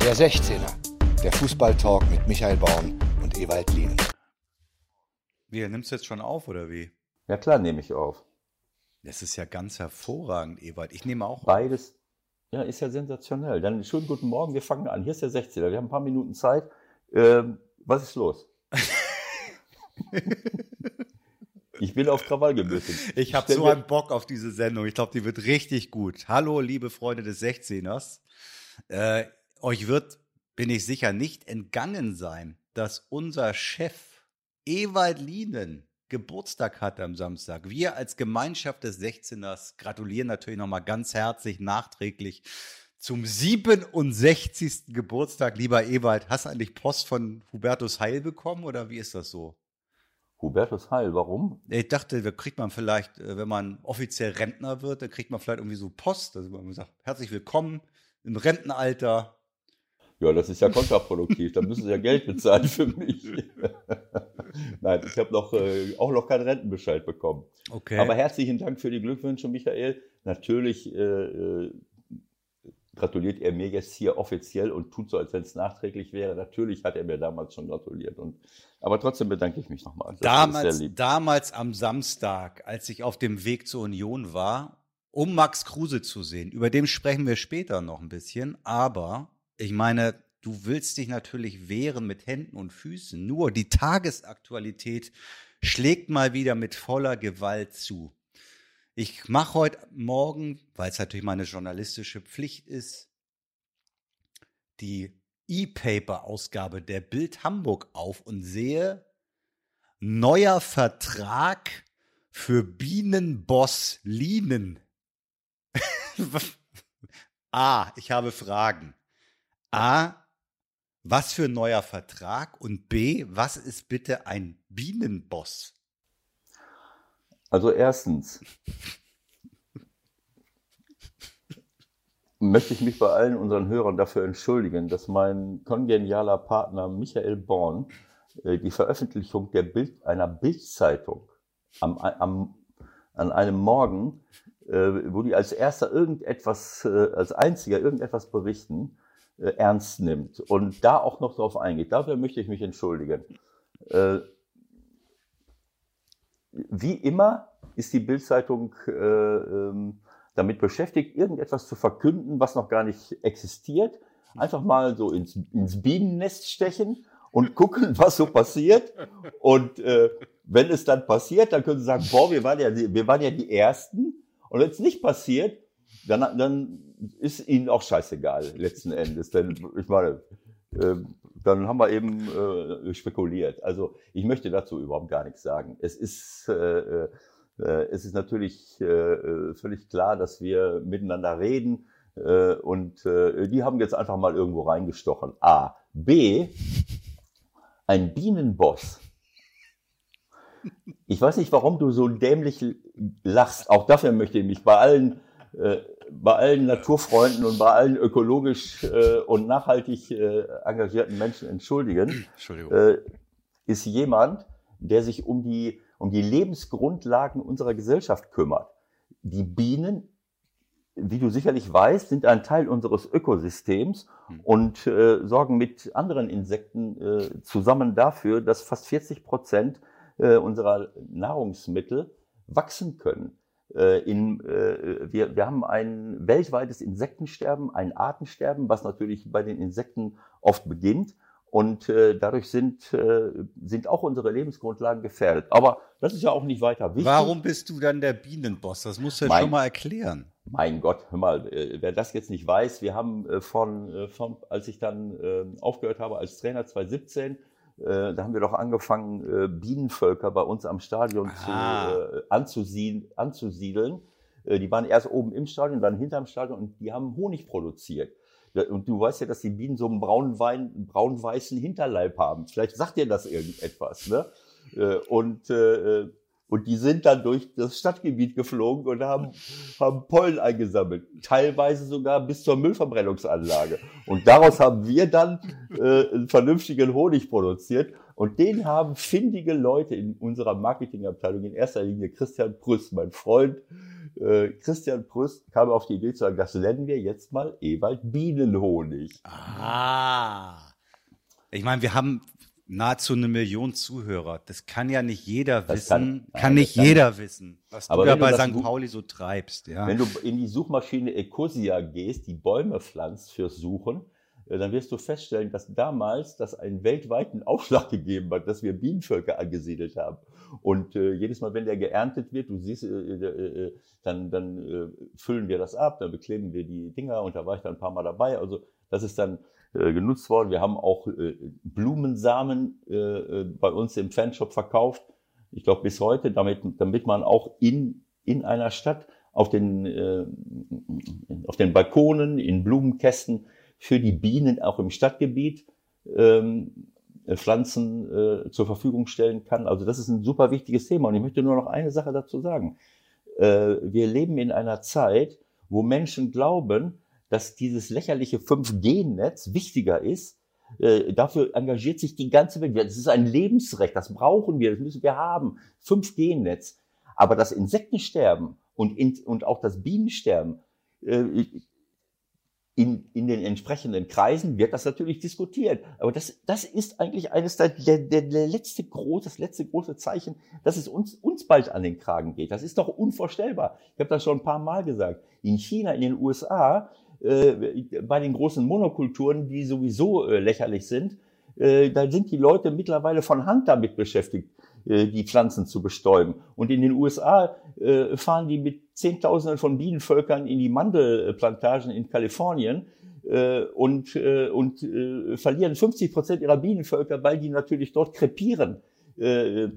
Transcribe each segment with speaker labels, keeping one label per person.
Speaker 1: Der 16er, der Fußballtalk mit Michael Baum und Ewald Lien.
Speaker 2: Wie, nimmst du jetzt schon auf oder wie?
Speaker 3: Ja klar, nehme ich auf.
Speaker 2: Das ist ja ganz hervorragend, Ewald. Ich nehme auch.
Speaker 3: Beides, ja, ist ja sensationell. Dann schönen guten Morgen, wir fangen an. Hier ist der 16er, wir haben ein paar Minuten Zeit. Ähm, was ist los? ich bin auf Krawall gebürstet.
Speaker 2: Ich habe so einen Bock auf diese Sendung. Ich glaube, die wird richtig gut. Hallo, liebe Freunde des 16ers. Äh, euch wird, bin ich sicher, nicht entgangen sein, dass unser Chef Ewald Lienen Geburtstag hat am Samstag. Wir als Gemeinschaft des 16ers gratulieren natürlich nochmal ganz herzlich nachträglich zum 67. Geburtstag. Lieber Ewald, hast du eigentlich Post von Hubertus Heil bekommen oder wie ist das so?
Speaker 3: Hubertus Heil, warum?
Speaker 2: Ich dachte, da kriegt man vielleicht, äh, wenn man offiziell Rentner wird, dann kriegt man vielleicht irgendwie so Post, also man sagt, herzlich willkommen im Rentenalter.
Speaker 3: Ja, das ist ja kontraproduktiv. da müssen Sie ja Geld bezahlen für mich. Nein, ich habe noch, äh, auch noch keinen Rentenbescheid bekommen.
Speaker 2: Okay.
Speaker 3: Aber herzlichen Dank für die Glückwünsche, Michael. Natürlich äh, äh, gratuliert er mir jetzt hier offiziell und tut so, als wenn es nachträglich wäre. Natürlich hat er mir damals schon gratuliert. Und, aber trotzdem bedanke ich mich nochmal.
Speaker 2: Damals, damals am Samstag, als ich auf dem Weg zur Union war, um Max Kruse zu sehen. Über den sprechen wir später noch ein bisschen. Aber ich meine, du willst dich natürlich wehren mit Händen und Füßen. Nur die Tagesaktualität schlägt mal wieder mit voller Gewalt zu. Ich mache heute Morgen, weil es natürlich meine journalistische Pflicht ist, die E-Paper-Ausgabe der Bild Hamburg auf und sehe neuer Vertrag für Bienenboss Lienen. A, ich habe Fragen. A, was für ein neuer Vertrag? Und B, was ist bitte ein Bienenboss?
Speaker 3: Also erstens möchte ich mich bei allen unseren Hörern dafür entschuldigen, dass mein kongenialer Partner Michael Born äh, die Veröffentlichung der Bild, einer Bildzeitung am, am, an einem Morgen, äh, wo die als erster irgendetwas, äh, als einziger irgendetwas berichten, ernst nimmt und da auch noch drauf eingeht. Dafür möchte ich mich entschuldigen. Äh, wie immer ist die Bildzeitung äh, ähm, damit beschäftigt, irgendetwas zu verkünden, was noch gar nicht existiert. Einfach mal so ins, ins Bienennest stechen und gucken, was so passiert. Und äh, wenn es dann passiert, dann können sie sagen, boah, wir waren ja, wir waren ja die Ersten. Und wenn es nicht passiert, dann, dann ist ihnen auch scheißegal, letzten Endes. Denn ich meine, äh, dann haben wir eben äh, spekuliert. Also ich möchte dazu überhaupt gar nichts sagen. Es ist, äh, äh, es ist natürlich völlig klar, dass wir miteinander reden. Und die haben jetzt einfach mal irgendwo reingestochen. A. B. Ein Bienenboss. Ich weiß nicht, warum du so dämlich lachst. Auch dafür möchte ich mich bei allen bei allen Naturfreunden und bei allen ökologisch äh, und nachhaltig äh, engagierten Menschen entschuldigen, äh, ist jemand, der sich um die, um die Lebensgrundlagen unserer Gesellschaft kümmert. Die Bienen, wie du sicherlich weißt, sind ein Teil unseres Ökosystems hm. und äh, sorgen mit anderen Insekten äh, zusammen dafür, dass fast 40 Prozent äh, unserer Nahrungsmittel wachsen können. Äh, in, äh, wir, wir haben ein weltweites Insektensterben, ein Artensterben, was natürlich bei den Insekten oft beginnt. Und äh, dadurch sind, äh, sind auch unsere Lebensgrundlagen gefährdet. Aber das ist ja auch nicht weiter wichtig.
Speaker 2: Warum bist du dann der Bienenboss? Das musst du ja schon mal erklären.
Speaker 3: Mein Gott, hör mal, äh, wer das jetzt nicht weiß, wir haben äh, von, äh, von als ich dann äh, aufgehört habe als Trainer 2017, äh, da haben wir doch angefangen, äh, Bienenvölker bei uns am Stadion zu, äh, anzusiedeln. anzusiedeln. Äh, die waren erst oben im Stadion, dann hinterm Stadion und die haben Honig produziert. Und du weißt ja, dass die Bienen so einen braun-weißen braun Hinterleib haben. Vielleicht sagt dir das irgendetwas. Ne? Äh, und äh, und die sind dann durch das Stadtgebiet geflogen und haben, haben Pollen eingesammelt. Teilweise sogar bis zur Müllverbrennungsanlage. Und daraus haben wir dann äh, einen vernünftigen Honig produziert. Und den haben findige Leute in unserer Marketingabteilung, in erster Linie Christian Prüss, mein Freund, äh, Christian Prüst kam auf die Idee zu sagen, das nennen wir jetzt mal Ewald Bienenhonig.
Speaker 2: Ah. Ich meine, wir haben nahezu eine Million Zuhörer. Das kann ja nicht jeder
Speaker 3: Das
Speaker 2: wissen,
Speaker 3: kann-
Speaker 2: kann,
Speaker 3: nein,
Speaker 2: nicht
Speaker 3: das kann-
Speaker 2: jeder wissen, was
Speaker 3: Aber
Speaker 2: du da bei St. Pauli so treibst. Ja.
Speaker 3: Wenn du in die Suchmaschine Ecosia gehst, die Bäume pflanzt fürs Suchen, äh, dann wirst du feststellen, dass damals das einen weltweiten Aufschlag gegeben hat, dass wir Bienenvölker angesiedelt haben. Und äh, jedes Mal, wenn der geerntet wird, du siehst, äh, äh, äh, dann, dann äh, füllen wir das ab, dann bekleben wir die Dinger und da war ich dann ein paar Mal dabei. Also das ist dann äh, genutzt worden. Wir haben auch äh, Blumensamen äh, äh, bei uns im Fanshop verkauft. Ich glaube bis heute, damit, damit man auch in, in einer Stadt auf den, äh, auf den Balkonen, in Blumenkästen für die Bienen auch im Stadtgebiet ähm, äh, Pflanzen äh, zur Verfügung stellen kann. Also das ist ein super wichtiges Thema. Und ich möchte nur noch eine Sache dazu sagen. Äh, wir leben in einer Zeit, wo Menschen glauben, dass dieses lächerliche 5G-Netz wichtiger ist. Äh, dafür engagiert sich die ganze Welt. Das ist ein Lebensrecht, das brauchen wir, das müssen wir haben. 5G-Netz. Aber das Insektensterben und, in, und auch das Bienensterben, äh, in, in den entsprechenden Kreisen wird das natürlich diskutiert. Aber das, das ist eigentlich eines der, der, der, letzte große, das letzte große Zeichen, dass es uns, uns bald an den Kragen geht. Das ist doch unvorstellbar. Ich habe das schon ein paar Mal gesagt. In China, in den USA, bei den großen Monokulturen, die sowieso äh, lächerlich sind, äh, da sind die Leute mittlerweile von Hand damit beschäftigt, äh, die Pflanzen zu bestäuben. Und in den USA äh, fahren die mit Zehntausenden von Bienenvölkern in die Mandelplantagen in Kalifornien äh, und, äh, und äh, verlieren 50 Prozent ihrer Bienenvölker, weil die natürlich dort krepieren. Äh,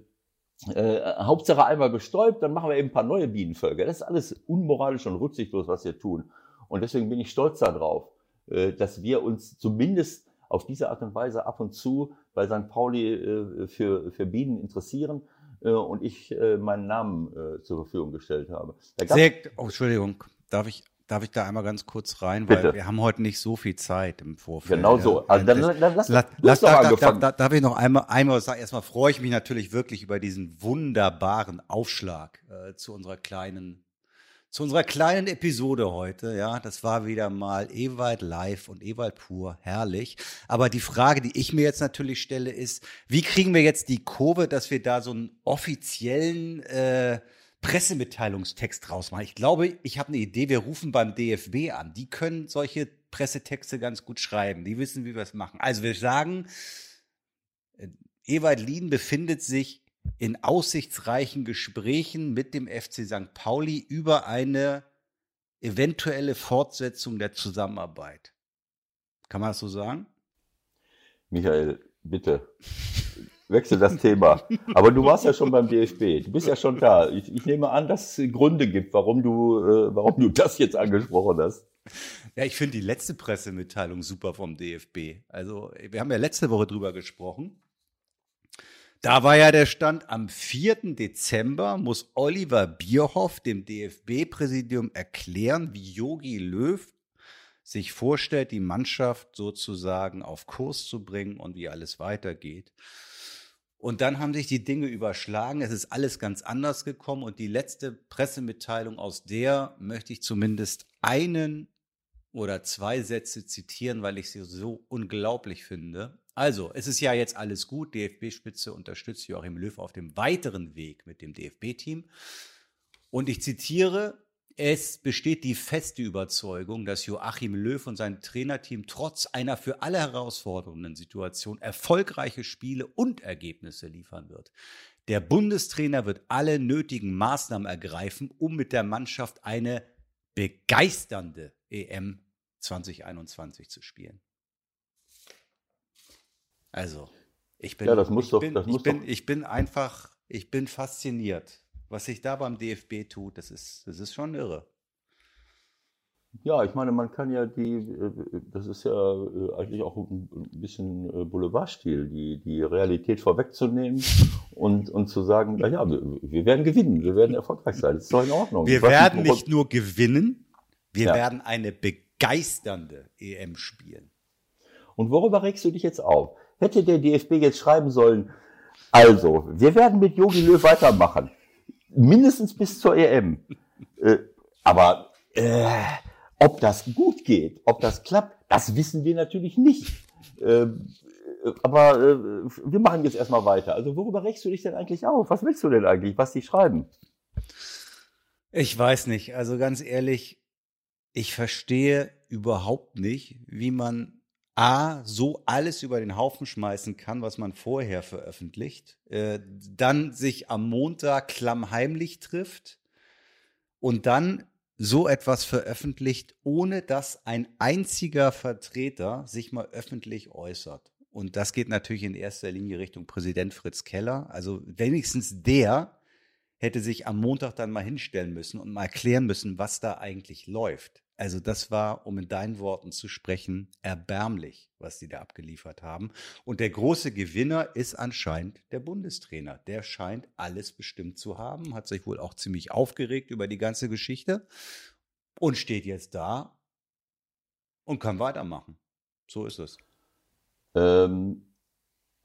Speaker 3: äh, Hauptsache einmal bestäubt, dann machen wir eben ein paar neue Bienenvölker. Das ist alles unmoralisch und rücksichtslos, was wir tun. Und deswegen bin ich stolz darauf, äh, dass wir uns zumindest auf diese Art und Weise ab und zu bei St. Pauli äh, für, für Bienen interessieren äh, und ich meinen Namen zur Verfügung gestellt habe. Da
Speaker 2: Sehr, oh, Entschuldigung, darf ich, darf ich da einmal ganz kurz rein, weil
Speaker 3: Bitte.
Speaker 2: wir haben heute nicht so viel Zeit im Vorfeld.
Speaker 3: Genau so. Also dann,
Speaker 2: Das-
Speaker 3: dann lass, doch
Speaker 2: darf, darf,
Speaker 3: angefangen.
Speaker 2: darf, ich noch einmal, einmal sagen? Erstmal freue ich mich natürlich wirklich über diesen wunderbaren Aufschlag äh, zu unserer kleinen, zu unserer kleinen Episode heute. Ja, das war wieder mal Ewald live und Ewald pur, herrlich. Aber die Frage, die ich mir jetzt natürlich stelle, ist, wie kriegen wir jetzt die Kurve, dass wir da so einen offiziellen äh, Pressemitteilungstext rausmachen? Ich glaube, ich habe eine Idee. Wir rufen beim DFB an. Die können solche Pressetexte ganz gut schreiben. Die wissen, wie wir es machen. Also wir sagen, äh, Ewald Lien befindet sich in aussichtsreichen Gesprächen mit dem FC St. Pauli über eine eventuelle Fortsetzung der Zusammenarbeit. Kann man das so sagen?
Speaker 3: Michael, bitte. Wechsel das Thema. Aber du warst ja schon beim DFB. Du bist ja schon da. Ich, ich nehme an, dass es Gründe gibt, warum du, äh, warum du das jetzt angesprochen hast.
Speaker 2: Ja, ich finde die letzte Pressemitteilung super vom DFB. Also, wir haben ja letzte Woche drüber gesprochen. Da war ja der Stand, am 4. Dezember muss Oliver Bierhoff dem DFB-Präsidium erklären, wie Yogi Löw sich vorstellt, die Mannschaft sozusagen auf Kurs zu bringen und wie alles weitergeht. Und dann haben sich die Dinge überschlagen. Es ist alles ganz anders gekommen. Und die letzte Pressemitteilung, aus der möchte ich zumindest einen oder zwei Sätze zitieren, weil ich sie so unglaublich finde. Also, es ist ja jetzt alles gut. DFB-Spitze unterstützt Joachim Löw auf dem weiteren Weg mit dem DFB-Team. Und ich zitiere, es besteht die feste Überzeugung, dass Joachim Löw und sein Trainerteam trotz einer für alle herausfordernden Situation erfolgreiche Spiele und Ergebnisse liefern wird. Der Bundestrainer wird alle nötigen Maßnahmen ergreifen, um mit der Mannschaft eine begeisternde EM 2021 zu spielen. Also, ich bin,
Speaker 3: Ja, das muss
Speaker 2: ich
Speaker 3: doch-
Speaker 2: bin,
Speaker 3: das muss
Speaker 2: ich bin,
Speaker 3: doch-
Speaker 2: ich bin einfach, ich bin fasziniert. Was sich da beim DFB tut, das ist, das ist schon irre.
Speaker 3: Ja, ich meine, man kann ja die, äh, das ist ja äh, eigentlich auch ein bisschen äh, Boulevardstil, die, die Realität vorwegzunehmen und, und zu sagen, na ja, wir, wir werden gewinnen, wir werden erfolgreich sein. Das ist doch in Ordnung.
Speaker 2: Wir werden
Speaker 3: woran-
Speaker 2: nicht nur gewinnen, wir
Speaker 3: Ja.
Speaker 2: werden eine begeisternde EM spielen.
Speaker 3: Und worüber regst du dich jetzt auf? Hätte der DFB jetzt schreiben sollen, also, wir werden mit Jogi Löw weitermachen. Mindestens bis zur EM. Äh, Aber äh, ob das gut geht, ob das klappt, das wissen wir natürlich nicht. Ähm, aber äh, wir machen jetzt erstmal weiter. Also worüber regst du dich denn eigentlich auf? Was willst du denn eigentlich, was die schreiben?
Speaker 2: Ich weiß nicht. Also ganz ehrlich, ich verstehe überhaupt nicht, wie man A, so alles über den Haufen schmeißen kann, was man vorher veröffentlicht, äh, dann sich am Montag klammheimlich trifft und dann so etwas veröffentlicht, ohne dass ein einziger Vertreter sich mal öffentlich äußert. Und das geht natürlich in erster Linie Richtung Präsident Fritz Keller. Also wenigstens der hätte sich am Montag dann mal hinstellen müssen und mal erklären müssen, was da eigentlich läuft. Also das war, um in deinen Worten zu sprechen, erbärmlich, was sie da abgeliefert haben. Und der große Gewinner ist anscheinend der Bundestrainer. Der scheint alles bestimmt zu haben, hat sich wohl auch ziemlich aufgeregt über die ganze Geschichte und steht jetzt da und kann weitermachen. So ist es.
Speaker 3: Ähm,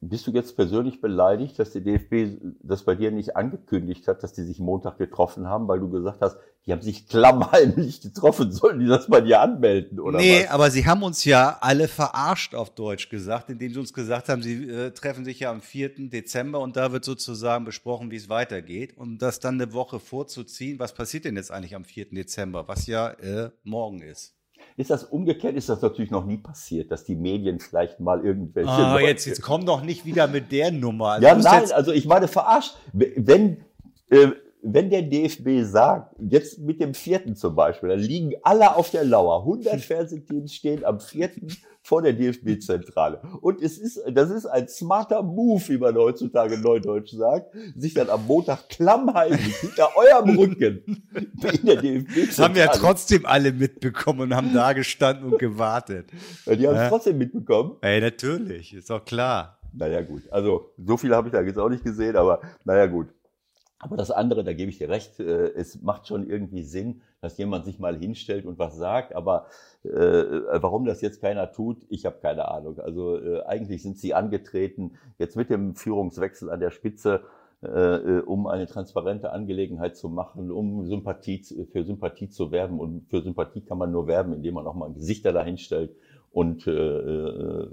Speaker 3: bist du jetzt persönlich beleidigt, dass der DFB das bei dir nicht angekündigt hat, dass die sich Montag getroffen haben, weil du gesagt hast, die haben sich klammheimlich getroffen, sollen die das bei dir anmelden oder
Speaker 2: Nee,
Speaker 3: was?
Speaker 2: aber sie haben uns ja alle verarscht auf Deutsch gesagt, indem sie uns gesagt haben, sie äh, treffen sich ja am 4. Dezember und da wird sozusagen besprochen, wie es weitergeht. Und das dann eine Woche vorzuziehen, was passiert denn jetzt eigentlich am 4. Dezember, was ja äh, morgen ist.
Speaker 3: Ist das umgekehrt? Ist das natürlich noch nie passiert, dass die Medien vielleicht mal irgendwelche.
Speaker 2: Ah,
Speaker 3: Leute-
Speaker 2: jetzt, jetzt komm doch nicht wieder mit der Nummer. Also
Speaker 3: ja, nein, also ich meine verarscht. Wenn, äh, wenn der DFB sagt, jetzt mit dem vierten zum Beispiel, da liegen alle auf der Lauer. 100 Fernsehteams stehen am vierten vor der DFB-Zentrale. Und es ist, das ist ein smarter Move, wie man heutzutage neudeutsch sagt, sich dann am Montag klammheimlich hinter eurem Rücken in der DFB-Zentrale.
Speaker 2: Das haben wir ja trotzdem alle mitbekommen und haben da gestanden und gewartet.
Speaker 3: Die haben es
Speaker 2: Ja.
Speaker 3: trotzdem mitbekommen.
Speaker 2: Ey, natürlich, ist doch klar.
Speaker 3: Naja, gut. Also, so viel habe ich da jetzt auch nicht gesehen, aber naja, gut. Aber das andere, da gebe ich dir recht, äh, es macht schon irgendwie Sinn, dass jemand sich mal hinstellt und was sagt, aber äh, warum das jetzt keiner tut, ich habe keine Ahnung. Also äh, eigentlich sind sie angetreten, jetzt mit dem Führungswechsel an der Spitze, äh, äh, um eine transparente Angelegenheit zu machen, um Sympathie für Sympathie zu werben. Und für Sympathie kann man nur werben, indem man auch mal Gesichter dahinstellt und äh, äh,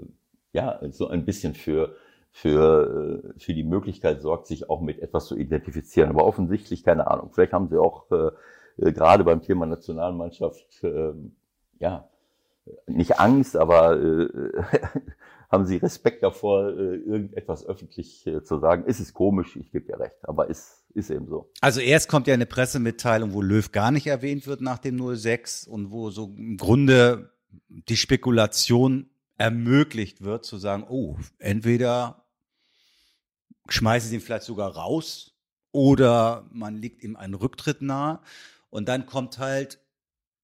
Speaker 3: ja, so ein bisschen für für, äh, für die Möglichkeit sorgt, sich auch mit etwas zu identifizieren. Aber offensichtlich, keine Ahnung, vielleicht haben sie auch äh, äh, gerade beim Thema Nationalmannschaft, äh, ja, nicht Angst, aber äh, haben sie Respekt davor, äh, irgendetwas öffentlich zu sagen. Es ist komisch, ich gebe dir recht, aber ist, ist eben so.
Speaker 2: Also erst kommt ja eine Pressemitteilung, wo Löw gar nicht erwähnt wird nach dem 06 und wo so im Grunde die Spekulation ermöglicht wird, zu sagen, oh, entweder schmeißen sie ihn vielleicht sogar raus oder man legt ihm einen Rücktritt nahe. Und dann kommt halt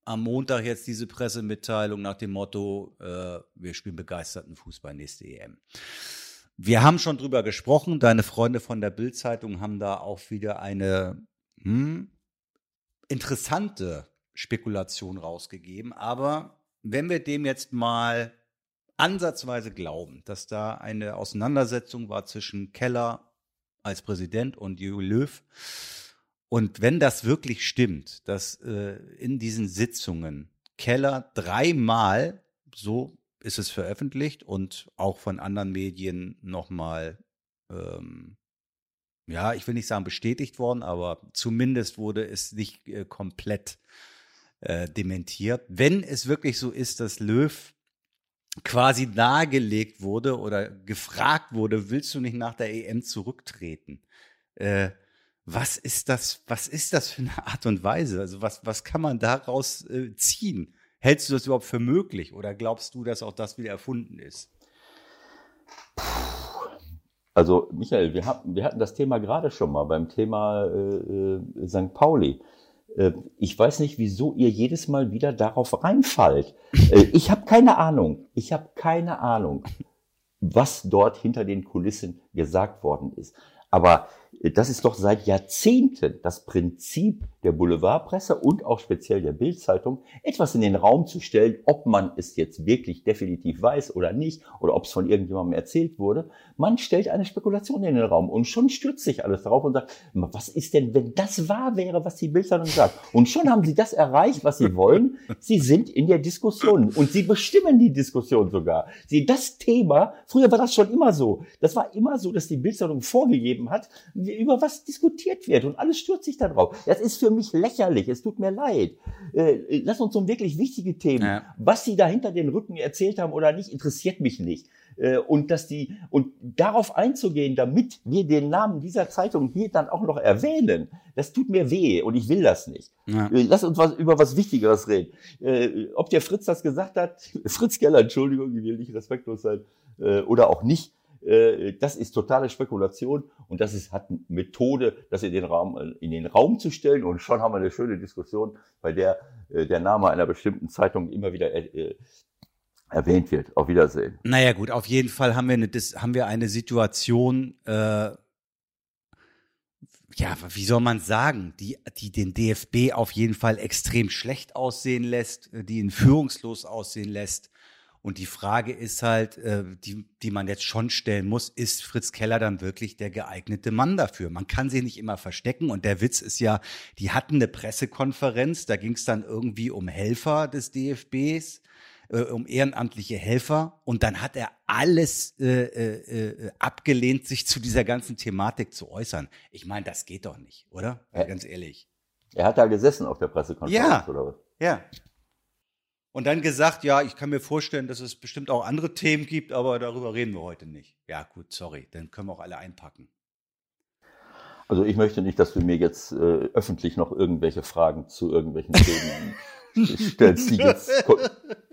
Speaker 2: am Montag jetzt diese Pressemitteilung nach dem Motto, äh, wir spielen begeisterten Fußball nächste EM. Wir haben schon drüber gesprochen, deine Freunde von der Bild-Zeitung haben da auch wieder eine hm, interessante Spekulation rausgegeben. Aber wenn wir dem jetzt mal ansatzweise glauben, dass da eine Auseinandersetzung war zwischen Keller als Präsident und Jogi Löw, und wenn das wirklich stimmt, dass äh, in diesen Sitzungen Keller dreimal, so ist es veröffentlicht und auch von anderen Medien nochmal, ähm, ja, ich will nicht sagen bestätigt worden, aber zumindest wurde es nicht äh, komplett äh, dementiert. Wenn es wirklich so ist, dass Löw quasi nahegelegt wurde oder gefragt wurde, willst du nicht nach der EM zurücktreten? Äh, was ist das, was ist das für eine Art und Weise? Also was, was kann man daraus äh, ziehen? Hältst du das überhaupt für möglich oder glaubst du, dass auch das wieder erfunden ist?
Speaker 3: Also Michael, wir hatten, wir hatten das Thema gerade schon mal beim Thema äh, äh, St. Pauli. Äh, ich weiß nicht, wieso ihr jedes Mal wieder darauf reinfallt. Äh, ich habe keine Ahnung. Ich habe keine Ahnung, was dort hinter den Kulissen gesagt worden ist. Aber das ist doch seit Jahrzehnten das Prinzip der Boulevardpresse und auch speziell der Bildzeitung, etwas in den Raum zu stellen, ob man es jetzt wirklich definitiv weiß oder nicht, oder ob es von irgendjemandem erzählt wurde. Man stellt eine Spekulation in den Raum und schon stürzt sich alles darauf und sagt, was ist denn, wenn das wahr wäre, was die Bildzeitung sagt? Und schon haben sie das erreicht, was sie wollen. Sie sind in der Diskussion und sie bestimmen die Diskussion sogar. Sie, das Thema, früher war das schon immer so. Das war immer so, dass die Bildzeitung vorgegeben hat, über was diskutiert wird und alles stürzt sich darauf. Das ist für mich lächerlich. Es tut mir leid. Äh, lass uns um wirklich wichtige Themen. Ja. Was sie da hinter den Rücken erzählt haben oder nicht, interessiert mich nicht. Äh, und dass die und darauf einzugehen, damit wir den Namen dieser Zeitung hier dann auch noch erwähnen, das tut mir weh und ich will das nicht. Ja. Äh, lass uns was, über was Wichtigeres reden. Ob der Fritz das gesagt hat, Fritz Keller, Entschuldigung, ich will nicht respektlos sein, oder auch nicht, das ist totale Spekulation und das ist, hat Methode, das in den, Raum, in den Raum zu stellen und schon haben wir eine schöne Diskussion, bei der äh, der Name einer bestimmten Zeitung immer wieder äh, erwähnt wird. Auf Wiedersehen.
Speaker 2: Naja gut, auf jeden Fall haben wir eine, haben wir eine Situation, äh, ja, wie soll man sagen, die, die den DFB auf jeden Fall extrem schlecht aussehen lässt, die ihn führungslos aussehen lässt. Und die Frage ist halt, äh, die, die man jetzt schon stellen muss, ist Fritz Keller dann wirklich der geeignete Mann dafür? Man kann sich nicht immer verstecken. Und der Witz ist ja, die hatten eine Pressekonferenz, da ging es dann irgendwie um Helfer des DFBs, äh, um ehrenamtliche Helfer. Und dann hat er alles äh, äh, äh, abgelehnt, sich zu dieser ganzen Thematik zu äußern. Ich meine, das geht doch nicht, oder? Ja. Ganz ehrlich.
Speaker 3: Er hat da gesessen auf der Pressekonferenz,
Speaker 2: ja.
Speaker 3: oder was?
Speaker 2: Ja. Und dann gesagt, ja, ich kann mir vorstellen, dass es bestimmt auch andere Themen gibt, aber darüber reden wir heute nicht. Ja, gut, sorry, dann können wir auch alle einpacken.
Speaker 3: Also ich möchte nicht, dass du mir jetzt äh, öffentlich noch irgendwelche Fragen zu irgendwelchen Themen stellst, die jetzt ko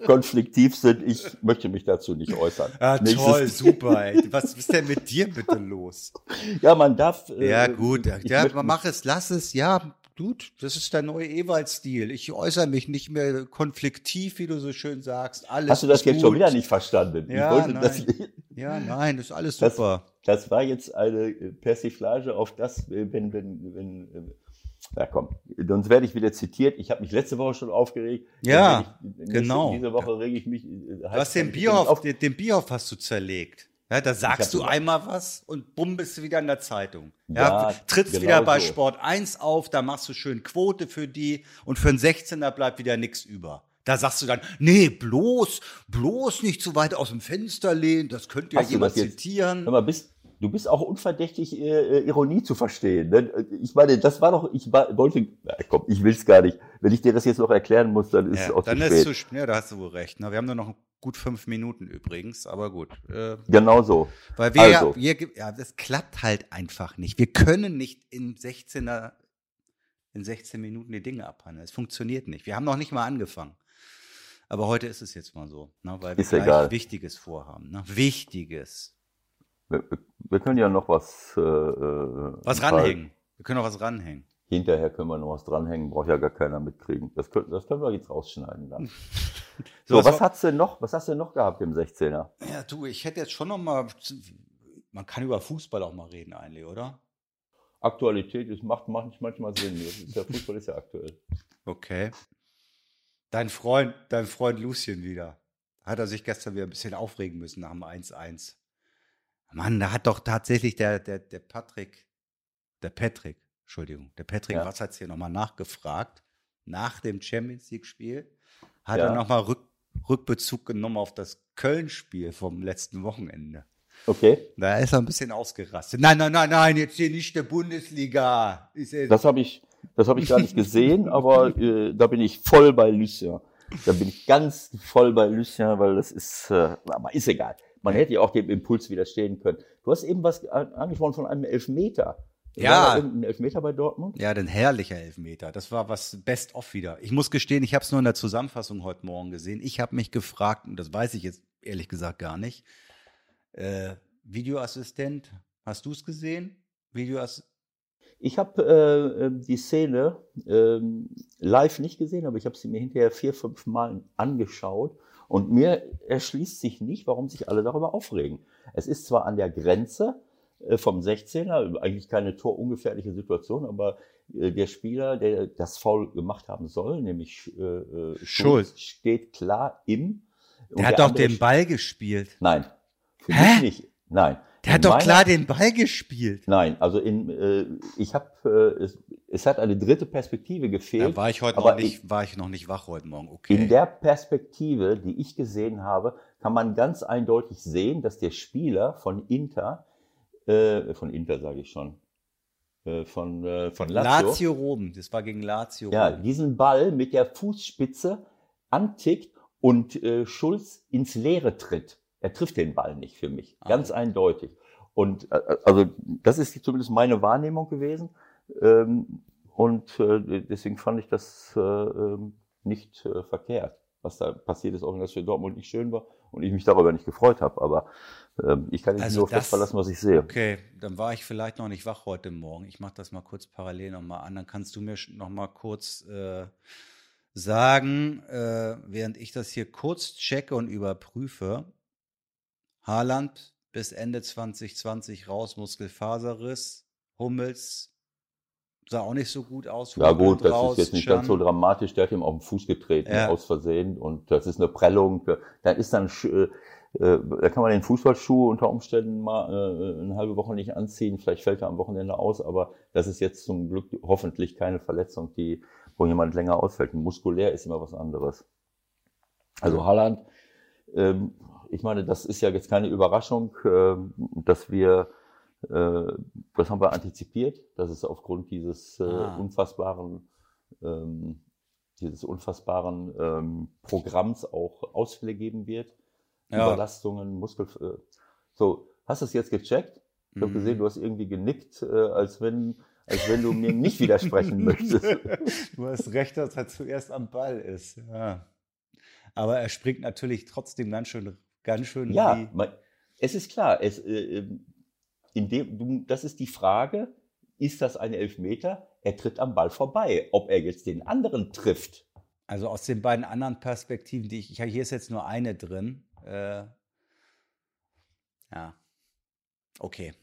Speaker 3: konfliktiv sind. Ich möchte mich dazu nicht äußern.
Speaker 2: Ja, toll, super. Ey. Was ist denn mit dir bitte los?
Speaker 3: Ja, man darf.
Speaker 2: Äh, ja, gut. Ja, mach es, lass es. Ja, Gut, das ist der neue Ewald-Stil. Ich äußere mich nicht mehr konfliktiv, wie du so schön sagst. Alles
Speaker 3: Hast du das jetzt gut. schon wieder nicht verstanden?
Speaker 2: Ja, nein. Das, ja, nein, das ist alles super.
Speaker 3: Das, das, war jetzt eine Persiflage auf das, wenn, wenn, wenn, ja komm, sonst werde ich wieder zitiert. Ich habe mich letzte Woche schon aufgeregt.
Speaker 2: Ja,
Speaker 3: genau. Diese Woche rege ich mich.
Speaker 2: Du hast den Bierhoff, den, den Bierhoff hast du zerlegt. Ja, da sagst du einmal was und bumm bist du wieder in der Zeitung. Ja, ja trittst genau wieder bei so. Sport 1 auf, da machst du schön Quote für die und für einen 16er bleibt wieder nichts über. Da sagst du dann, nee, bloß, bloß nicht zu weit aus dem Fenster lehnen, das könnte ja jemand zitieren.
Speaker 3: Hör mal, bist, du bist auch unverdächtig, äh, äh, Ironie zu verstehen. Ne? Ich meine, das war doch, ich wollte, na, komm, ich will's gar nicht. Wenn ich dir das jetzt noch erklären muss, dann ist ja, es auch
Speaker 2: dann
Speaker 3: zu
Speaker 2: spät.
Speaker 3: Dann
Speaker 2: ist es zu spät, ja, da hast du wohl recht. Ne? Wir haben nur noch gut fünf Minuten übrigens, aber gut.
Speaker 3: Äh, genau so.
Speaker 2: Weil wir, also. ja, wir, ja, das klappt halt einfach nicht. Wir können nicht in 16er, in 16 Minuten die Dinge abhandeln. Es funktioniert nicht. Wir haben noch nicht mal angefangen. Aber heute ist es jetzt mal so, ne, weil wir ist egal. Wichtiges vorhaben. Ne? Wichtiges.
Speaker 3: Wir, wir, können ja noch was. Äh,
Speaker 2: äh was ranhängen. Wir können auch was ranhängen.
Speaker 3: Hinterher können wir noch was dranhängen, braucht ja gar keiner mitkriegen. Das können, das können wir jetzt rausschneiden dann. so, so, was hast du noch, was hast du noch gehabt im 16er?
Speaker 2: Ja, du, ich hätte jetzt schon noch mal, man kann über Fußball auch mal reden eigentlich, oder?
Speaker 3: Aktualität ist, macht, macht manchmal Sinn. der Fußball ist ja aktuell.
Speaker 2: Okay. Dein Freund, dein Freund Lucien wieder. Hat er sich gestern wieder ein bisschen aufregen müssen nach dem 1-1. Mann, da hat doch tatsächlich der, der, der Patrick, der Patrick, Entschuldigung, der Patrick ja. Watz hat es hier nochmal nachgefragt, nach dem Champions League-Spiel, hat ja. er nochmal Rück, Rückbezug genommen auf das Köln-Spiel vom letzten Wochenende.
Speaker 3: Okay.
Speaker 2: Da ist er ein bisschen ausgerastet. Nein, nein, nein, nein, jetzt hier nicht der Bundesliga.
Speaker 3: das habe ich, das habe ich gar nicht gesehen, aber äh, da bin ich voll bei Lucien. Da bin ich ganz voll bei Lucien, weil das ist, äh, aber ist egal. Man hätte ja auch dem Impuls widerstehen können. Du hast eben was angesprochen von einem Elfmeter.
Speaker 2: Ja.
Speaker 3: Ein Elfmeter bei Dortmund?
Speaker 2: Ja, ein herrlicher Elfmeter. Das war was Best of wieder. Ich muss gestehen, ich habe es nur in der Zusammenfassung heute Morgen gesehen. Ich habe mich gefragt, und das weiß ich jetzt ehrlich gesagt gar nicht. Äh, Videoassistent, hast du es gesehen? Videoassistent?
Speaker 3: Ich habe äh, ähm, die Szene äh, live nicht gesehen, aber ich habe sie mir hinterher vier, fünf Mal angeschaut. Und mir erschließt sich nicht, warum sich alle darüber aufregen. Es ist zwar an der Grenze, äh, vom 16er, eigentlich keine torungefährliche Situation, aber äh, der Spieler, der das Foul gemacht haben soll, nämlich äh, äh Schulz, Schulz, steht klar im.
Speaker 2: Der hat der doch den Ball gespielt.
Speaker 3: Nein, für Hä? mich nicht. Nein.
Speaker 2: Der hat doch meiner, klar den Ball gespielt.
Speaker 3: Nein, also in, äh, ich habe, äh, es, es hat eine dritte Perspektive gefehlt.
Speaker 2: Da war ich heute noch nicht, ich, war ich noch nicht wach heute Morgen. Okay.
Speaker 3: In der Perspektive, die ich gesehen habe, kann man ganz eindeutig sehen, dass der Spieler von Inter, äh, von Inter sage ich schon, äh, von, äh, von Lazio.
Speaker 2: Lazio Rom, das war gegen Lazio.
Speaker 3: Ja, diesen Ball mit der Fußspitze antickt und äh, Schulz ins Leere tritt. Er trifft den Ball nicht für mich, ah. ganz eindeutig. Und äh, also das ist zumindest meine Wahrnehmung gewesen. Ähm, und äh, deswegen fand ich das äh, ähm, nicht verkehrt, was da passiert ist, auch wenn das für Dortmund nicht schön war und ich mich darüber nicht gefreut habe. Aber ähm, ich kann nicht also nur das, fest verlassen, was ich sehe.
Speaker 2: Okay, dann war ich vielleicht noch nicht wach heute Morgen. Ich mache das mal kurz parallel nochmal an. Dann kannst du mir nochmal kurz äh, sagen, äh, während ich das hier kurz checke und überprüfe, Haaland bis Ende 2020 raus, Muskelfaserriss. Hummels sah auch nicht so gut aus.
Speaker 3: Ja gut, das raus, ist jetzt nicht Can. ganz so dramatisch. Der hat ihm auf den Fuß getreten ja. aus Versehen und das ist eine Prellung. Da ist dann, äh, äh, da kann man den Fußballschuh unter Umständen mal äh, eine halbe Woche nicht anziehen. Vielleicht fällt er am Wochenende aus, aber das ist jetzt zum Glück hoffentlich keine Verletzung, die, wo jemand länger ausfällt. Muskulär ist immer was anderes. Also Haaland, ähm, ich meine, das ist ja jetzt keine Überraschung, äh, dass wir, äh, das haben wir antizipiert, dass es aufgrund dieses äh, ah. unfassbaren, ähm, dieses unfassbaren ähm, Programms auch Ausfälle geben wird. Ja. Überlastungen, Muskel. so, hast du es jetzt gecheckt? Ich habe gesehen, mhm. du hast irgendwie genickt, als wenn als wenn du mir nicht widersprechen möchtest.
Speaker 2: Du hast recht, dass er zuerst am Ball ist. Ja. Aber er springt natürlich trotzdem ganz schön ganz schön.
Speaker 3: Ja, es ist klar. Es, äh, ähm, in dem, das ist die Frage, ist das ein Elfmeter? Er tritt am Ball vorbei. Ob er jetzt den anderen trifft.
Speaker 2: Also aus den beiden anderen Perspektiven, die ich, ich hier ist jetzt nur eine drin. Äh, ja, okay.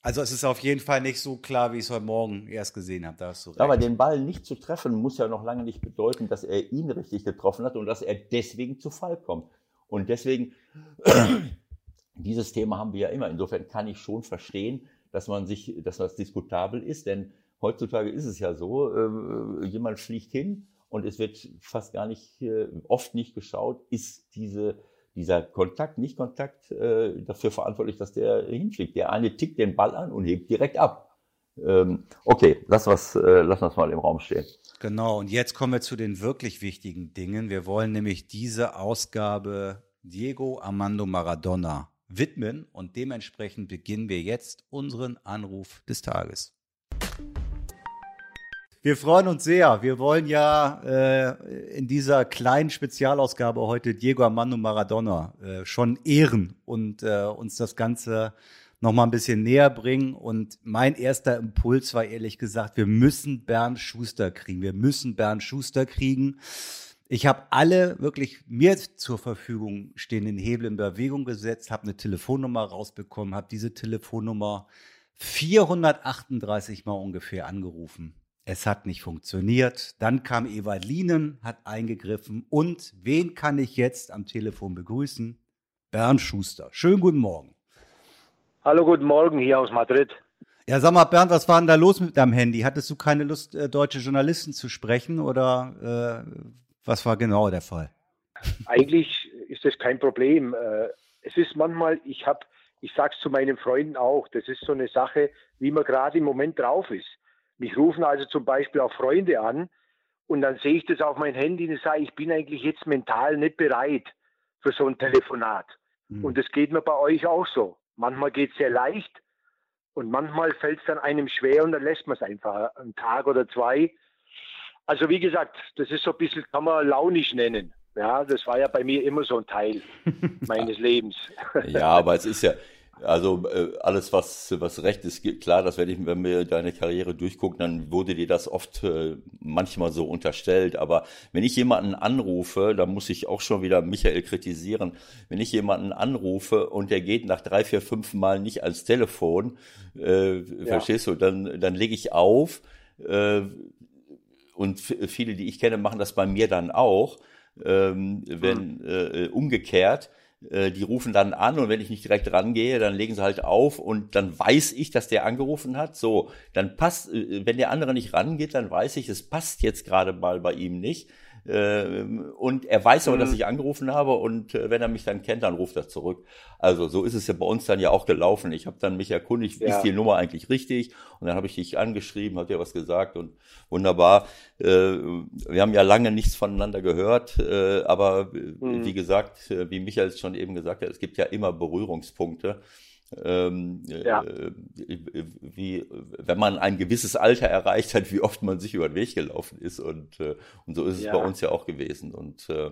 Speaker 2: Also es ist auf jeden Fall nicht so klar, wie ich es heute Morgen erst gesehen habe. Da hast du recht.
Speaker 3: Aber den Ball nicht zu treffen, muss ja noch lange nicht bedeuten, dass er ihn richtig getroffen hat und dass er deswegen zu Fall kommt. Und deswegen, dieses Thema haben wir ja immer. Insofern kann ich schon verstehen, dass man sich, dass das diskutabel ist, denn heutzutage ist es ja so, äh, jemand fliegt hin und es wird fast gar nicht, äh, oft nicht geschaut, ist diese, dieser Kontakt, Nicht-Kontakt äh, dafür verantwortlich, dass der hinfliegt. Der eine tickt den Ball an und hebt direkt ab. Ähm, okay, lass was, äh, lass uns mal im Raum stehen.
Speaker 2: Genau, und jetzt kommen wir zu den wirklich wichtigen Dingen. Wir wollen nämlich diese Ausgabe Diego Armando Maradona widmen und dementsprechend beginnen wir jetzt unseren Anruf des Tages. Wir freuen uns sehr. Wir wollen ja äh, in dieser kleinen Spezialausgabe heute Diego Armando Maradona äh, schon ehren und äh, uns das Ganze noch mal ein bisschen näher bringen. Und mein erster Impuls war ehrlich gesagt, wir müssen Bernd Schuster kriegen. Wir müssen Bernd Schuster kriegen. Ich habe alle wirklich mir zur Verfügung stehenden Hebel in Bewegung gesetzt, habe eine Telefonnummer rausbekommen, habe diese Telefonnummer 438 Mal ungefähr angerufen. Es hat nicht funktioniert. Dann kam Ewald Lienen, hat eingegriffen. Und wen kann ich jetzt am Telefon begrüßen? Bernd Schuster. Schönen guten Morgen.
Speaker 4: Hallo, guten Morgen hier aus Madrid.
Speaker 2: Ja, sag mal, Bernd, was war denn da los mit deinem Handy? Hattest du keine Lust, äh, deutsche Journalisten zu sprechen oder äh, was war genau der Fall?
Speaker 4: Eigentlich ist das kein Problem. Äh, es ist manchmal, ich habe, ich sage es zu meinen Freunden auch, das ist so eine Sache, wie man gerade im Moment drauf ist. Mich rufen also zum Beispiel auch Freunde an und dann sehe ich das auf mein Handy und sage, ich bin eigentlich jetzt mental nicht bereit für so ein Telefonat. Mhm. Und das geht mir bei euch auch so. Manchmal geht es sehr leicht und manchmal fällt es dann einem schwer und dann lässt man es einfach einen Tag oder zwei. Also wie gesagt, das ist so ein bisschen, kann man launisch nennen. Ja, das war ja bei mir immer so ein Teil meines Lebens.
Speaker 3: Ja, aber es ist ja, Also äh, alles, was, was recht ist, klar, das werde ich, wenn wir deine Karriere durchgucken, dann wurde dir das oft äh, manchmal so unterstellt. Aber wenn ich jemanden anrufe, dann muss ich auch schon wieder Michael kritisieren, wenn ich jemanden anrufe und der geht nach drei, vier, fünf Mal nicht ans Telefon, äh, ja. verstehst du, dann, dann lege ich auf. Äh, und viele, die ich kenne, machen das bei mir dann auch. Ähm, wenn hm. äh, umgekehrt, äh, die rufen dann an und wenn ich nicht direkt rangehe, dann legen sie halt auf und dann weiß ich, dass der angerufen hat. So, dann passt, äh, wenn der andere nicht rangeht, dann weiß ich, es passt jetzt gerade mal bei ihm nicht. Ähm, und er weiß aber, dass mhm. ich angerufen habe und äh, wenn er mich dann kennt, dann ruft er zurück. Also so ist es ja bei uns dann ja auch gelaufen. Ich habe dann mich erkundigt, ja. ist die Nummer eigentlich richtig? Und dann habe ich dich angeschrieben, hat dir was gesagt und wunderbar. Äh, wir haben ja lange nichts voneinander gehört, äh, aber mhm. wie gesagt, wie Michael es schon eben gesagt hat, es gibt ja immer Berührungspunkte ähm, ja. äh, wie, wenn man ein gewisses Alter erreicht hat, wie oft man sich über den Weg gelaufen ist. Und, äh, und so ist es ja. bei uns ja auch gewesen. Und äh,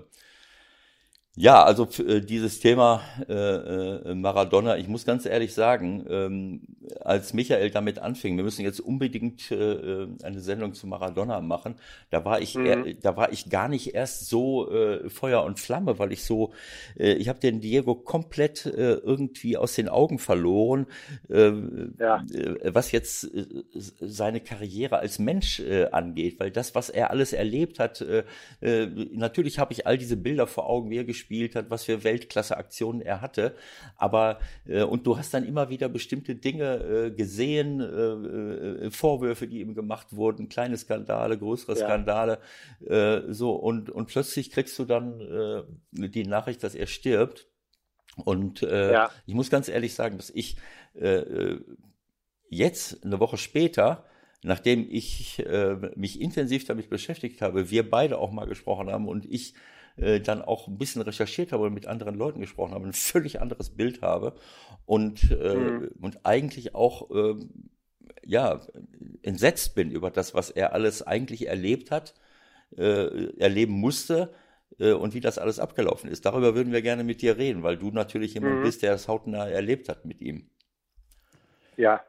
Speaker 3: ja, also äh, dieses Thema äh, äh, Maradona, ich muss ganz ehrlich sagen, ähm, als Michael damit anfing, wir müssen jetzt unbedingt äh, äh eine Sendung zu Maradona machen, da war ich, mhm. äh, da war ich gar nicht erst so äh, Feuer und Flamme, weil ich so, äh, ich habe den Diego komplett äh, irgendwie aus den Augen verloren, äh, ja. äh, was jetzt äh, seine Karriere als Mensch äh, angeht, weil das, was er alles erlebt hat, äh, äh, natürlich habe ich all diese Bilder vor Augen, wie er gespielt gespielt hat, was für Weltklasse-Aktionen er hatte. Aber äh, und du hast dann immer wieder bestimmte Dinge äh, gesehen, äh, äh, Vorwürfe, die ihm gemacht wurden, kleine Skandale, größere ja. Skandale, äh, so und und plötzlich kriegst du dann äh, die Nachricht, dass er stirbt. Und ja. ich muss ganz ehrlich sagen, dass ich jetzt eine Woche später nachdem ich äh, mich intensiv damit beschäftigt habe, wir beide auch mal gesprochen haben und ich äh, dann auch ein bisschen recherchiert habe und mit anderen Leuten gesprochen habe, ein völlig anderes Bild habe und, äh, mhm. und eigentlich auch äh, ja, entsetzt bin über das, was er alles eigentlich erlebt hat, äh, erleben musste äh, und wie das alles abgelaufen ist. Darüber würden wir gerne mit dir reden, weil du natürlich jemand mhm. bist, der das hautnah erlebt hat mit ihm.
Speaker 4: Ja,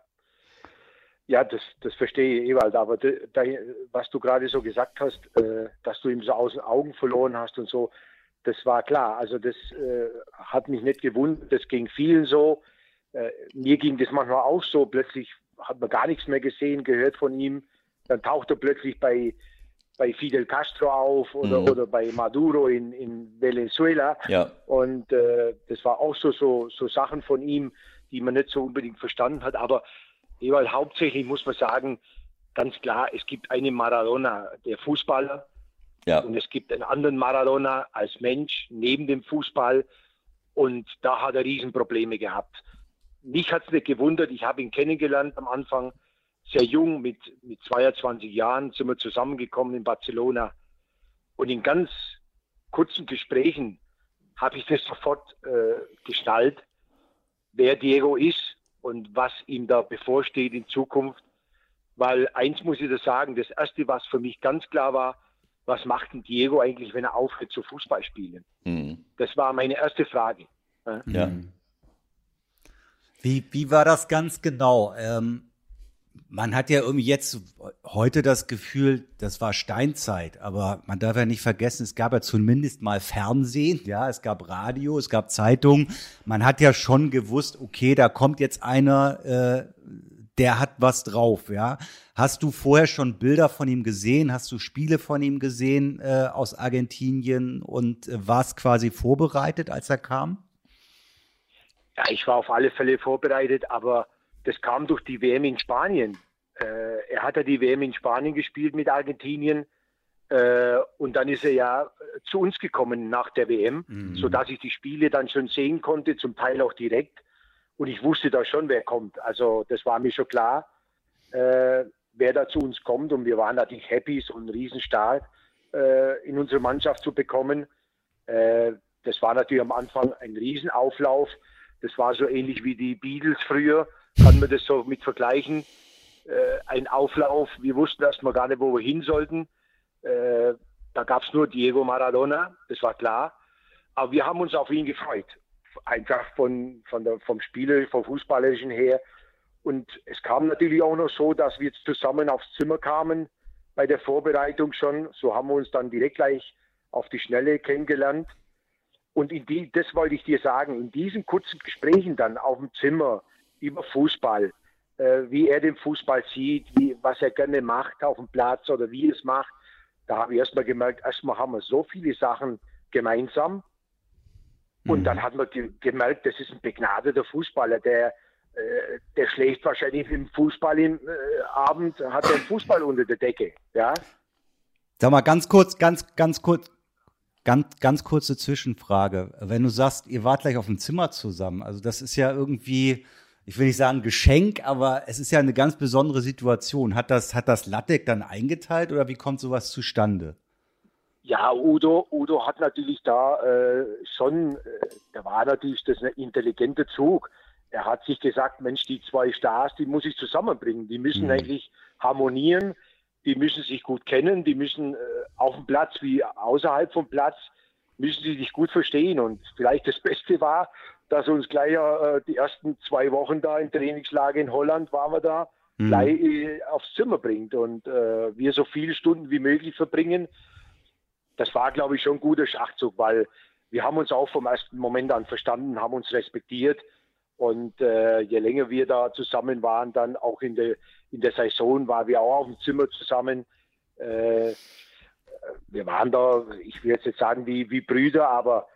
Speaker 4: ja, das, das verstehe ich, Ewald. Aber da, was du gerade so gesagt hast, äh, dass du ihm so aus den Augen verloren hast und so, das war klar. Also das äh, hat mich nicht gewundert. Das ging vielen so. Äh, mir ging das manchmal auch so. Plötzlich hat man gar nichts mehr gesehen, gehört von ihm. Dann taucht er plötzlich bei, bei Fidel Castro auf oder, mhm. oder bei Maduro in, in Venezuela. Ja. Und äh, das war auch so, so, so Sachen von ihm, die man nicht so unbedingt verstanden hat. Aber Ewald, hauptsächlich muss man sagen, ganz klar, es gibt einen Maradona, der Fußballer, ja. und es gibt einen anderen Maradona als Mensch neben dem Fußball. Und da hat er Riesenprobleme gehabt. Mich hat es nicht gewundert, ich habe ihn kennengelernt am Anfang, sehr jung, mit, mit 22 Jahren sind wir zusammengekommen in Barcelona. Und in ganz kurzen Gesprächen habe ich das sofort äh, gestaltet, wer Diego ist und was ihm da bevorsteht in Zukunft. Weil eins muss ich da sagen, das Erste, was für mich ganz klar war, was macht denn Diego eigentlich, wenn er aufhört zu Fußball spielen? Mhm. Das war meine erste Frage. Ja.
Speaker 2: Wie, wie war das ganz genau? Ähm, man hat ja irgendwie jetzt heute das Gefühl, das war Steinzeit, aber man darf ja nicht vergessen, es gab ja zumindest mal Fernsehen, ja, es gab Radio, es gab Zeitungen. Man hat ja schon gewusst, okay, da kommt jetzt einer, äh, der hat was drauf, ja. Hast du vorher schon Bilder von ihm gesehen? Hast du Spiele von ihm gesehen äh, aus Argentinien und äh, warst quasi vorbereitet, als er kam?
Speaker 4: Ja, ich war auf alle Fälle vorbereitet, aber das kam durch die WM in Spanien. Äh, er hat ja die WM in Spanien gespielt mit Argentinien. Äh, und dann ist er ja zu uns gekommen nach der WM, mhm. sodass ich die Spiele dann schon sehen konnte, zum Teil auch direkt. Und ich wusste da schon, wer kommt. Also das war mir schon klar, äh, wer da zu uns kommt. Und wir waren natürlich happy, so einen Riesenstar äh, in unsere Mannschaft zu bekommen. Äh, das war natürlich am Anfang ein Riesenauflauf. Das war so ähnlich wie die Beatles früher kann man das so mit vergleichen. Äh, ein Auflauf, wir wussten erstmal gar nicht, wo wir hin sollten. Äh, da gab es nur Diego Maradona, das war klar. Aber wir haben uns auf ihn gefreut. einfach von, von der, vom Spieler, vom Fußballerischen her. Und es kam natürlich auch noch so, dass wir zusammen aufs Zimmer kamen bei der Vorbereitung schon. So haben wir uns dann direkt gleich auf die Schnelle kennengelernt. Und die, das wollte ich dir sagen, in diesen kurzen Gesprächen dann auf dem Zimmer über Fußball, äh, wie er den Fußball sieht, wie, was er gerne macht auf dem Platz oder wie er es macht, da habe ich erstmal gemerkt, erstmal haben wir so viele Sachen gemeinsam. Und mhm. dann hat man ge gemerkt, das ist ein begnadeter Fußballer, der, äh, der schläft wahrscheinlich im Fußball im äh, Abend, hat den Fußball unter der Decke. Ja.
Speaker 2: Sag mal ganz kurz, ganz, ganz kurz, ganz, ganz kurze Zwischenfrage. Wenn du sagst, ihr wart gleich auf dem Zimmer zusammen, also das ist ja irgendwie, ich will nicht sagen Geschenk, aber es ist ja eine ganz besondere Situation. Hat das, hat das Lattek dann eingeteilt oder wie kommt sowas zustande?
Speaker 4: Ja, Udo, Udo hat natürlich da äh, schon, äh, da war natürlich das ein intelligenter Zug. Er hat sich gesagt, Mensch, die zwei Stars, die muss ich zusammenbringen. Die müssen mhm. eigentlich harmonieren, die müssen sich gut kennen, die müssen äh, auf dem Platz wie außerhalb vom Platz, müssen sie sich gut verstehen. Und vielleicht das Beste war, dass uns gleich äh, die ersten zwei Wochen da in Trainingslage in Holland waren wir da, mhm. gleich äh, aufs Zimmer bringt und äh, wir so viele Stunden wie möglich verbringen. Das war, glaube ich, schon ein guter Schachzug, weil wir haben uns auch vom ersten Moment an verstanden, haben uns respektiert. Und äh, je länger wir da zusammen waren, dann auch in der, in der Saison waren wir auch auf dem Zimmer zusammen. Äh, wir waren da, ich will jetzt nicht sagen wie, wie Brüder, aber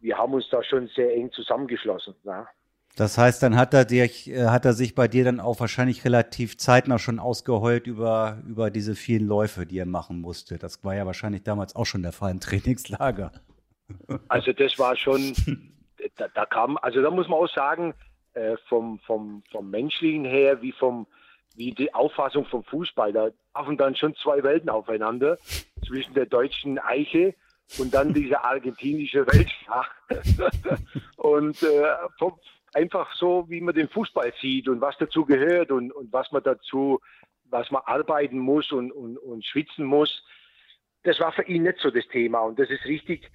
Speaker 4: wir haben uns da schon sehr eng zusammengeschlossen. Ja.
Speaker 2: Das heißt, dann hat er, dich, äh, hat er sich bei dir dann auch wahrscheinlich relativ zeitnah schon ausgeheult über, über diese vielen Läufe, die er machen musste. Das war ja wahrscheinlich damals auch schon der Fall im Trainingslager.
Speaker 4: Also das war schon, da, da kam, also da muss man auch sagen, äh, vom, vom, vom menschlichen her, wie vom, wie die Auffassung vom Fußball, da laufen dann schon zwei Welten aufeinander zwischen der deutschen Eiche und dann dieser argentinische Weltschach. und äh, vom, einfach so, wie man den Fußball sieht und was dazu gehört und, und was man dazu, was man arbeiten muss und, und, und schwitzen muss. Das war für ihn nicht so das Thema und das ist richtig.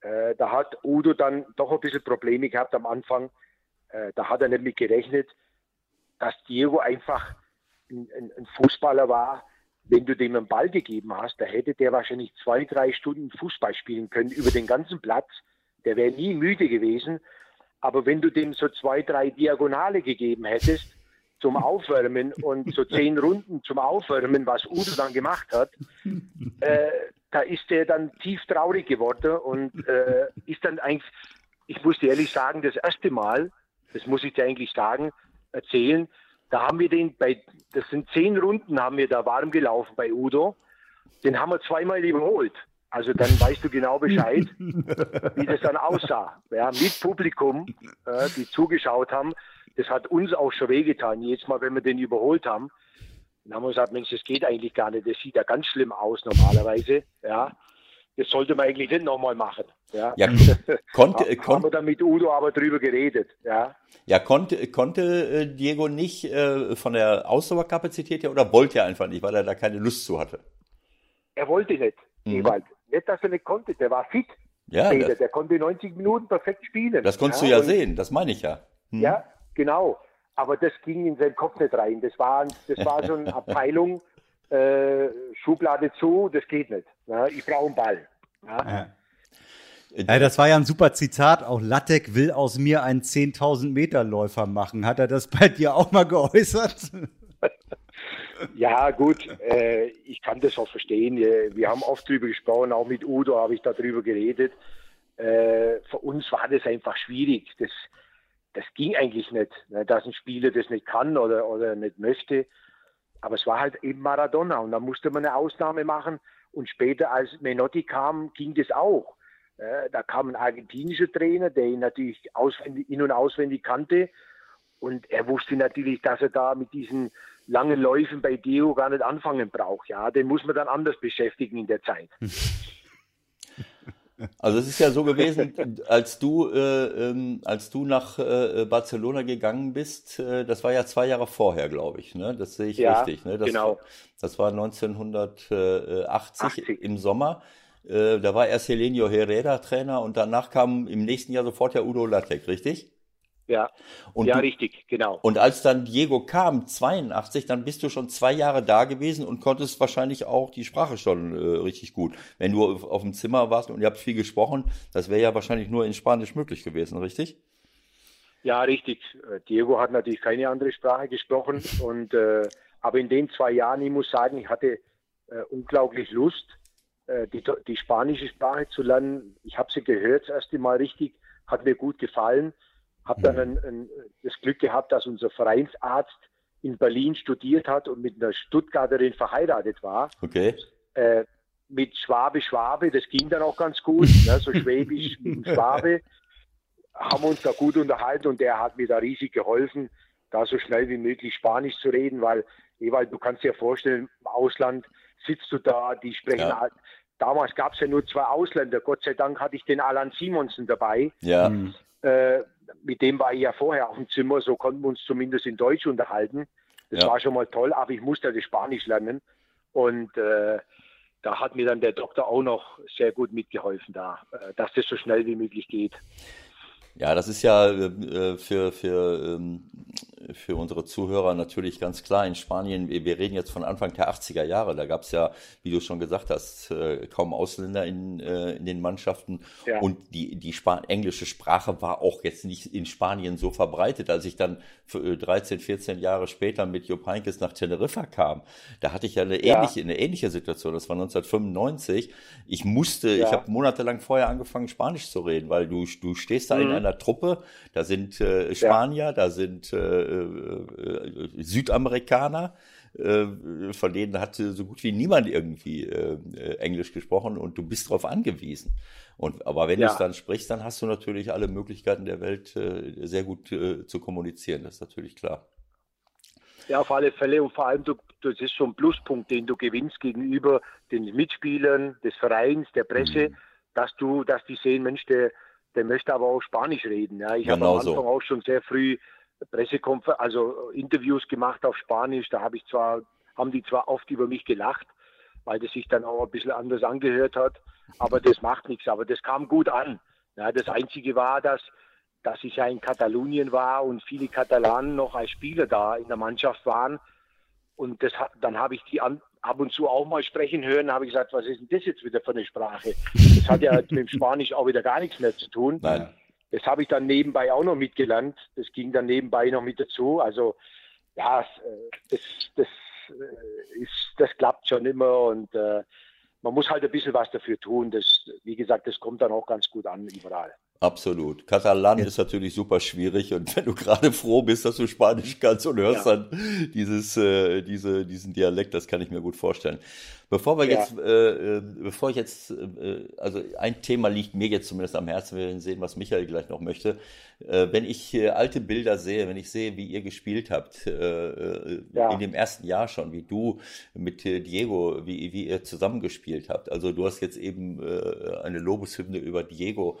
Speaker 4: Äh, da hat Udo dann doch ein bisschen Probleme gehabt am Anfang. Äh, da hat er mit gerechnet, dass Diego einfach ein, ein, ein Fußballer war, wenn du dem einen Ball gegeben hast, da hätte der wahrscheinlich zwei, drei Stunden Fußball spielen können über den ganzen Platz. Der wäre nie müde gewesen. Aber wenn du dem so zwei, drei Diagonale gegeben hättest zum Aufwärmen und so zehn Runden zum Aufwärmen, was Udo dann gemacht hat, äh, da ist der dann tief traurig geworden und äh, ist dann eigentlich, ich muss dir ehrlich sagen, das erste Mal, das muss ich dir eigentlich sagen, erzählen, da haben wir den bei, das sind zehn Runden, haben wir da warm gelaufen bei Udo. Den haben wir zweimal überholt. Also dann weißt du genau Bescheid, wie das dann aussah. Ja, mit Publikum, äh, die zugeschaut haben. Das hat uns auch schon wehgetan. Jedes Mal, wenn wir den überholt haben, dann haben wir gesagt, Mensch, das geht eigentlich gar nicht. Das sieht ja ganz schlimm aus normalerweise. Ja, das sollte man eigentlich nicht nochmal machen. Ja, ja konnte, kon haben wir dann mit Udo aber drüber geredet. Ja,
Speaker 3: ja konnte, konnte äh, Diego nicht äh, von der Ausdauerkapazität her oder wollte er einfach nicht, weil er da keine Lust zu hatte?
Speaker 4: Er wollte nicht, mhm. Ewald. Nicht, dass er nicht konnte, der war fit. Ja, der, der konnte 90 Minuten perfekt spielen.
Speaker 3: Das konntest ja, du ja sehen, das meine ich ja.
Speaker 4: Mhm. Ja, genau. Aber das ging in seinen Kopf nicht rein. Das war, das war so eine Abteilung, äh, Schublade zu, das geht nicht. Ja, ich brauche einen Ball. Ja.
Speaker 2: Ja, das war ja ein super Zitat. Auch Lattek will aus mir einen 10.000 Meter Läufer machen. Hat er das bei dir auch mal geäußert?
Speaker 4: Ja, gut, äh, ich kann das auch verstehen. Wir haben oft drüber gesprochen, auch mit Udo habe ich darüber geredet. Äh, für uns war das einfach schwierig. Das, das ging eigentlich nicht, ne, dass ein Spieler das nicht kann oder, oder nicht möchte. Aber es war halt eben Maradona und da musste man eine Ausnahme machen. Und später, als Menotti kam, ging das auch. Äh, da kam ein argentinischer Trainer, der ihn natürlich in- und auswendig kannte. Und er wusste natürlich, dass er da mit diesen langen Läufen bei Deo gar nicht anfangen braucht. Ja, den muss man dann anders beschäftigen in der Zeit.
Speaker 3: Also es ist ja so gewesen, als du, äh, ähm, als du nach äh, Barcelona gegangen bist, äh, das war ja zwei Jahre vorher, glaube ich. Ne? Das sehe ich ja, richtig. Ne? Das,
Speaker 4: genau.
Speaker 3: Das war 1980 80. im Sommer. Äh, da war erst Helenio Herrera Trainer und danach kam im nächsten Jahr sofort der Udo Lattek, richtig?
Speaker 4: Ja,
Speaker 3: Und
Speaker 4: ja
Speaker 3: du,
Speaker 4: richtig, genau.
Speaker 3: Und als dann Diego kam, 82, dann bist du schon zwei Jahre da gewesen und konntest wahrscheinlich auch die Sprache schon äh, richtig gut. Wenn du auf, auf dem Zimmer warst und ihr habt viel gesprochen, das wäre ja wahrscheinlich nur in Spanisch möglich gewesen, richtig?
Speaker 4: Ja, richtig. Äh, Diego hat natürlich keine andere Sprache gesprochen. Und, äh, aber in den zwei Jahren, ich muss sagen, ich hatte äh, unglaublich Lust, äh, die, die spanische Sprache zu lernen. Ich habe sie gehört das erste Mal richtig, hat mir gut gefallen. Habe dann ein, ein, das Glück gehabt, dass unser Vereinsarzt in Berlin studiert hat und mit einer Stuttgarterin verheiratet war.
Speaker 3: Okay.
Speaker 4: Äh, mit Schwabe, Schwabe, das ging dann auch ganz gut, ne, so Schwäbisch und Schwabe haben uns da gut unterhalten und der hat mir da riesig geholfen, da so schnell wie möglich Spanisch zu reden, weil, Ewald, du kannst dir vorstellen, im Ausland sitzt du da, die sprechen
Speaker 3: Ja.
Speaker 4: halt. Damals gab es ja nur zwei Ausländer. Gott sei Dank hatte ich den Alan Simonsen dabei.
Speaker 3: Ja.
Speaker 2: Mhm.
Speaker 4: Äh, mit dem war ich ja vorher auf dem Zimmer, so konnten wir uns zumindest in Deutsch unterhalten. Das
Speaker 3: Ja.
Speaker 4: war schon mal toll, aber ich musste das Spanisch lernen. Und äh, da hat mir dann der Doktor auch noch sehr gut mitgeholfen, da, äh, dass das so schnell wie möglich geht.
Speaker 3: Ja, das ist ja äh, für, für, ähm, für unsere Zuhörer natürlich ganz klar. In Spanien, wir wir reden jetzt von Anfang der 80er Jahre, da gab es ja, wie du schon gesagt hast, äh, kaum Ausländer in, äh, in den Mannschaften.
Speaker 4: Ja.
Speaker 3: Und die, die Spa englische Sprache war auch jetzt nicht in Spanien so verbreitet. Als ich dann für, äh, 13, 14 Jahre später mit Jupp Heynckes nach Teneriffa kam, da hatte ich ja eine
Speaker 4: Ja.
Speaker 3: ähnliche, eine ähnliche Situation. Das war 1995. Ich musste, ich
Speaker 4: Ja.
Speaker 3: habe monatelang vorher angefangen, Spanisch zu reden, weil du, du stehst da in
Speaker 4: Mhm.
Speaker 3: Einer Truppe, da sind äh, Spanier, da sind äh, äh, Südamerikaner, äh, von denen hat so gut wie niemand irgendwie äh, Englisch gesprochen und du bist darauf angewiesen. Und, aber wenn
Speaker 4: Ja.
Speaker 3: du es dann sprichst, dann hast du natürlich alle Möglichkeiten der Welt, äh, sehr gut äh, zu kommunizieren, das ist natürlich klar.
Speaker 4: Ja, auf alle Fälle und vor allem, du, das ist so ein Pluspunkt, den du gewinnst gegenüber den Mitspielern des Vereins, der Presse,
Speaker 3: Mhm.
Speaker 4: dass du, dass die sehen, Mensch, der, der möchte aber auch Spanisch reden. Ja, ich habe
Speaker 3: Genau
Speaker 4: am
Speaker 3: so.
Speaker 4: Anfang auch schon sehr früh Pressekonfer also Interviews gemacht auf Spanisch. Da habe ich zwar, haben die zwar oft über mich gelacht, weil das sich dann auch ein bisschen anders angehört hat, aber das macht nichts. Aber das kam gut an. Ja, das Einzige war, dass dass ich ja in Katalonien war und viele Katalanen noch als Spieler da in der Mannschaft waren. Und das, dann habe ich die an, ab und zu auch mal sprechen hören, habe ich gesagt, was ist denn das jetzt wieder für eine Sprache? Das hat ja mit dem Spanisch auch wieder gar nichts mehr zu tun.
Speaker 3: Nein.
Speaker 4: Das habe ich dann nebenbei auch noch mitgelernt. Das ging dann nebenbei noch mit dazu. Also ja, äh, das, das, äh, ist, das klappt schon immer und äh, man muss halt ein bisschen was dafür tun. Das, wie gesagt, das kommt dann auch ganz gut an überall.
Speaker 3: Absolut. Katalan ist natürlich super schwierig und wenn du gerade froh bist, dass du Spanisch kannst und hörst
Speaker 4: Ja.
Speaker 3: dann dieses, äh, diese, diesen Dialekt, das kann ich mir gut vorstellen. Bevor wir
Speaker 4: Ja.
Speaker 3: jetzt, äh, äh, bevor ich jetzt, äh, also ein Thema liegt mir jetzt zumindest am Herzen, wir werden sehen, was Michael gleich noch möchte. Äh, wenn ich äh, alte Bilder sehe, wenn ich sehe, wie ihr gespielt habt, äh, äh,
Speaker 4: Ja.
Speaker 3: in dem ersten Jahr schon, wie du mit äh, Diego, wie, wie ihr zusammengespielt habt. Also du hast jetzt eben äh, eine Lobeshymne über Diego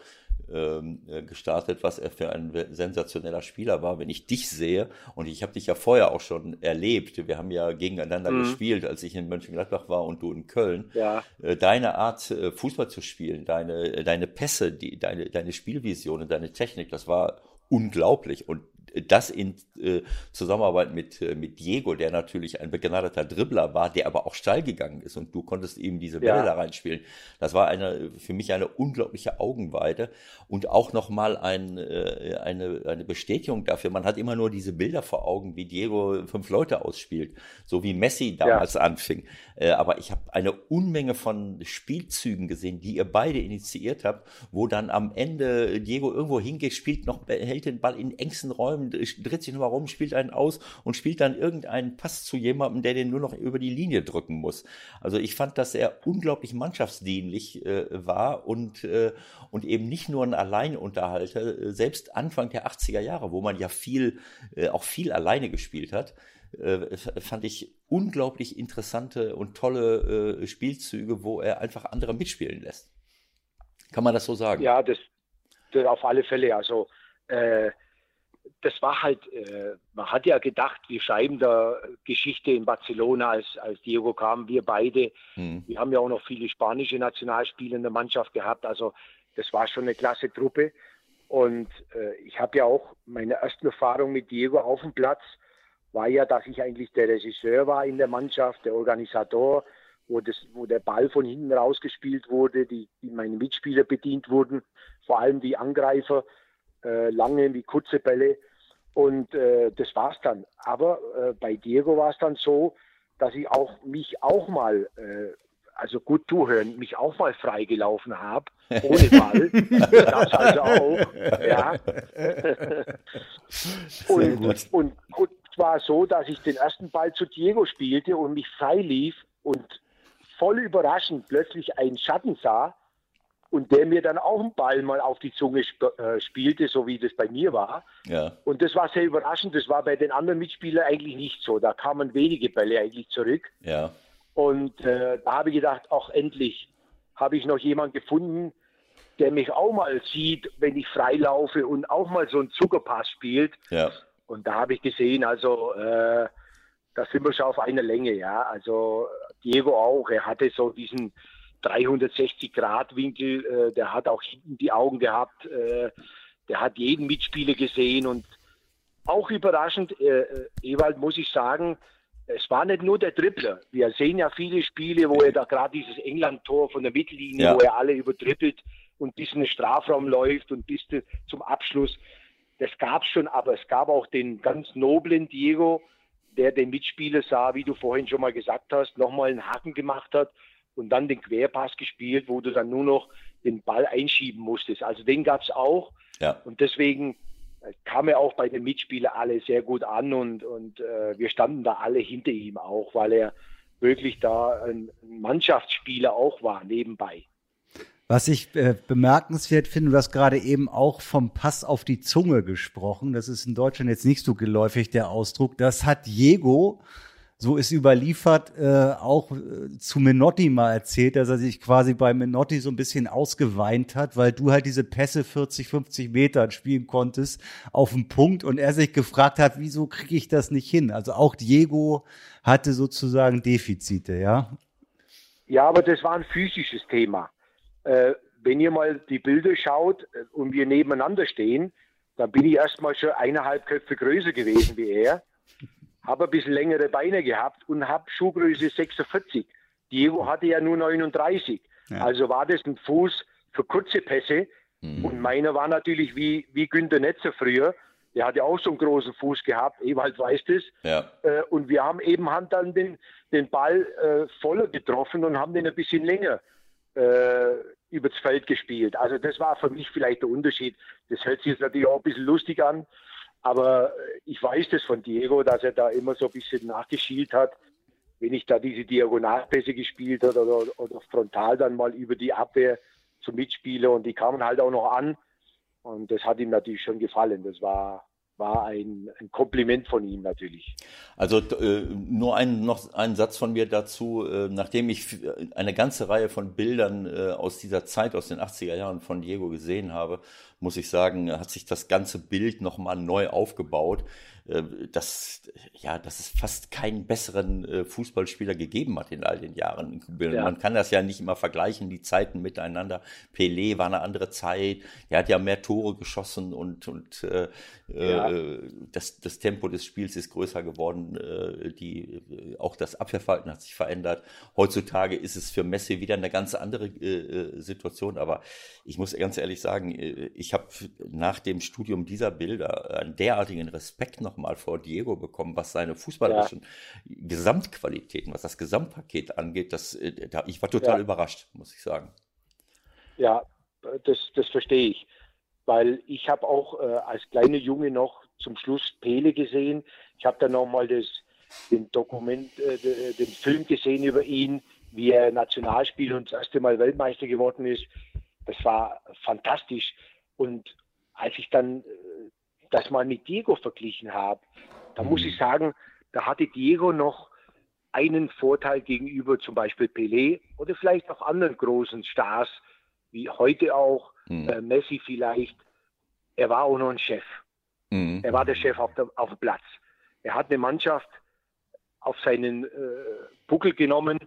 Speaker 3: gestartet, was er für ein sensationeller Spieler war. Wenn ich dich sehe, und ich habe dich ja vorher auch schon erlebt, wir haben ja gegeneinander
Speaker 4: Mhm.
Speaker 3: gespielt, als ich in Mönchengladbach war und du in Köln,
Speaker 4: Ja.
Speaker 3: äh, deine Art, äh, Fußball zu spielen, deine, äh, deine Pässe, die, deine, deine Spielvision und deine Technik, das war unglaublich. Und das in äh, Zusammenarbeit mit, äh, mit Diego, der natürlich ein begnadeter Dribbler war, der aber auch steil gegangen ist und du konntest ihm diese Bälle
Speaker 4: Ja.
Speaker 3: da reinspielen. Das war eine, für mich eine unglaubliche Augenweide und auch nochmal ein, äh, eine, eine Bestätigung dafür. Man hat immer nur diese Bilder vor Augen, wie Diego fünf Leute ausspielt, so wie Messi damals anfing. Äh, aber ich habe eine Unmenge von Spielzügen gesehen, die ihr beide initiiert habt, wo dann am Ende Diego irgendwo hingeht, spielt noch, hält den Ball in engsten Räumen, dreht sich nochmal rum, spielt einen aus und spielt dann irgendeinen Pass zu jemandem, der den nur noch über die Linie drücken muss. Also ich fand, dass er unglaublich mannschaftsdienlich äh, war und, äh, und eben nicht nur ein Alleinunterhalter, äh, selbst Anfang der 80er Jahre, wo man ja viel, äh, auch viel alleine gespielt hat, äh, fand ich unglaublich interessante und tolle äh, Spielzüge, wo er einfach andere mitspielen lässt. Kann man das so sagen?
Speaker 4: Ja, das, das auf alle Fälle. Also äh, das war halt, äh, man hat ja gedacht, wir schreiben da Geschichte in Barcelona, als, als Diego kam, wir beide. Mhm. Wir haben ja auch noch viele spanische Nationalspieler in der Mannschaft gehabt, also das war schon eine klasse Truppe. Und äh, ich habe ja auch meine ersten Erfahrungen mit Diego auf dem Platz, war ja, dass ich eigentlich der Regisseur war in der Mannschaft, der Organisator, wo, das, wo der Ball von hinten rausgespielt wurde, die, die meine Mitspieler bedient wurden, vor allem die Angreifer, äh, lange wie kurze Bälle. Und äh, das war's dann. Aber äh, bei Diego war es dann so, dass ich auch mich auch mal, äh, also gut zuhören, mich auch mal freigelaufen habe, ohne Ball. das also auch. Ja. und, und gut, war so, dass ich den ersten Ball zu Diego spielte und mich frei lief und voll überraschend plötzlich einen Schatten sah und der mir dann auch einen Ball mal auf die Zunge sp äh, spielte, so wie das bei mir war. Ja. Und das war sehr überraschend. Das war bei den anderen Mitspielern eigentlich nicht so. Da kamen wenige Bälle eigentlich zurück.
Speaker 3: Ja.
Speaker 4: Und äh, da habe ich gedacht, ach endlich habe ich noch jemanden gefunden, der mich auch mal sieht, wenn ich freilaufe und auch mal so einen Zuckerpass spielt.
Speaker 3: Ja.
Speaker 4: Und da habe ich gesehen, also äh, da sind wir schon auf einer Länge, ja. Also Diego auch, er hatte so diesen 360-Grad-Winkel, äh, der hat auch hinten die Augen gehabt, äh, der hat jeden Mitspieler gesehen und auch überraschend, äh, äh, Ewald muss ich sagen, es war nicht nur der Dribbler. Wir sehen ja viele Spiele, wo er da gerade dieses England-Tor von der Mittellinie, ja. wo er alle übertrippelt und bis in den Strafraum läuft und bis zum Abschluss. Das gab es schon, aber es gab auch den ganz noblen Diego, der den Mitspieler sah, wie du vorhin schon mal gesagt hast, nochmal einen Haken gemacht hat und dann den Querpass gespielt, wo du dann nur noch den Ball einschieben musstest. Also den gab es auch.
Speaker 3: Ja.
Speaker 4: Und deswegen äh, kam er auch bei den Mitspielern alle sehr gut an und, und äh, wir standen da alle hinter ihm auch, weil er wirklich da ein Mannschaftsspieler auch war nebenbei.
Speaker 2: Was ich äh, bemerkenswert finde, du hast gerade eben auch vom Pass auf die Zunge gesprochen. Das ist in Deutschland jetzt nicht so geläufig, der Ausdruck. Das hat Diego so ist überliefert, äh, auch äh, zu Menotti mal erzählt, dass er sich quasi bei Menotti so ein bisschen ausgeweint hat, weil du halt diese Pässe 40, 50 Meter spielen konntest auf den Punkt und er sich gefragt hat, wieso kriege ich das nicht hin? Also auch Diego hatte sozusagen Defizite, ja?
Speaker 4: Ja, aber das war ein physisches Thema. Äh, wenn ihr mal die Bilder schaut äh, und wir nebeneinander stehen, dann bin ich erstmal schon eineinhalb Köpfe größer gewesen wie er habe ein bisschen längere Beine gehabt und habe Schuhgröße 46. Diego hatte ja nur 39. Ja. Also war das ein Fuß für kurze Pässe. Mhm. Und meiner war natürlich wie, wie Günter Netzer früher. Der hat ja auch so einen großen Fuß gehabt, Ewald weiß das.
Speaker 3: Ja.
Speaker 4: Äh, und wir haben eben dann den, den Ball äh, voller getroffen und haben den ein bisschen länger äh, übers Feld gespielt. Also das war für mich vielleicht der Unterschied. Das hört sich jetzt natürlich auch ein bisschen lustig an, aber ich weiß das von Diego, dass er da immer so ein bisschen nachgeschielt hat, wenn ich da diese Diagonalpässe gespielt habe oder, oder frontal dann mal über die Abwehr zum Mitspieler und die kamen halt auch noch an. Und das hat ihm natürlich schon gefallen. Das war, war ein, ein Kompliment von ihm natürlich.
Speaker 3: Also äh, nur ein, noch ein Satz von mir dazu, äh, nachdem ich eine ganze Reihe von Bildern äh, aus dieser Zeit, aus den 80er Jahren von Diego gesehen habe, muss ich sagen, hat sich das ganze Bild nochmal neu aufgebaut. Äh, dass, ja, dass es fast keinen besseren äh, Fußballspieler gegeben hat in all den Jahren. Ja. Man kann das ja nicht immer vergleichen, die Zeiten miteinander. Pelé war eine andere Zeit, er hat ja mehr Tore geschossen und, und äh, ja. äh, das, das Tempo des Spiels ist größer geworden. Die, auch das Abwehrverhalten hat sich verändert. Heutzutage ist es für Messi wieder eine ganz andere äh, Situation, aber ich muss ganz ehrlich sagen, ich habe nach dem Studium dieser Bilder einen derartigen Respekt noch mal vor Diego bekommen, was seine fußballerischen ja. Gesamtqualitäten, was das Gesamtpaket angeht. Das, äh, da, ich war total ja. überrascht, muss ich sagen.
Speaker 4: Ja, das, das verstehe ich. Weil ich habe auch äh, als kleiner Junge noch zum Schluss Pele gesehen. Ich habe dann nochmal den Dokument, äh, den Film gesehen über ihn, wie er Nationalspieler und das erste Mal Weltmeister geworden ist. Das war fantastisch. Und als ich dann äh, das mal mit Diego verglichen habe, da muss ich mhm. sagen, da hatte Diego noch einen Vorteil gegenüber zum Beispiel Pelé oder vielleicht auch anderen großen Stars, wie heute auch mhm. äh, Messi vielleicht. Er war auch noch ein Chef. Mhm. Er war der Chef auf, der, auf dem Platz. Er hat eine Mannschaft auf seinen äh, Buckel genommen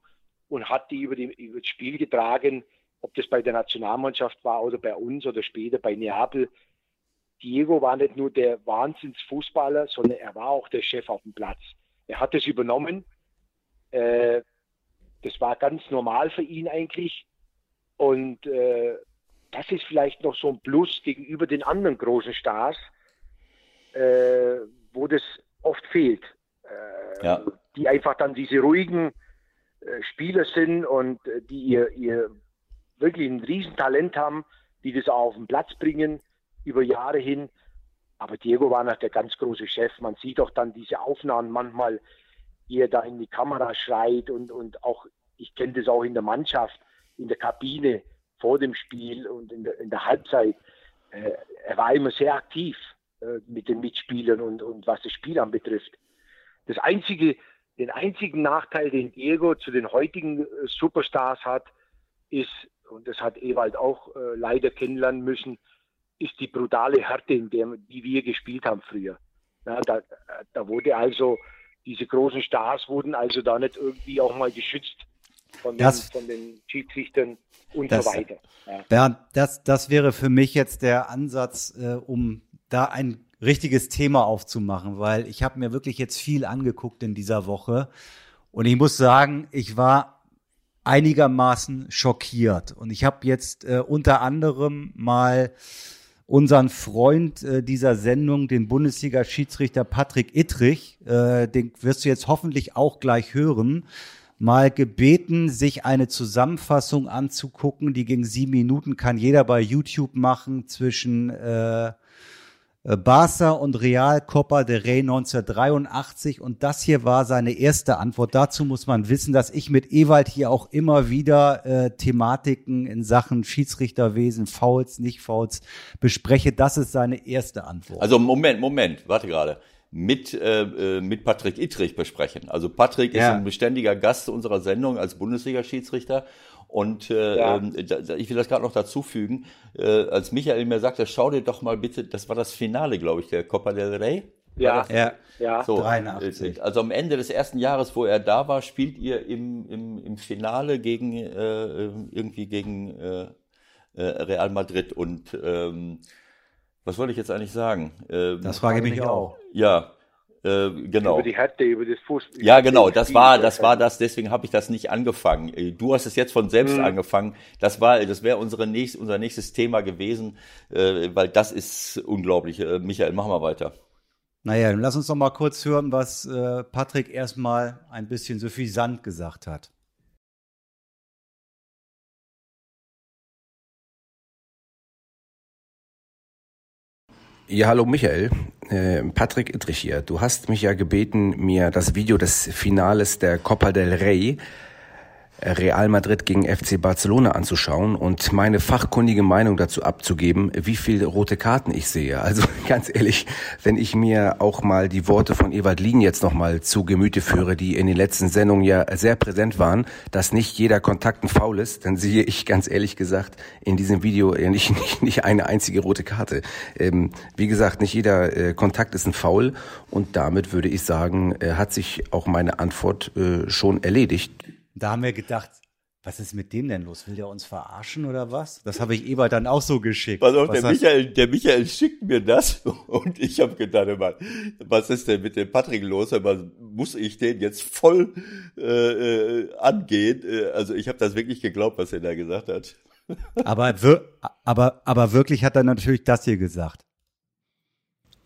Speaker 4: und hat die über, die über das Spiel getragen, ob das bei der Nationalmannschaft war oder bei uns oder später bei Neapel. Diego war nicht nur der Wahnsinnsfußballer, sondern er war auch der Chef auf dem Platz. Er hat es übernommen. Äh, das war ganz normal für ihn eigentlich. Und äh, das ist vielleicht noch so ein Plus gegenüber den anderen großen Stars, äh, wo das oft fehlt. Äh, ja. Die einfach dann diese ruhigen äh, Spieler sind und äh, die ihr, ihr wirklich ein Riesentalent haben, die das auch auf den Platz bringen über Jahre hin. Aber Diego war noch der ganz große Chef. Man sieht auch dann diese Aufnahmen manchmal, wie er da in die Kamera schreit und, und auch, ich kenne das auch in der Mannschaft, in der Kabine vor dem Spiel und in der, in der Halbzeit. Äh, er war immer sehr aktiv äh, mit den Mitspielern und, und was das Spiel anbetrifft. Das einzige, den einzigen Nachteil, den Diego zu den heutigen äh, Superstars hat, ist, und das hat Ewald auch äh, leider kennenlernen müssen, ist die brutale Härte, in der die wir gespielt haben früher. Ja, da, da wurde also, diese großen Stars wurden also da nicht irgendwie auch mal geschützt von, das, den, von den Schiedsrichtern und das, so weiter.
Speaker 2: Ja. Bernd, das, das wäre für mich jetzt der Ansatz, äh, um da ein richtiges Thema aufzumachen, weil ich habe mir wirklich jetzt viel angeguckt in dieser Woche und ich muss sagen, ich war einigermaßen schockiert und ich habe jetzt äh, unter anderem mal unseren Freund äh, dieser Sendung, den Bundesliga-Schiedsrichter Patrick Ittrich, äh, den wirst du jetzt hoffentlich auch gleich hören, mal gebeten, sich eine Zusammenfassung anzugucken. Die ging sieben Minuten, kann jeder bei YouTube machen zwischen äh, Barca und Real Copa de Rey 1983 und das hier war seine erste Antwort. Dazu muss man wissen, dass ich mit Ewald hier auch immer wieder äh, Thematiken in Sachen Schiedsrichterwesen, Fouls, nicht Fouls bespreche. Das ist seine erste Antwort.
Speaker 3: Also Moment, Moment, warte gerade. Mit, äh, äh mit Patrick Ittrich besprechen. Also Patrick ja. ist ein beständiger Gast unserer Sendung als Bundesliga-Schiedsrichter und äh, ja. ähm, ich will das gerade noch dazu fügen, äh, als Michael mir sagte, schau dir doch mal bitte, das war das Finale, glaube ich, der Copa del Rey.
Speaker 2: Ja, ja,
Speaker 3: ja. So, 83. Äh, also am Ende des ersten Jahres, wo er da war, spielt ihr im, im, im Finale gegen äh, irgendwie gegen äh, äh, Real Madrid und ähm, was wollte ich jetzt eigentlich sagen?
Speaker 2: Ähm, das frage ich mich auch.
Speaker 3: Ja, äh, genau.
Speaker 4: Über die Härte, über das Fuß.
Speaker 3: Ja, genau, das war, das war das, deswegen habe ich das nicht angefangen. Äh, du hast es jetzt von selbst mhm. angefangen. Das war, das wäre unsere nächst, unser nächstes Thema gewesen, äh, weil das ist unglaublich. Äh, Michael, mach mal weiter.
Speaker 2: Naja, dann lass uns doch mal kurz hören, was äh, Patrick erstmal ein bisschen so viel Sand gesagt hat.
Speaker 5: Ja, hallo Michael. Äh, Patrick Ittrich hier. Du hast mich ja gebeten, mir das Video des Finales der Copa del Rey Real Madrid gegen FC Barcelona anzuschauen und meine fachkundige Meinung dazu abzugeben, wie viele rote Karten ich sehe. Also ganz ehrlich, wenn ich mir auch mal die Worte von Ewald Lien jetzt nochmal zu Gemüte führe, die in den letzten Sendungen ja sehr präsent waren, dass nicht jeder Kontakt ein Foul ist, dann sehe ich ganz ehrlich gesagt in diesem Video nicht, nicht, nicht eine einzige rote Karte. Ähm, wie gesagt, nicht jeder äh, Kontakt ist ein Foul und damit würde ich sagen, äh, hat sich auch meine Antwort äh, schon erledigt.
Speaker 2: Da haben wir gedacht, was ist mit dem denn los? Will der uns verarschen oder was? Das habe ich Ebert dann auch so geschickt.
Speaker 3: Pass auf, der Michael, der Michael schickt mir das und ich habe gedacht, immer, was ist denn mit dem Patrick los? Aber muss ich den jetzt voll äh, äh, angehen? Äh, also ich habe das wirklich geglaubt, was er da gesagt hat.
Speaker 2: Aber, aber, aber wirklich hat er natürlich das hier gesagt.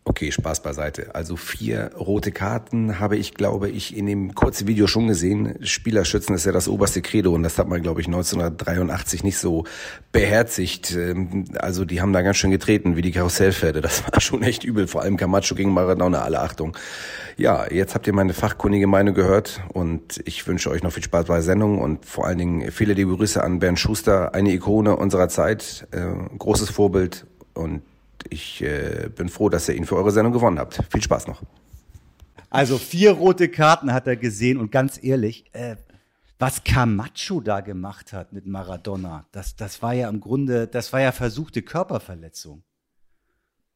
Speaker 5: Okay, Spaß beiseite. Also vier rote Karten habe ich, glaube ich, in dem kurzen Video schon gesehen. Spielerschützen ist ja das oberste Credo und das hat man, glaube ich, 1983 nicht so beherzigt. Ähm, also die haben da ganz schön getreten, wie die Karussellpferde. Das war schon echt übel. Vor allem Camacho gegen Maradona, alle Achtung. Ja, jetzt habt ihr meine fachkundige Meinung gehört und ich wünsche euch noch viel Spaß bei der Sendung und vor allen Dingen viele liebe Grüße an Bernd Schuster, eine Ikone unserer Zeit, äh, großes Vorbild und ich äh, bin froh, dass ihr ihn für eure Sendung gewonnen habt. Viel Spaß noch.
Speaker 2: Also vier rote Karten hat er gesehen und ganz ehrlich, äh, was Camacho da gemacht hat mit Maradona, das, das war ja im Grunde, das war ja versuchte Körperverletzung.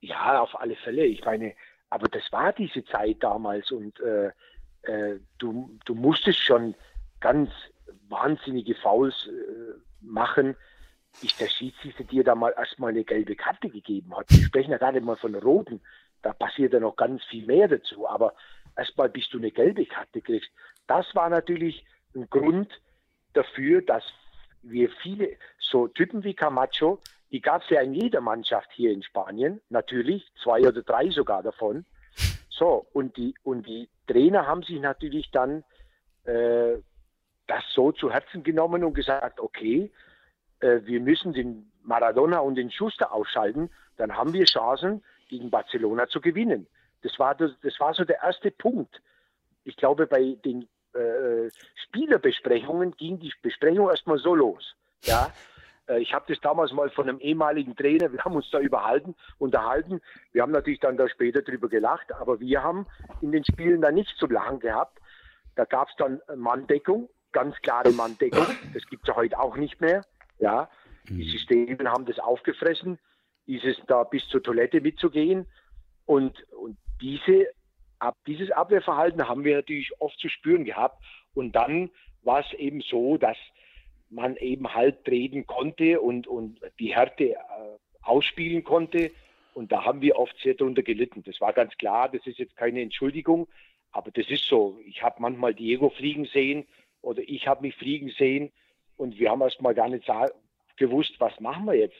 Speaker 4: Ja, auf alle Fälle. Ich meine, aber das war diese Zeit damals und äh, äh, du, du musstest schon ganz wahnsinnige Fouls äh, machen, bis der Schiedsrichter dir da mal erstmal eine gelbe Karte gegeben hat. Wir sprechen ja gerade mal von roten, da passiert ja noch ganz viel mehr dazu, aber erstmal bis du eine gelbe Karte kriegst. Das war natürlich ein Grund dafür, dass wir viele, so Typen wie Camacho, die gab es ja in jeder Mannschaft hier in Spanien, natürlich, zwei oder drei sogar davon. So, und die, und die Trainer haben sich natürlich dann äh, das so zu Herzen genommen und gesagt, okay, äh, wir müssen den Maradona und den Schuster ausschalten, dann haben wir Chancen, gegen Barcelona zu gewinnen. Das war, das, das war so der erste Punkt. Ich glaube, bei den äh, Spielerbesprechungen ging die Besprechung erstmal so los. Ja, äh, ich habe das damals mal von einem ehemaligen Trainer, wir haben uns da überhalten, unterhalten. Wir haben natürlich dann da später drüber gelacht, aber wir haben in den Spielen da nicht zu lachen gehabt. Da gab es dann Manndeckung, ganz klare Manndeckung. Das gibt es ja heute auch nicht mehr. Ja, die mhm. Systeme haben das aufgefressen, dieses da bis zur Toilette mitzugehen. Und, und diese, ab, dieses Abwehrverhalten haben wir natürlich oft zu spüren gehabt. Und dann war es eben so, dass man eben halt treten konnte und, und die Härte äh, ausspielen konnte. Und da haben wir oft sehr darunter gelitten. Das war ganz klar, das ist jetzt keine Entschuldigung, aber das ist so. Ich habe manchmal Diego fliegen sehen oder ich habe mich fliegen sehen und wir haben erst mal gar nicht gewusst, was machen wir jetzt?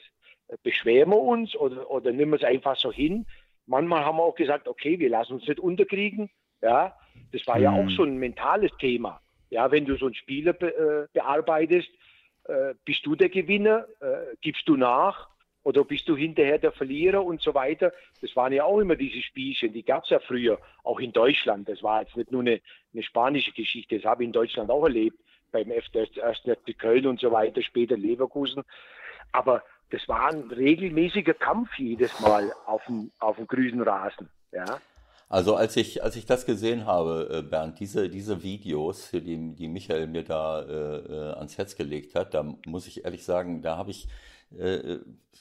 Speaker 4: Beschweren wir uns oder, oder nehmen wir es einfach so hin? Manchmal haben wir auch gesagt, okay, wir lassen uns nicht unterkriegen. Ja, das war ja auch hm. so ein mentales Thema. Ja, wenn du so einen Spieler be, äh, bearbeitest, äh, bist du der Gewinner, äh, gibst du nach oder bist du hinterher der Verlierer und so weiter. Das waren ja auch immer diese Spielchen, die gab es ja früher, auch in Deutschland. Das war jetzt nicht nur eine, eine spanische Geschichte, das habe ich in Deutschland auch erlebt, beim ersten FC Köln und so weiter, später Leverkusen. Aber das war ein regelmäßiger Kampf jedes Mal auf dem, auf dem grünen Rasen. Ja.
Speaker 3: Also als ich, als ich das gesehen habe, äh, Bernd, diese, diese Videos, die, die Michael mir da äh, äh, ans Herz gelegt hat, da muss ich ehrlich sagen, da habe ich, äh,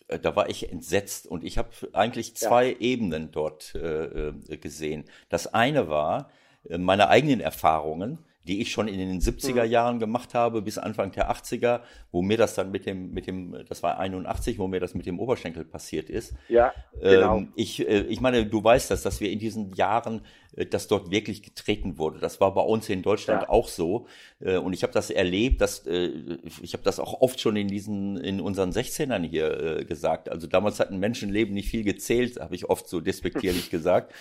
Speaker 3: äh, da war ich entsetzt und ich habe eigentlich zwei ja. Ebenen dort äh, gesehen. Das eine war meine eigenen Erfahrungen, die ich schon in den 70er mhm. Jahren gemacht habe, bis Anfang der 80er, wo mir das dann mit dem, mit dem, das war 81, wo mir das mit dem Oberschenkel passiert ist.
Speaker 4: Ja, genau.
Speaker 3: Ähm, ich, äh, ich meine, du weißt das, dass wir in diesen Jahren dass dort wirklich getreten wurde. Das war bei uns in Deutschland ja. auch so. Äh, und ich habe das erlebt, dass äh, ich habe das auch oft schon in diesen, in unseren 16ern hier gesagt. Also damals hat ein Menschenleben nicht viel gezählt, habe ich oft so despektierlich gesagt.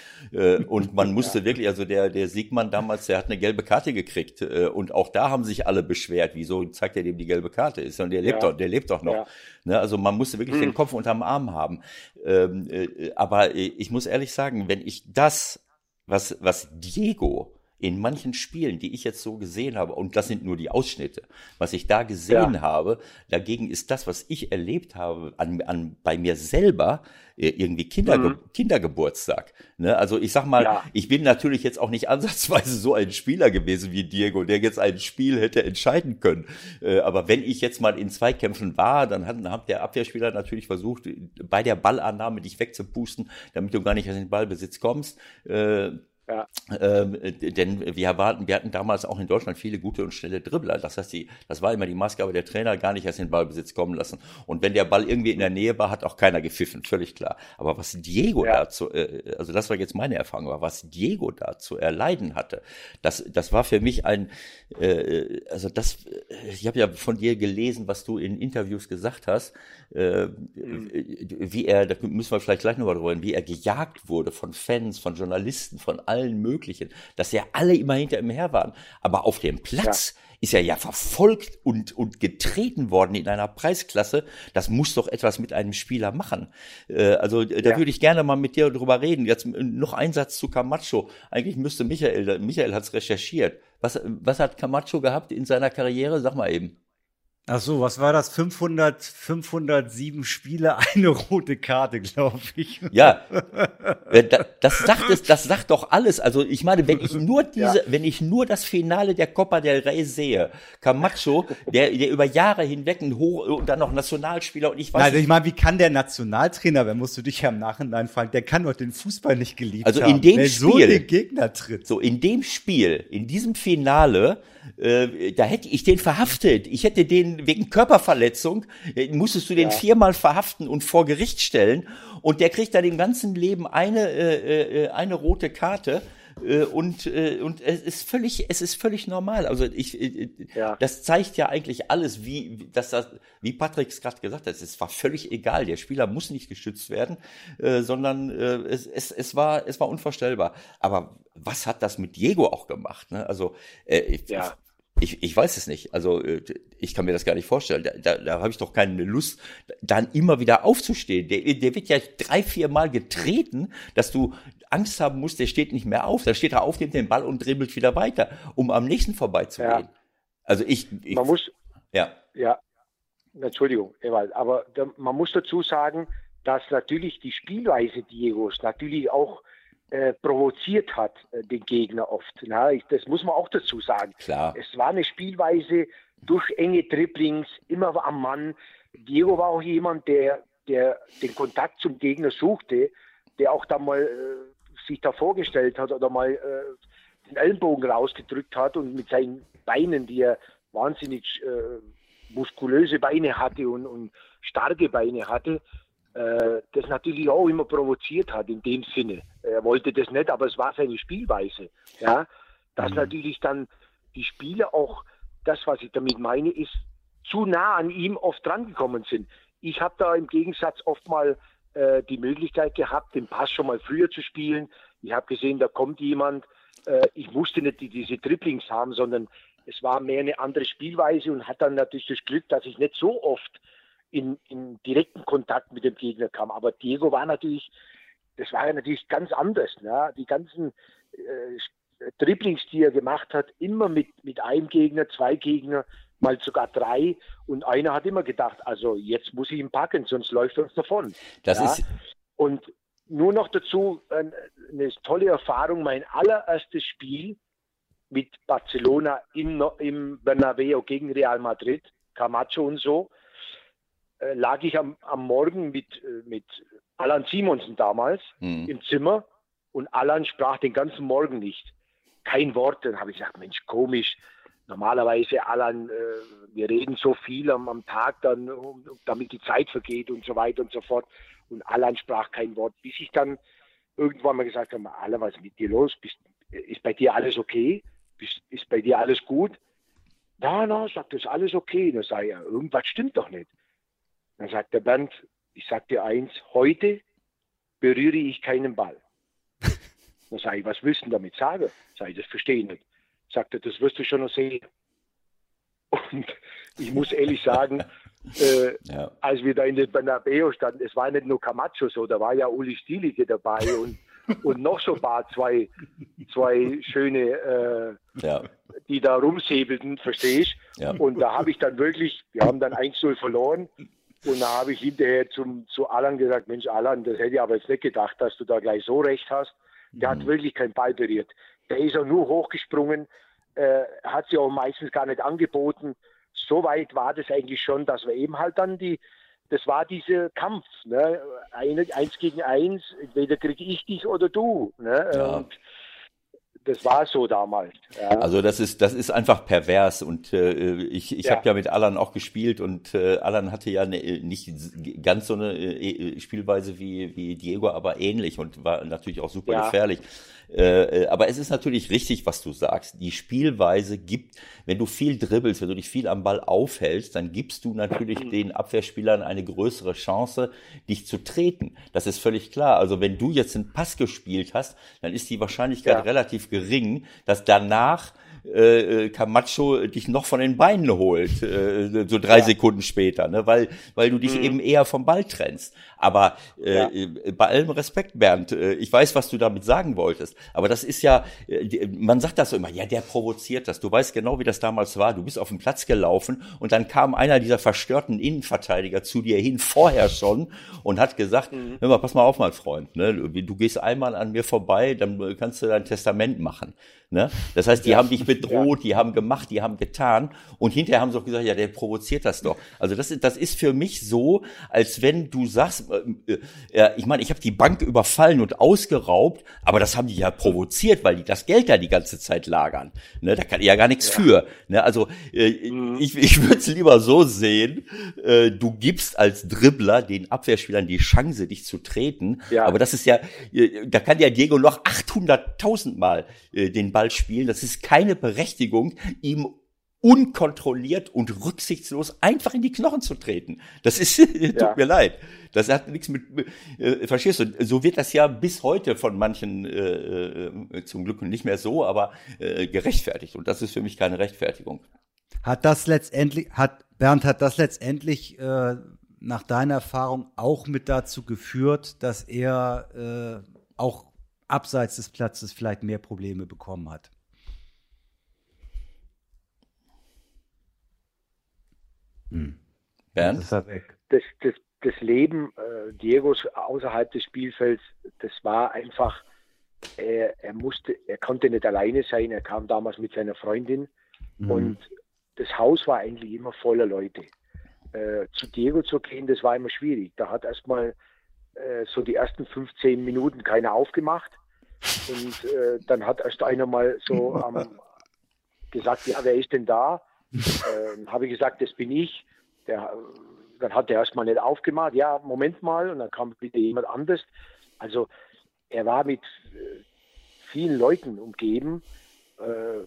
Speaker 3: Und man musste ja. wirklich, also der, der Siegmann damals, der hat eine gelbe Karte gekriegt. Und auch da haben sich alle beschwert, wieso zeigt er dem die gelbe Karte? Ist und der lebt ja. doch, der lebt doch noch. Ne? Also man musste wirklich hm. den Kopf unterm Arm haben. Ähm, aber ich muss ehrlich sagen, wenn ich das was, was Diego in manchen Spielen, die ich jetzt so gesehen habe, und das sind nur die Ausschnitte, was ich da gesehen ja. habe, dagegen ist das, was ich erlebt habe an, an bei mir selber, irgendwie Kinderge mhm. Kindergeburtstag. Ne? Also ich sag mal, ja. ich bin natürlich jetzt auch nicht ansatzweise so ein Spieler gewesen wie Diego, der jetzt ein Spiel hätte entscheiden können. Äh, aber wenn ich jetzt mal in Zweikämpfen war, dann hat, hat der Abwehrspieler natürlich versucht, bei der Ballannahme dich wegzupusten, damit du gar nicht in den Ballbesitz kommst. Äh, ja. Ähm, denn wir erwarten, wir hatten damals auch in Deutschland viele gute und schnelle Dribbler. Das heißt, die, das war immer die Maßgabe der Trainer, gar nicht erst in den Ballbesitz kommen lassen. Und wenn der Ball irgendwie in der Nähe war, hat auch keiner gepfiffen, völlig klar. Aber was Diego ja. dazu, äh, also das war jetzt meine Erfahrung, aber was Diego da zu erleiden hatte, das, das war für mich ein, äh, also das, ich habe ja von dir gelesen, was du in Interviews gesagt hast, äh, mhm. wie er, da müssen wir vielleicht gleich noch mal drüber reden, wie er gejagt wurde von Fans, von Journalisten, von allen allen möglichen, dass ja alle immer hinter ihm her waren. Aber auf dem Platz ja. ist er ja verfolgt und, und getreten worden in einer Preisklasse. Das muss doch etwas mit einem Spieler machen. Äh, also da ja. würde ich gerne mal mit dir drüber reden. Jetzt noch ein Satz zu Camacho. Eigentlich müsste Michael, Michael hat es recherchiert. Was, was hat Camacho gehabt in seiner Karriere? Sag mal eben.
Speaker 2: Ach so, was war das? 500, 507 Spiele, eine rote Karte, glaube ich.
Speaker 3: Ja, äh, das sagt es, das sagt doch alles. Also ich meine, wenn ich nur diese, ja. wenn ich nur das Finale der Copa del Rey sehe, Camacho, der, der über Jahre hinweg ein Hoch und dann noch Nationalspieler und ich weiß.
Speaker 2: Also ich meine, wie kann der Nationaltrainer, wer musst du dich ja im Nachhinein fragen, der kann doch den Fußball nicht geliebt
Speaker 3: also
Speaker 2: haben.
Speaker 3: Also in dem Spiel, so
Speaker 2: den Gegner tritt.
Speaker 3: So in dem Spiel, in diesem Finale äh, da hätte ich den verhaftet. Ich hätte den wegen Körperverletzung, äh, musstest du den ja. viermal verhaften und vor Gericht stellen. Und der kriegt dann im ganzen Leben eine, äh, äh, eine rote Karte. Äh, und äh, und es ist völlig es ist völlig normal also ich äh, ja. das zeigt ja eigentlich alles wie dass das wie Patrick es gerade gesagt hat es war völlig egal der Spieler muss nicht geschützt werden äh, sondern äh, es, es es war es war unvorstellbar aber was hat das mit Diego auch gemacht ne also äh, ja. Ich, ich weiß es nicht. Also äh, ich kann mir das gar nicht vorstellen. Da, da, da habe ich doch keine Lust, dann immer wieder aufzustehen. Der, der wird ja drei, vier Mal getreten, dass du Angst haben musst, der steht nicht mehr auf. Da steht er auf, nimmt den Ball und dribbelt wieder weiter, um am nächsten vorbeizugehen. Ja. Also ich, ich.
Speaker 4: Man muss. Ja. Ja. Entschuldigung, Ewald, aber da, man muss dazu sagen, dass natürlich die Spielweise Diegos natürlich auch äh, provoziert hat, äh, den Gegner oft. Na, ich, das muss man auch dazu sagen.
Speaker 3: Klar.
Speaker 4: Es war eine Spielweise durch enge Dribblings, immer am Mann. Diego war auch jemand, der, der den Kontakt zum Gegner suchte, der auch da mal äh, sich da vorgestellt hat oder mal äh, den Ellenbogen rausgedrückt hat und mit seinen Beinen, die er wahnsinnig äh, muskulöse Beine hatte und, und starke Beine hatte, äh, das natürlich auch immer provoziert hat in dem Sinne. Er wollte das nicht, aber es war seine Spielweise. Ja, dass mhm. natürlich dann die Spieler auch, das was ich damit meine, ist, zu nah an ihm oft drangekommen sind. Ich habe da im Gegensatz oft mal äh, die Möglichkeit gehabt, den Pass schon mal früher zu spielen. Ich habe gesehen, da kommt jemand. Äh, ich musste nicht die, diese Dribblings haben, sondern es war mehr eine andere Spielweise und hat dann natürlich das Glück, dass ich nicht so oft in, in direkten Kontakt mit dem Gegner kam. Aber Diego war natürlich, das war ja natürlich ganz anders. Ne? Die ganzen äh, Dribblings, die er gemacht hat, immer mit, mit einem Gegner, zwei Gegner, mal sogar drei. Und einer hat immer gedacht, also jetzt muss ich ihn packen, sonst läuft er uns davon.
Speaker 3: Das ja? ist
Speaker 4: und nur noch dazu eine tolle Erfahrung, mein allererstes Spiel mit Barcelona im, im Bernabeu gegen Real Madrid, Camacho und so äh, lag ich am, am Morgen mit, äh, mit Alan Simonsen damals mhm. im Zimmer und Alan sprach den ganzen Morgen nicht. Kein Wort. Dann habe ich gesagt, Mensch, komisch. Normalerweise, Alan, äh, wir reden so viel am, am Tag, dann, damit die Zeit vergeht und so weiter und so fort. Und Alan sprach kein Wort, bis ich dann irgendwann mal gesagt habe, Alan, was ist mit dir los? Bist, ist bei dir alles okay? Bist, ist bei dir alles gut? Na, na, sagt, ist alles okay. Da sage ich, ja, irgendwas stimmt doch nicht. Dann sagt der Bernd, ich sag dir eins, heute berühre ich keinen Ball. Dann sage ich, was willst du damit sagen? Sag ich, das verstehe ich nicht. Sagt er, das wirst du schon noch sehen. Und ich muss ehrlich sagen, äh, ja. als wir da in den Bernabeu standen, es war nicht nur Camacho so, da war ja Uli Stielige dabei und, und noch so ein paar zwei, zwei schöne, äh, ja. die da rumsäbelten, verstehe ich. Ja. Und da habe ich dann wirklich, wir haben dann 1-0 verloren und da habe ich hinterher zum, zu Alan gesagt, Mensch Alan, das hätte ich aber jetzt nicht gedacht, dass du da gleich so recht hast. Der mhm. hat wirklich keinen Ball berührt. Der ist auch nur hochgesprungen, äh, hat sie auch meistens gar nicht angeboten. So weit war das eigentlich schon, dass wir eben halt dann die, das war dieser Kampf, ne? eins gegen eins, entweder kriege ich dich oder du. Ne? Ja. Und das war so damals.
Speaker 3: Ja. Also das ist das ist einfach pervers und äh, ich ich ja. habe ja mit Alan auch gespielt und äh, Alan hatte ja ne, nicht ganz so eine äh, Spielweise wie wie Diego, aber ähnlich und war natürlich auch super ja. gefährlich. Äh, äh, aber es ist natürlich richtig, was du sagst. Die Spielweise gibt, wenn du viel dribbelst, wenn du dich viel am Ball aufhältst, dann gibst du natürlich den Abwehrspielern eine größere Chance, dich zu treten. Das ist völlig klar. Also wenn du jetzt einen Pass gespielt hast, dann ist die Wahrscheinlichkeit relativ gering, dass danach äh, äh, Camacho dich noch von den Beinen holt, äh, so drei ja. Sekunden später, ne? weil, weil du dich mhm. eben eher vom Ball trennst. Aber äh, ja. Äh, bei allem Respekt, Bernd, äh, ich weiß, was du damit sagen wolltest. Aber das ist ja, äh, man sagt das so immer, ja, der provoziert das. Du weißt genau, wie das damals war. Du bist auf den Platz gelaufen und dann kam einer dieser verstörten Innenverteidiger zu dir hin, vorher schon, und hat gesagt, mhm. hör mal, pass mal auf, mein Freund, ne? du gehst einmal an mir vorbei, dann kannst du dein Testament machen. Ne? Das heißt, die ja. haben dich bedroht, die haben gemacht, die haben getan und hinterher haben sie auch gesagt, ja, der provoziert das doch. Also das, ist, das ist für mich so, als wenn du sagst, äh, äh, ich meine, ich habe die Bank überfallen und ausgeraubt, aber das haben die ja provoziert, weil die das Geld da die ganze Zeit lagern. Ne? Da kann ich ja gar nichts ja. für. Ne? Also äh, mhm. ich, ich würde es lieber so sehen, äh, du gibst als Dribbler den Abwehrspielern die Chance, dich zu treten, ja. aber das ist ja, äh, da kann ja Diego noch 800.000 Mal äh, den Ball spielen. Das ist keine Berechtigung, ihm unkontrolliert und rücksichtslos einfach in die Knochen zu treten. Das ist, tut ja. mir leid. Das hat nichts mit, äh, verstehst du, so wird das ja bis heute von manchen äh, äh, zum Glück nicht mehr so, aber äh, gerechtfertigt. Und das ist für mich keine Rechtfertigung.
Speaker 2: Hat das letztendlich, hat Bernd, hat das letztendlich äh, nach deiner Erfahrung auch mit dazu geführt, dass er äh, auch abseits des Platzes vielleicht mehr Probleme bekommen hat.
Speaker 4: Hm. Bernd? Das, das, das, das Leben äh, Diegos außerhalb des Spielfelds, das war einfach, er, er, musste, er konnte nicht alleine sein, er kam damals mit seiner Freundin mhm. und das Haus war eigentlich immer voller Leute. Äh, zu Diego zu gehen, das war immer schwierig. Da hat erstmal äh, so die ersten 15 Minuten keiner aufgemacht. Und äh, dann hat erst einer mal so ähm, gesagt, ja, wer ist denn da? Äh, habe ich gesagt, das bin ich. Der, dann hat er erstmal nicht aufgemacht. Ja, Moment mal. Und dann kam wieder jemand anderes. Also er war mit äh, vielen Leuten umgeben, äh,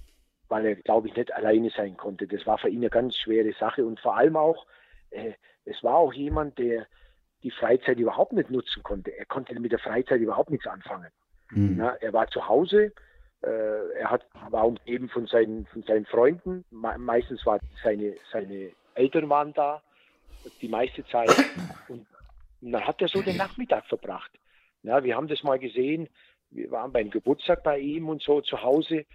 Speaker 4: weil er, glaube ich, nicht alleine sein konnte. Das war für ihn eine ganz schwere Sache. Und vor allem auch, äh, es war auch jemand, der die Freizeit überhaupt nicht nutzen konnte. Er konnte mit der Freizeit überhaupt nichts anfangen. Mhm. Ja, er war zu Hause, er hat, war umgeben von seinen, von seinen Freunden. Me meistens waren seine, seine Eltern waren da, die meiste Zeit. Und, und dann hat er so den Nachmittag verbracht. Ja, wir haben das mal gesehen. Wir waren beim Geburtstag bei ihm und so zu Hause.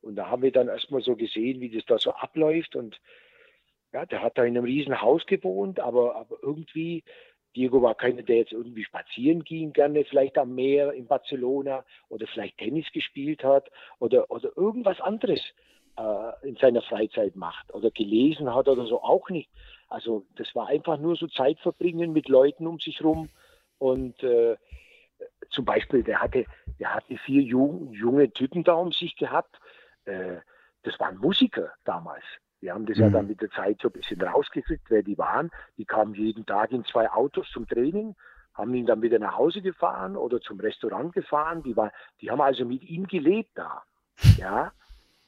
Speaker 4: Und da haben wir dann erstmal so gesehen, wie das da so abläuft. Und ja, der hat da in einem riesen Haus gewohnt, aber, aber irgendwie Diego war keiner, der jetzt irgendwie spazieren ging, gerne vielleicht am Meer in Barcelona oder vielleicht Tennis gespielt hat oder, oder irgendwas anderes äh, in seiner Freizeit macht oder gelesen hat oder so auch nicht. Also das war einfach nur so Zeit verbringen mit Leuten um sich rum und äh, zum Beispiel, der hatte, der hatte vier jung, junge Typen da um sich gehabt. Äh, das waren Musiker damals. Wir haben das mhm. ja dann mit der Zeit so ein bisschen rausgekriegt, wer die waren. Die kamen jeden Tag in zwei Autos zum Training, haben ihn dann wieder nach Hause gefahren oder zum Restaurant gefahren. Die, war, die haben also mit ihm gelebt da. Ja.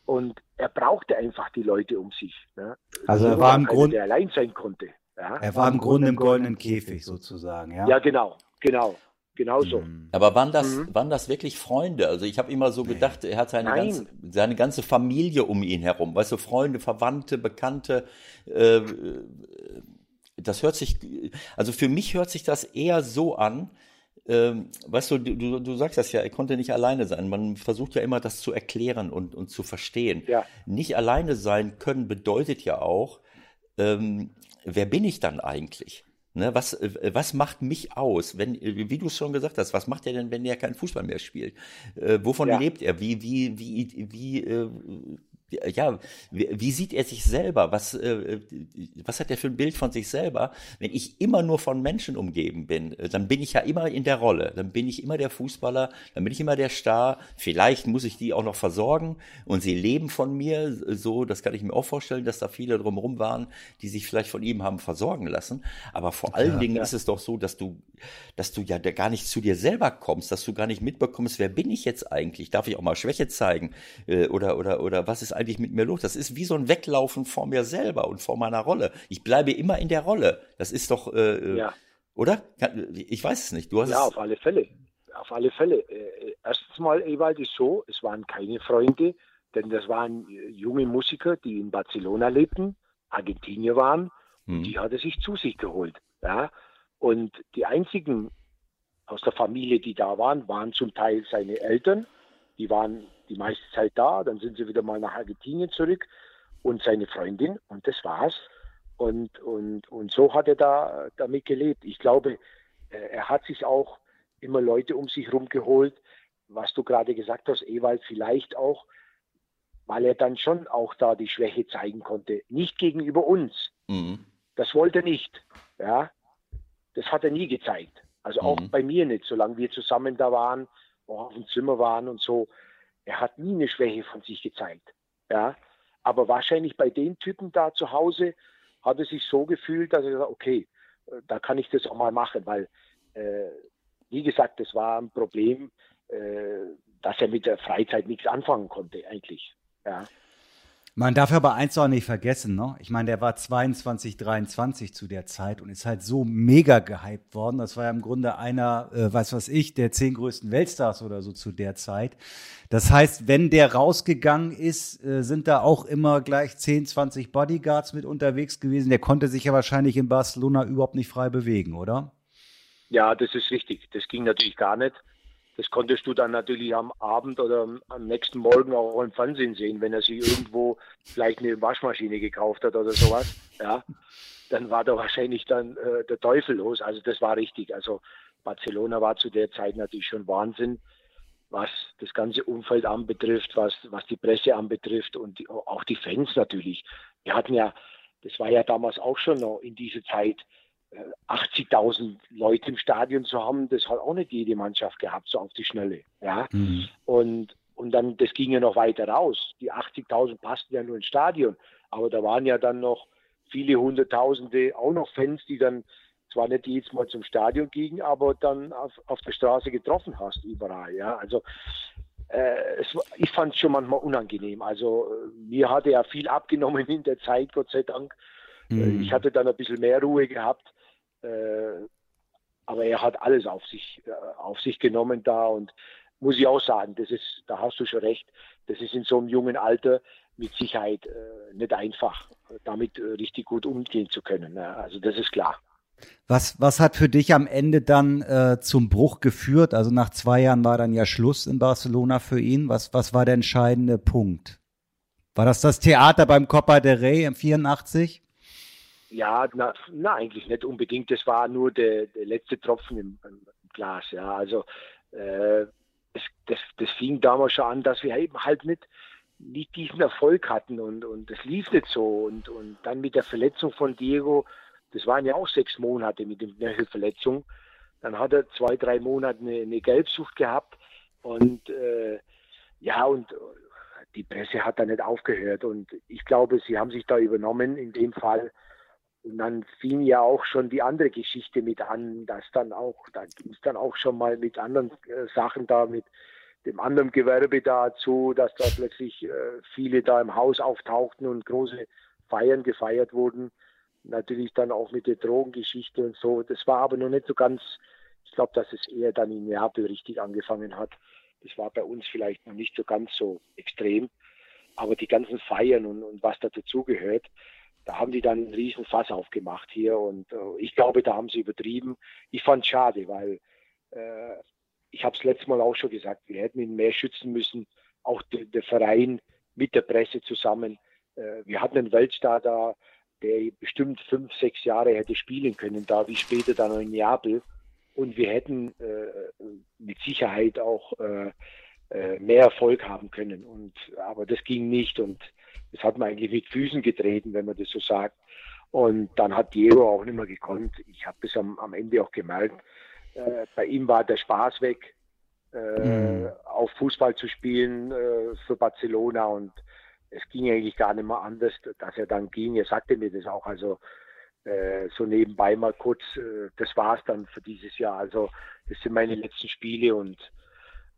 Speaker 4: Und er brauchte einfach die Leute um sich. Ne?
Speaker 2: Also er war im Grunde,
Speaker 4: der allein sein konnte.
Speaker 2: Ja? Er war im Grunde im goldenen Käfig sozusagen, ja.
Speaker 4: Ja, genau, genau. Genauso. Mhm.
Speaker 3: Aber waren das, mhm. waren das wirklich Freunde? Also ich habe immer so gedacht, er hat seine ganze, seine ganze Familie um ihn herum. Weißt du, Freunde, Verwandte, Bekannte. Äh, das hört sich, also für mich hört sich das eher so an, ähm, weißt du, du, du sagst das ja, er konnte nicht alleine sein. Man versucht ja immer, das zu erklären und, und zu verstehen. Ja. Nicht alleine sein können bedeutet ja auch, ähm, wer bin ich dann eigentlich? Ne, was, äh, was macht mich aus, wenn, äh, wie du es schon gesagt hast, was macht er denn, wenn er keinen Fußball mehr spielt? Äh, wovon ja. lebt er? Wie, wie, wie, wie, äh, ja, wie, sieht er sich selber? Was, äh, was hat er für ein Bild von sich selber? Wenn ich immer nur von Menschen umgeben bin, äh, dann bin ich ja immer in der Rolle. Dann bin ich immer der Fußballer, dann bin ich immer der Star. Vielleicht muss ich die auch noch versorgen und sie leben von mir. So, das kann ich mir auch vorstellen, dass da viele drumherum waren, die sich vielleicht von ihm haben versorgen lassen. Aber vor allen ja, Dingen ja. ist es doch so, dass du, dass du ja gar nicht zu dir selber kommst, dass du gar nicht mitbekommst, wer bin ich jetzt eigentlich? Darf ich auch mal Schwäche zeigen? Äh, oder, oder, oder was ist eigentlich mit mir los? Das ist wie so ein Weglaufen vor mir selber und vor meiner Rolle. Ich bleibe immer in der Rolle. Das ist doch, äh, äh ja. oder? Ich weiß es nicht.
Speaker 4: Du hast ja, auf alle Fälle. Auf alle Fälle. Äh, erstens mal, Ewald, ist so, es waren keine Freunde, denn das waren äh, junge Musiker, die in Barcelona lebten, Argentinier waren, hm. die hat er sich zu sich geholt. Ja? Und die einzigen aus der Familie, die da waren, waren zum Teil seine Eltern. Die waren die meiste Zeit da. Dann sind sie wieder mal nach Argentinien zurück und seine Freundin. Und das war's. Und, und, und so hat er da damit gelebt. Ich glaube, äh, er hat sich auch immer Leute um sich herum geholt, was du gerade gesagt hast, Ewald, vielleicht auch, weil er dann schon auch da die Schwäche zeigen konnte. Nicht gegenüber uns. Mhm. Das wollte er nicht. Ja, das hat er nie gezeigt. Also auch mhm. bei mir nicht, solange wir zusammen da waren, auch auf dem Zimmer waren und so. Er hat nie eine Schwäche von sich gezeigt. Ja, aber wahrscheinlich bei den Typen da zu Hause hat er sich so gefühlt, dass er gesagt okay, äh, da kann ich das auch mal machen, weil, äh, wie gesagt, das war ein Problem, äh, dass er mit der Freizeit nichts anfangen konnte, eigentlich. Ja.
Speaker 2: Man darf aber eins auch nicht vergessen, ne? Ich meine, der war 22, 23 zu der Zeit und ist halt so mega gehypt worden. Das war ja im Grunde einer, äh, weiß was ich, der zehn größten Weltstars oder so zu der Zeit. Das heißt, wenn der rausgegangen ist, äh, sind da auch immer gleich 10, 20 Bodyguards mit unterwegs gewesen. Der konnte sich ja wahrscheinlich in Barcelona überhaupt nicht frei bewegen, oder?
Speaker 4: Ja, das ist richtig. Das ging natürlich gar nicht. Das konntest du dann natürlich am Abend oder am nächsten Morgen auch im Fernsehen sehen, wenn er sich irgendwo vielleicht eine Waschmaschine gekauft hat oder sowas. Ja, dann war da wahrscheinlich dann äh, der Teufel los. Also das war richtig. Also Barcelona war zu der Zeit natürlich schon Wahnsinn, was das ganze Umfeld anbetrifft, was, was die Presse anbetrifft und die, auch die Fans natürlich. Wir hatten ja, das war ja damals auch schon noch in dieser Zeit, 80.000 Leute im Stadion zu haben, das hat auch nicht jede Mannschaft gehabt, so auf die Schnelle. Ja? Mhm. Und, und dann, das ging ja noch weiter raus. Die 80.000 passten ja nur ins Stadion, aber da waren ja dann noch viele Hunderttausende auch noch Fans, die dann zwar nicht jedes Mal zum Stadion gingen, aber dann auf, auf der Straße getroffen hast, überall. Ja? Also äh, es, ich fand es schon manchmal unangenehm. Also mir hatte ja viel abgenommen in der Zeit, Gott sei Dank. Mhm. Ich hatte dann ein bisschen mehr Ruhe gehabt. Äh, aber er hat alles auf sich, äh, auf sich genommen da und muss ich auch sagen, das ist, da hast du schon recht, das ist in so einem jungen Alter mit Sicherheit äh, nicht einfach, damit richtig gut umgehen zu können. Ne? Also das ist klar.
Speaker 2: Was, was hat für dich am Ende dann äh, zum Bruch geführt? Also nach zwei Jahren war dann ja Schluss in Barcelona für ihn. Was, was war der entscheidende Punkt? War das das Theater beim Copa del Rey im 84?
Speaker 4: Ja, na, na, eigentlich nicht unbedingt. Das war nur der, der letzte Tropfen im, im, Glas. Ja, also äh, das, das, das fing damals schon an, dass wir eben halt nicht, nicht diesen Erfolg hatten und, und lief nicht so. Und, und dann mit der Verletzung von Diego, das waren ja auch sechs Monate mit der Knöchelverletzung. Dann hat er zwei, drei Monate eine, eine Gelbsucht gehabt und äh, ja, und die Presse hat da nicht aufgehört. Und ich glaube, sie haben sich da übernommen in dem Fall und dann fing ja auch schon die andere Geschichte mit an, dass dann auch, da ging es dann auch schon mal mit anderen äh, Sachen da, mit dem anderen Gewerbe dazu, dass da plötzlich äh, viele da im Haus auftauchten und große Feiern gefeiert wurden. Natürlich dann auch mit der Drogengeschichte und so. Das war aber noch nicht so ganz, ich glaube, dass es eher dann in Neapel richtig angefangen hat. Das war bei uns vielleicht noch nicht so ganz so extrem. Aber die ganzen Feiern und, und was da dazugehört, da haben die dann einen riesen Fass aufgemacht hier und äh, ich glaube, da haben sie übertrieben. Ich fand es schade, weil äh, ich habe es letztes Mal auch schon gesagt, wir hätten ihn mehr schützen müssen, auch de, der Verein mit der Presse zusammen. Äh, wir hatten einen Weltstar da, der bestimmt fünf, sechs Jahre hätte spielen können, da wie später dann in Neapel. Und wir hätten äh, mit Sicherheit auch äh, äh, mehr Erfolg haben können. Und, aber das ging nicht. Und das hat man eigentlich mit Füßen getreten, wenn man das so sagt. Und dann hat Diego auch nicht mehr gekonnt. Ich habe das am, am, Ende auch gemerkt. Äh, bei ihm war der Spaß weg, äh, mhm. auf Fußball zu spielen äh, für Barcelona. Und es ging eigentlich gar nicht mehr anders, dass er dann ging. Er sagte mir das auch. Also äh, so nebenbei mal kurz, äh, das war es dann für dieses Jahr. Also das sind meine letzten Spiele und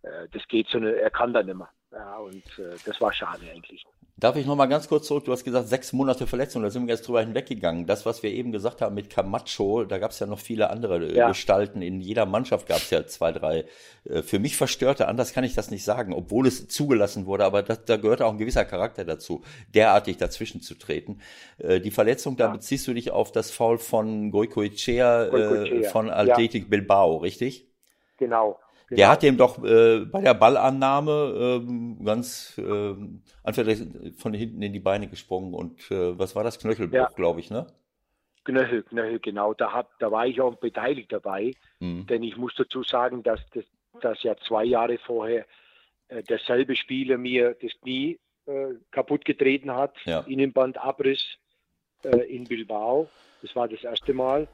Speaker 4: äh, das geht so, eine, er kann dann nicht mehr. Ja, und das war schade eigentlich.
Speaker 3: Darf ich noch mal ganz kurz zurück? Du hast gesagt, sechs Monate Verletzung, da sind wir jetzt drüber hinweggegangen. Das, was wir eben gesagt haben mit Camacho, da gab es ja noch viele andere äh, ja. Gestalten. In jeder Mannschaft gab es ja zwei, drei äh, für mich verstörte, anders kann ich das nicht sagen, obwohl es zugelassen wurde, aber das, da gehört auch ein gewisser Charakter dazu, derartig dazwischen zu treten. Äh, die Verletzung, da ja. beziehst du dich auf das Foul von Goicoechea, äh, von Athletic ja. Bilbao, richtig?
Speaker 4: Genau.
Speaker 3: Genau. Der hat dem doch äh, bei der Ballannahme ähm, ganz äh, einfach von hinten in die Beine gesprungen und äh, was war das? Knöchelbruch, ja. glaube ich, ne?
Speaker 4: Knöchel, Knöchel, genau. Da, hat, da war ich auch beteiligt dabei, mhm. denn ich muss dazu sagen, dass das dass ja zwei Jahre vorher äh, derselbe Spieler mir das Knie äh, kaputt getreten hat, ja. Innenbandabriss äh, in Bilbao. Das war das erste Mal.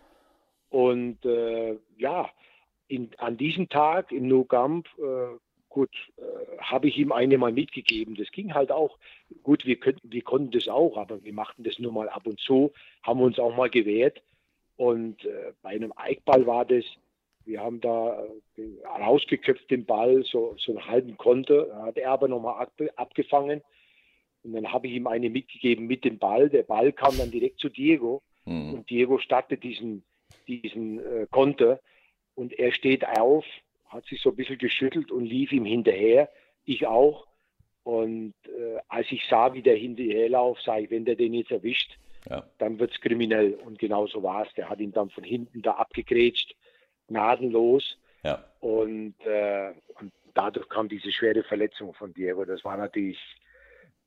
Speaker 4: Und äh, ja, in, an diesem Tag im No Gamp, äh, gut, äh, habe ich ihm eine mal mitgegeben. Das ging halt auch. Gut, wir, könnten, wir konnten das auch, aber wir machten das nur mal ab und zu, haben uns auch mal gewehrt. Und äh, bei einem Eichball war das, wir haben da äh, rausgeköpft den Ball, so, so einen halben Konter, hat er aber nochmal ab, abgefangen. Und dann habe ich ihm eine mitgegeben mit dem Ball. Der Ball kam dann direkt zu Diego. Mhm. Und Diego startet diesen, diesen äh, Konter. Und er steht auf, hat sich so ein bisschen geschüttelt und lief ihm hinterher. Ich auch. Und äh, als ich sah, wie der hinterherlauf, sage ich, wenn der den jetzt erwischt, ja. dann wird es kriminell. Und genau so war es. Der hat ihn dann von hinten da abgegrätscht, gnadenlos. Ja. Und, äh, und dadurch kam diese schwere Verletzung von Diego. Das war natürlich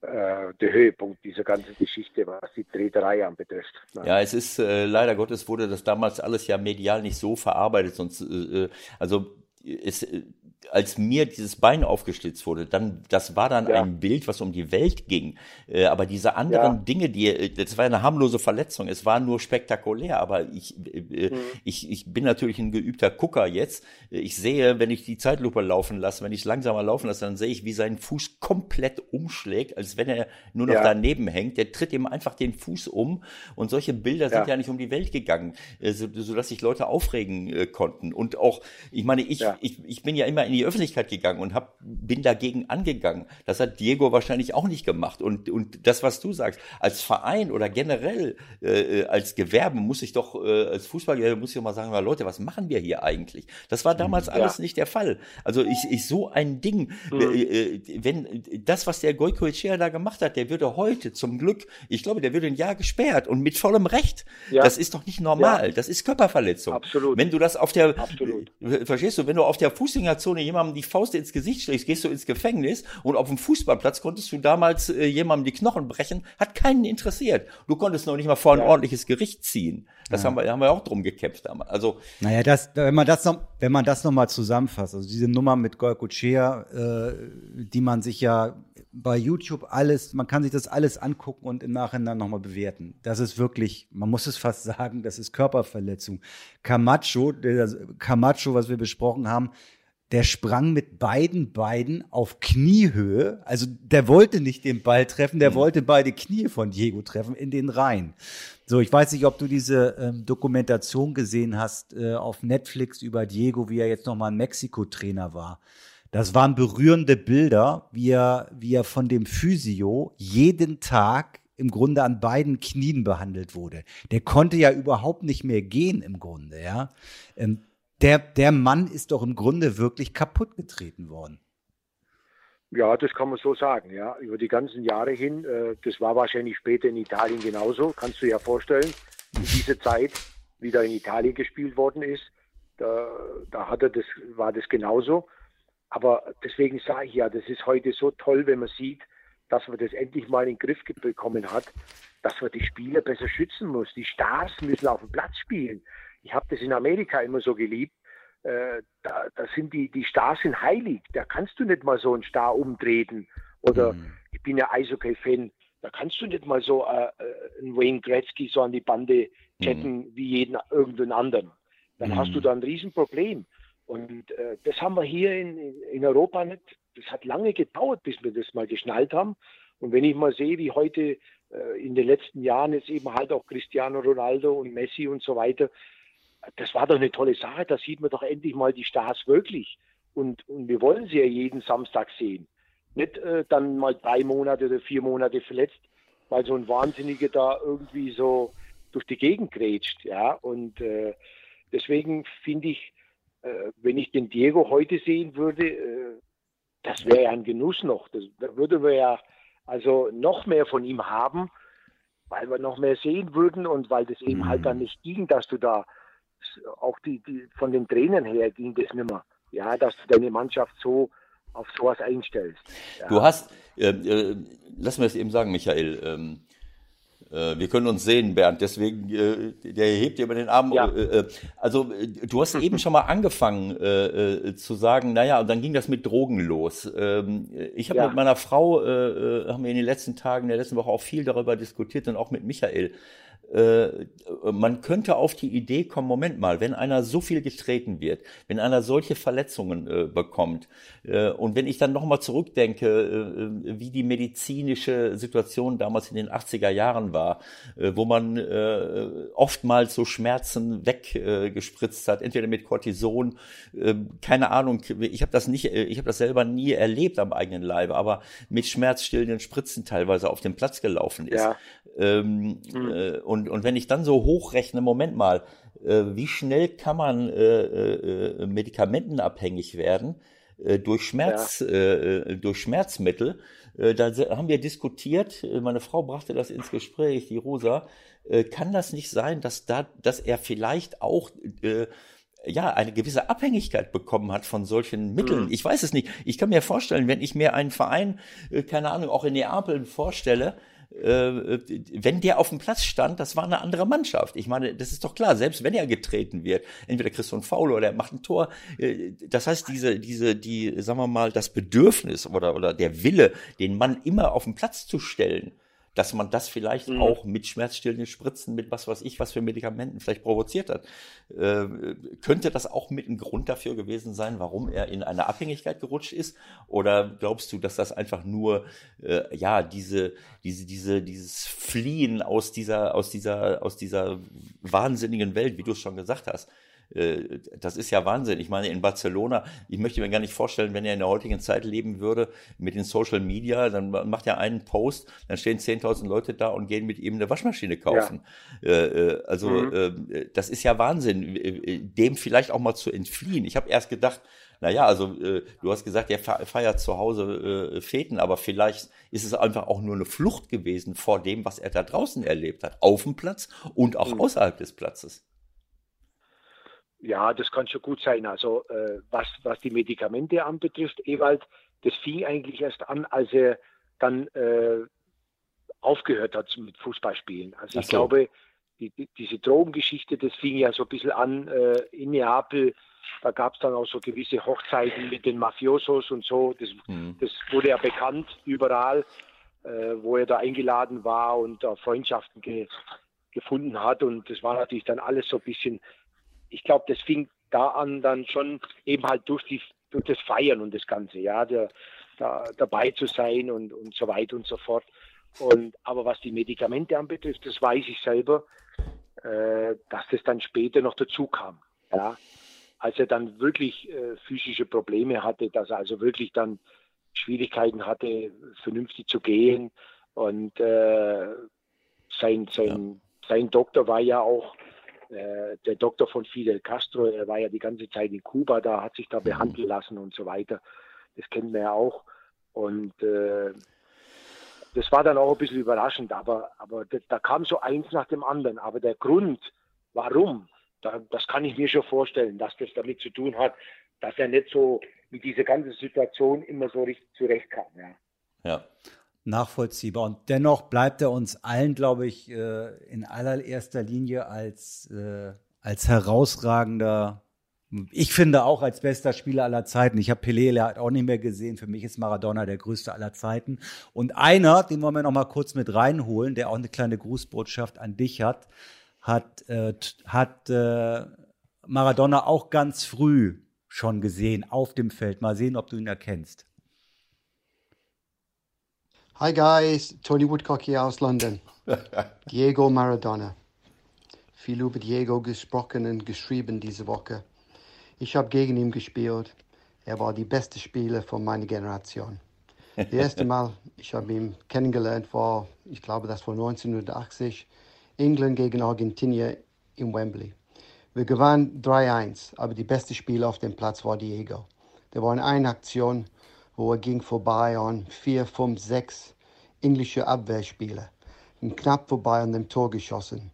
Speaker 4: der Höhepunkt dieser ganzen Geschichte, was die Treterei anbetrifft.
Speaker 3: Ja, es ist äh, leider Gottes wurde das damals alles ja medial nicht so verarbeitet, sonst äh, äh also es, äh, als mir dieses Bein aufgeschlitzt wurde, dann, das war dann ja. ein Bild, was um die Welt ging. Äh, aber diese anderen ja. Dinge, die, äh, das war eine harmlose Verletzung. Es war nur spektakulär. Aber ich, äh, mhm. ich, ich bin natürlich ein geübter Gucker jetzt. Ich sehe, wenn ich die Zeitlupe laufen lasse, wenn ich es langsamer laufen lasse, dann sehe ich, wie sein Fuß komplett umschlägt, als wenn er nur noch ja. daneben hängt. Der tritt ihm einfach den Fuß um. Und solche Bilder sind ja nicht um die Welt gegangen, so, sodass sich Leute aufregen konnten. Und auch, ich meine, ich, ich, ich bin ja immer in die Öffentlichkeit gegangen und hab, bin dagegen angegangen. Das hat Diego wahrscheinlich auch nicht gemacht. Und, und das, was du sagst, als Verein oder generell äh, als Gewerbe muss ich doch, äh, als Fußballgewerbe muss ich doch mal sagen, Leute, was machen wir hier eigentlich? Das war damals mhm. ja. alles nicht der Fall. Also ich, ich so ein Ding, mhm. äh, äh wenn das, was der Goiko Echea da gemacht hat, der würde heute zum Glück, ich glaube, der würde ein Jahr gesperrt und mit vollem Recht. Ja. Das ist doch nicht normal. Das ist Körperverletzung. Absolut. Wenn du das auf der, Absolut. verstehst du, wenn du auf der Fußgängerzone jemandem die Faust ins Gesicht schlägst, gehst du ins Gefängnis und auf dem Fußballplatz konntest du damals äh, jemandem die Knochen brechen, hat keinen interessiert. Du konntest noch nicht mal vor ein ja. ordentliches Gericht ziehen. Das ja. haben wir, haben wir auch drum gekämpft damals. Also.
Speaker 2: Naja, das, wenn man das noch, wenn man das noch mal zusammenfasst, also diese Nummer mit Golcochea, äh, die man sich ja bei YouTube alles, man kann sich das alles angucken und im Nachhinein nochmal bewerten. Das ist wirklich, man muss es fast sagen, das ist Körperverletzung. Camacho, der Camacho, was wir besprochen haben, der sprang mit beiden Beinen auf Kniehöhe. Also der wollte nicht den Ball treffen, der mhm. wollte beide Knie von Diego treffen in den Reihen. So, ich weiß nicht, ob du diese ähm, Dokumentation gesehen hast äh, auf Netflix über Diego, wie er jetzt nochmal ein Mexiko-Trainer war. Das waren berührende Bilder, wie er, wie er von dem Physio jeden Tag im Grunde an beiden Knien behandelt wurde. Der konnte ja überhaupt nicht mehr gehen im Grunde, ja. Ähm, der, der Mann ist doch im Grunde wirklich kaputt getreten worden.
Speaker 4: Ja, das kann man so sagen, ja. Über die ganzen Jahre hin, äh, das war wahrscheinlich später in Italien genauso, kannst du ja vorstellen. In dieser Zeit, wie da in Italien gespielt worden ist, da, da hat er das, war das genauso. Aber deswegen sage ich ja, das ist heute so toll, wenn man sieht, dass man das endlich mal in den Griff bekommen hat, dass man die Spieler besser schützen muss. Die Stars müssen auf dem Platz spielen. Ich habe das in Amerika immer so geliebt. Äh, da, da, sind die, die Stars sind heilig. Da kannst du nicht mal so einen Star umtreten. Oder mhm. ich bin ja Eishockey-Fan. Da kannst du nicht mal so äh, äh einen Wayne Gretzky so an die Bande chatten mhm. wie jeden irgendeinen anderen. Dann mhm. hast du da ein Riesenproblem. Und äh, das haben wir hier in, in Europa nicht. Das hat lange gedauert, bis wir das mal geschnallt haben. Und wenn ich mal sehe, wie heute äh, in den letzten Jahren jetzt eben halt auch Cristiano Ronaldo und Messi und so weiter, das war doch eine tolle Sache. Da sieht man doch endlich mal die Stars wirklich. Und, und wir wollen sie ja jeden Samstag sehen. nicht äh, dann mal drei Monate oder vier Monate verletzt, weil so ein Wahnsinniger da irgendwie so durch die Gegend grätscht. Ja, und äh, deswegen finde ich, wenn ich den Diego heute sehen würde, äh, das wäre ja ein Genuss noch. Das, da würde wir ja also noch mehr von ihm haben, weil wir noch mehr sehen würden und weil das eben halt dann nicht ging, dass du da auch die, die von den Trainern her ging das nicht mehr. Ja, dass du deine Mannschaft so auf sowas einstellst. Ja.
Speaker 3: Du hast, äh, äh, lass mir das eben sagen, Michael, ähm, äh, wir können uns sehen, Bernd, deswegen, äh, der hebt dir über den Arm.
Speaker 4: Ja.
Speaker 3: Äh, also, du hast eben schon mal angefangen zu sagen, naja, und dann ging das mit Drogen los. Ähm, ich habe
Speaker 4: Ja.
Speaker 3: mit meiner Frau, haben wir in den letzten Tagen, in der letzten Woche auch viel darüber diskutiert und auch mit Michael. Äh, man könnte auf die Idee kommen, Moment mal, wenn einer so viel getreten wird, wenn einer solche Verletzungen äh, bekommt äh, und wenn ich dann nochmal zurückdenke, äh, wie die medizinische Situation damals in den 80er Jahren war, äh, wo man äh, oftmals so Schmerzen weggespritzt hat, entweder mit Cortison, äh, keine Ahnung, ich habe das nicht, äh, ich habe das selber nie erlebt am eigenen Leibe, aber mit schmerzstillenden Spritzen teilweise auf den Platz gelaufen ist.
Speaker 4: Ja.
Speaker 3: Ähm, äh, und, und wenn ich dann so hochrechne, Moment mal, äh, wie schnell kann man äh, äh, medikamentenabhängig werden äh, durch Schmerz, äh, äh, durch Schmerzmittel? Äh, da haben wir diskutiert, äh, meine Frau brachte das ins Gespräch, die Rosa, äh, kann das nicht sein, dass da, dass er vielleicht auch äh, ja, eine gewisse Abhängigkeit bekommen hat von solchen Mitteln. Ich weiß es nicht. Ich kann mir vorstellen, wenn ich mir einen Verein, äh, keine Ahnung, auch in Neapel vorstelle, äh, wenn der auf dem Platz stand, das war eine andere Mannschaft. Ich meine, das ist doch klar, selbst wenn er getreten wird, entweder kriegst du ein Foul oder er macht ein Tor. äh, Das heißt, diese, diese, die, sagen wir mal, das Bedürfnis oder, oder der Wille, den Mann immer auf den Platz zu stellen, dass man das vielleicht
Speaker 4: Mhm.
Speaker 3: auch mit schmerzstillenden Spritzen, mit was weiß ich, was für Medikamenten vielleicht provoziert hat. Äh, könnte das auch mit ein Grund dafür gewesen sein, warum er in eine Abhängigkeit gerutscht ist? Oder glaubst du, dass das einfach nur, äh, ja, diese, diese, diese, dieses Fliehen aus dieser, aus dieser, aus dieser wahnsinnigen Welt, wie du es schon gesagt hast, das ist ja Wahnsinn. Ich meine, in Barcelona, ich möchte mir gar nicht vorstellen, wenn er in der heutigen Zeit leben würde, mit den Social Media, dann macht er einen Post, dann stehen 10.000 Leute da und gehen mit ihm eine Waschmaschine kaufen. Äh, äh, also,
Speaker 4: Mhm.
Speaker 3: äh, das ist ja Wahnsinn, äh, dem vielleicht auch mal zu entfliehen. Ich habe erst gedacht, naja, also äh, du hast gesagt, er fe- feiert zu Hause äh, Feten, aber vielleicht ist es einfach auch nur eine Flucht gewesen vor dem, was er da draußen erlebt hat, auf dem Platz und auch
Speaker 4: Mhm.
Speaker 3: außerhalb des Platzes.
Speaker 4: Ja, das kann schon gut sein. Also äh, was, was die Medikamente anbetrifft, Ewald, das fing eigentlich erst an, als er dann äh, aufgehört hat mit Fußballspielen. Also
Speaker 3: Ach
Speaker 4: ich
Speaker 3: so.
Speaker 4: glaube, die, die, diese Drogengeschichte, das fing ja so ein bisschen an äh, in Neapel. Da gab es dann auch so gewisse Hochzeiten mit den Mafiosos und so. Das,
Speaker 3: Hm.
Speaker 4: das wurde ja bekannt überall, äh, wo er da eingeladen war und Freundschaften ge gefunden hat. Und das war natürlich dann alles so ein bisschen ich glaube, das fing da an, dann schon eben halt durch, die, durch das Feiern und das Ganze, ja, der, da, dabei zu sein und, und so weiter und so fort. Und, aber was die Medikamente anbetrifft, das weiß ich selber, äh, dass das dann später noch dazu kam. Ja. Als er dann wirklich äh, physische Probleme hatte, dass er also wirklich dann Schwierigkeiten hatte, vernünftig zu gehen. Und äh, sein, sein, sein Doktor war ja auch äh, der Doktor von Fidel Castro, er war ja die ganze Zeit in Kuba, da hat sich da behandeln lassen und so weiter. Das kennen wir ja auch. Und äh, das war dann auch ein bisschen überraschend, aber, aber da, da kam so eins nach dem anderen. Aber der Grund, warum, da, das kann ich mir schon vorstellen, dass das damit zu tun hat, dass er nicht so mit dieser ganzen Situation immer so richtig zurechtkam. Ja.
Speaker 3: Ja.
Speaker 2: Nachvollziehbar. Und dennoch bleibt er uns allen, glaube ich, äh, in allererster Linie als, äh, als herausragender, ich finde auch als bester Spieler aller Zeiten. Ich habe Pelé halt auch nicht mehr gesehen. Für mich ist Maradona der größte aller Zeiten. Und einer, den wollen wir noch mal kurz mit reinholen, der auch eine kleine Grußbotschaft an dich hat, hat, äh, hat äh, Maradona auch ganz früh schon gesehen auf dem Feld. Mal sehen, ob du ihn erkennst.
Speaker 6: Hi guys, Tony Woodcock hier aus London. Diego Maradona. Viel über Diego gesprochen und geschrieben diese Woche. Ich habe gegen ihn gespielt. Er war die beste Spieler von meiner Generation. Das erste Mal, ich habe ihn kennengelernt, war, ich glaube, das war 1980, England gegen Argentinien in Wembley. Wir gewannen 3-1, aber die beste Spieler auf dem Platz war Diego. Der war in einer Aktion, wo er ging vorbei an vier, fünf, sechs englische Abwehrspieler. Und knapp vorbei an dem Tor geschossen.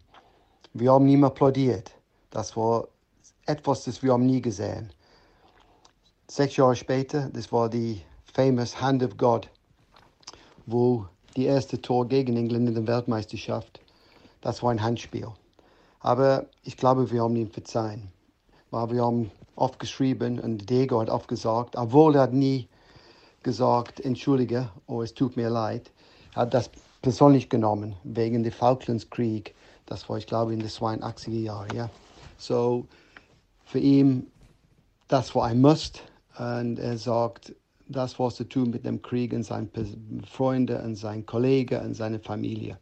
Speaker 6: Wir haben ihm applaudiert. Das war etwas, das wir haben nie gesehen. Sechs Jahre später, das war die famous Hand of God, wo die erste Tor gegen England in der Weltmeisterschaft, das war ein Handspiel. Aber ich glaube, wir haben ihm verzeihen, weil wir haben oft geschrieben und Diego hat oft gesagt, obwohl er nie gesagt, entschuldige, oh, es tut mir leid, hat das persönlich genommen, wegen des Falklandskrieg, das war, ich glaube, in den 82er Jahren, ja. So, für ihn, das war ein Must, und er sagt, das was zu tun mit dem Krieg und seinen Freunden und seinen Kollegen und seiner Familie.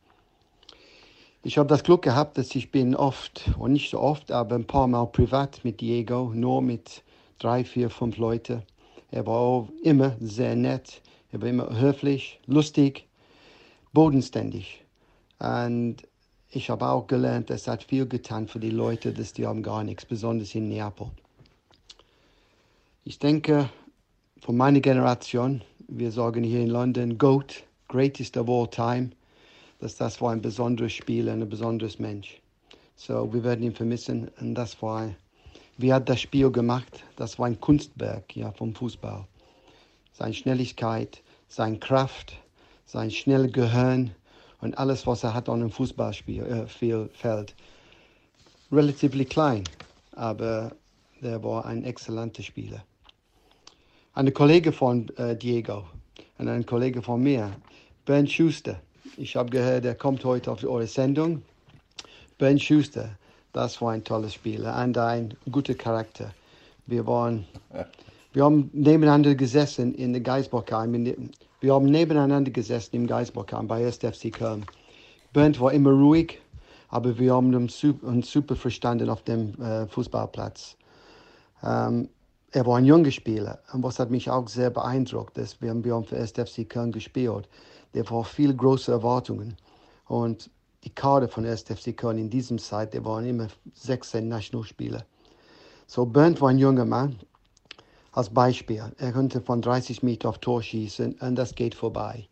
Speaker 6: Ich habe das Glück gehabt, dass ich bin oft, und nicht so oft, aber ein paar Mal privat mit Diego, nur mit drei, vier, fünf Leuten. Er war auch immer sehr nett, er war immer höflich, lustig, bodenständig. Und ich habe auch gelernt, es hat viel getan für die Leute, dass die haben gar nichts, besonders in Neapel. Ich denke, von meiner Generation, wir sagen hier in London, GOAT, Greatest of All Time, dass das war ein besonderes Spiel, ein besonderes Mensch. So, wir werden ihn vermissen und das war, wie hat das Spiel gemacht? Das war ein Kunstwerk ja, vom Fußball. Seine Schnelligkeit, seine Kraft, sein schnelles Gehirn und alles, was er hat an einem Fußballspielfeld. Äh, Relativ klein, aber der war ein exzellenter Spieler. Ein Kollege von äh, Diego und ein Kollege von mir, Ben Schuster. Ich habe gehört, er kommt heute auf eure Sendung. Ben Schuster, das war ein toller Spieler und ein guter Charakter. Wir waren, wir haben nebeneinander gesessen in der Geisbockheim. Wir haben nebeneinander gesessen im Geisbockheim bei 1. FC Köln. Bernd war immer ruhig, aber wir haben uns super verstanden auf dem äh, Fußballplatz. Ähm, er war ein junger Spieler und was hat mich auch sehr beeindruckt, dass wir, wir haben für SFC Köln gespielt. Der war viel große Erwartungen und die Kader von SFC Köln in diesem Zeit, der waren immer 16 Nationalspieler. So Bernd war ein junger Mann. Als Beispiel, er konnte von 30 Meter auf Tor schießen und das geht vorbei.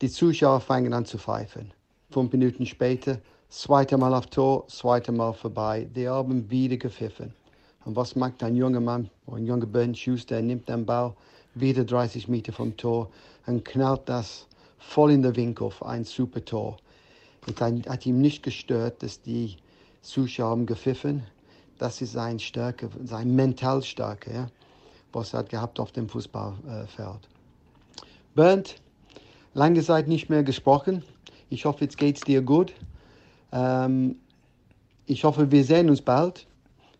Speaker 6: Die Zuschauer fangen an zu pfeifen. Fünf Minuten später, zweite Mal auf Tor, zweite Mal vorbei. Die haben wieder gepfiffen. Und was macht ein junger Mann, ein junger Ben Schuster, er nimmt den Ball wieder 30 Meter vom Tor und knallt das voll in den Winkel für ein super Tor. Es hat ihm nicht gestört, dass die Zuschauer haben gepfiffen. Das ist seine Stärke, seine Mentalstärke, ja, was er hat gehabt auf dem Fußballfeld. Bernd, lange Zeit nicht mehr gesprochen. Ich hoffe, jetzt geht es dir gut. Ähm, ich hoffe, wir sehen uns bald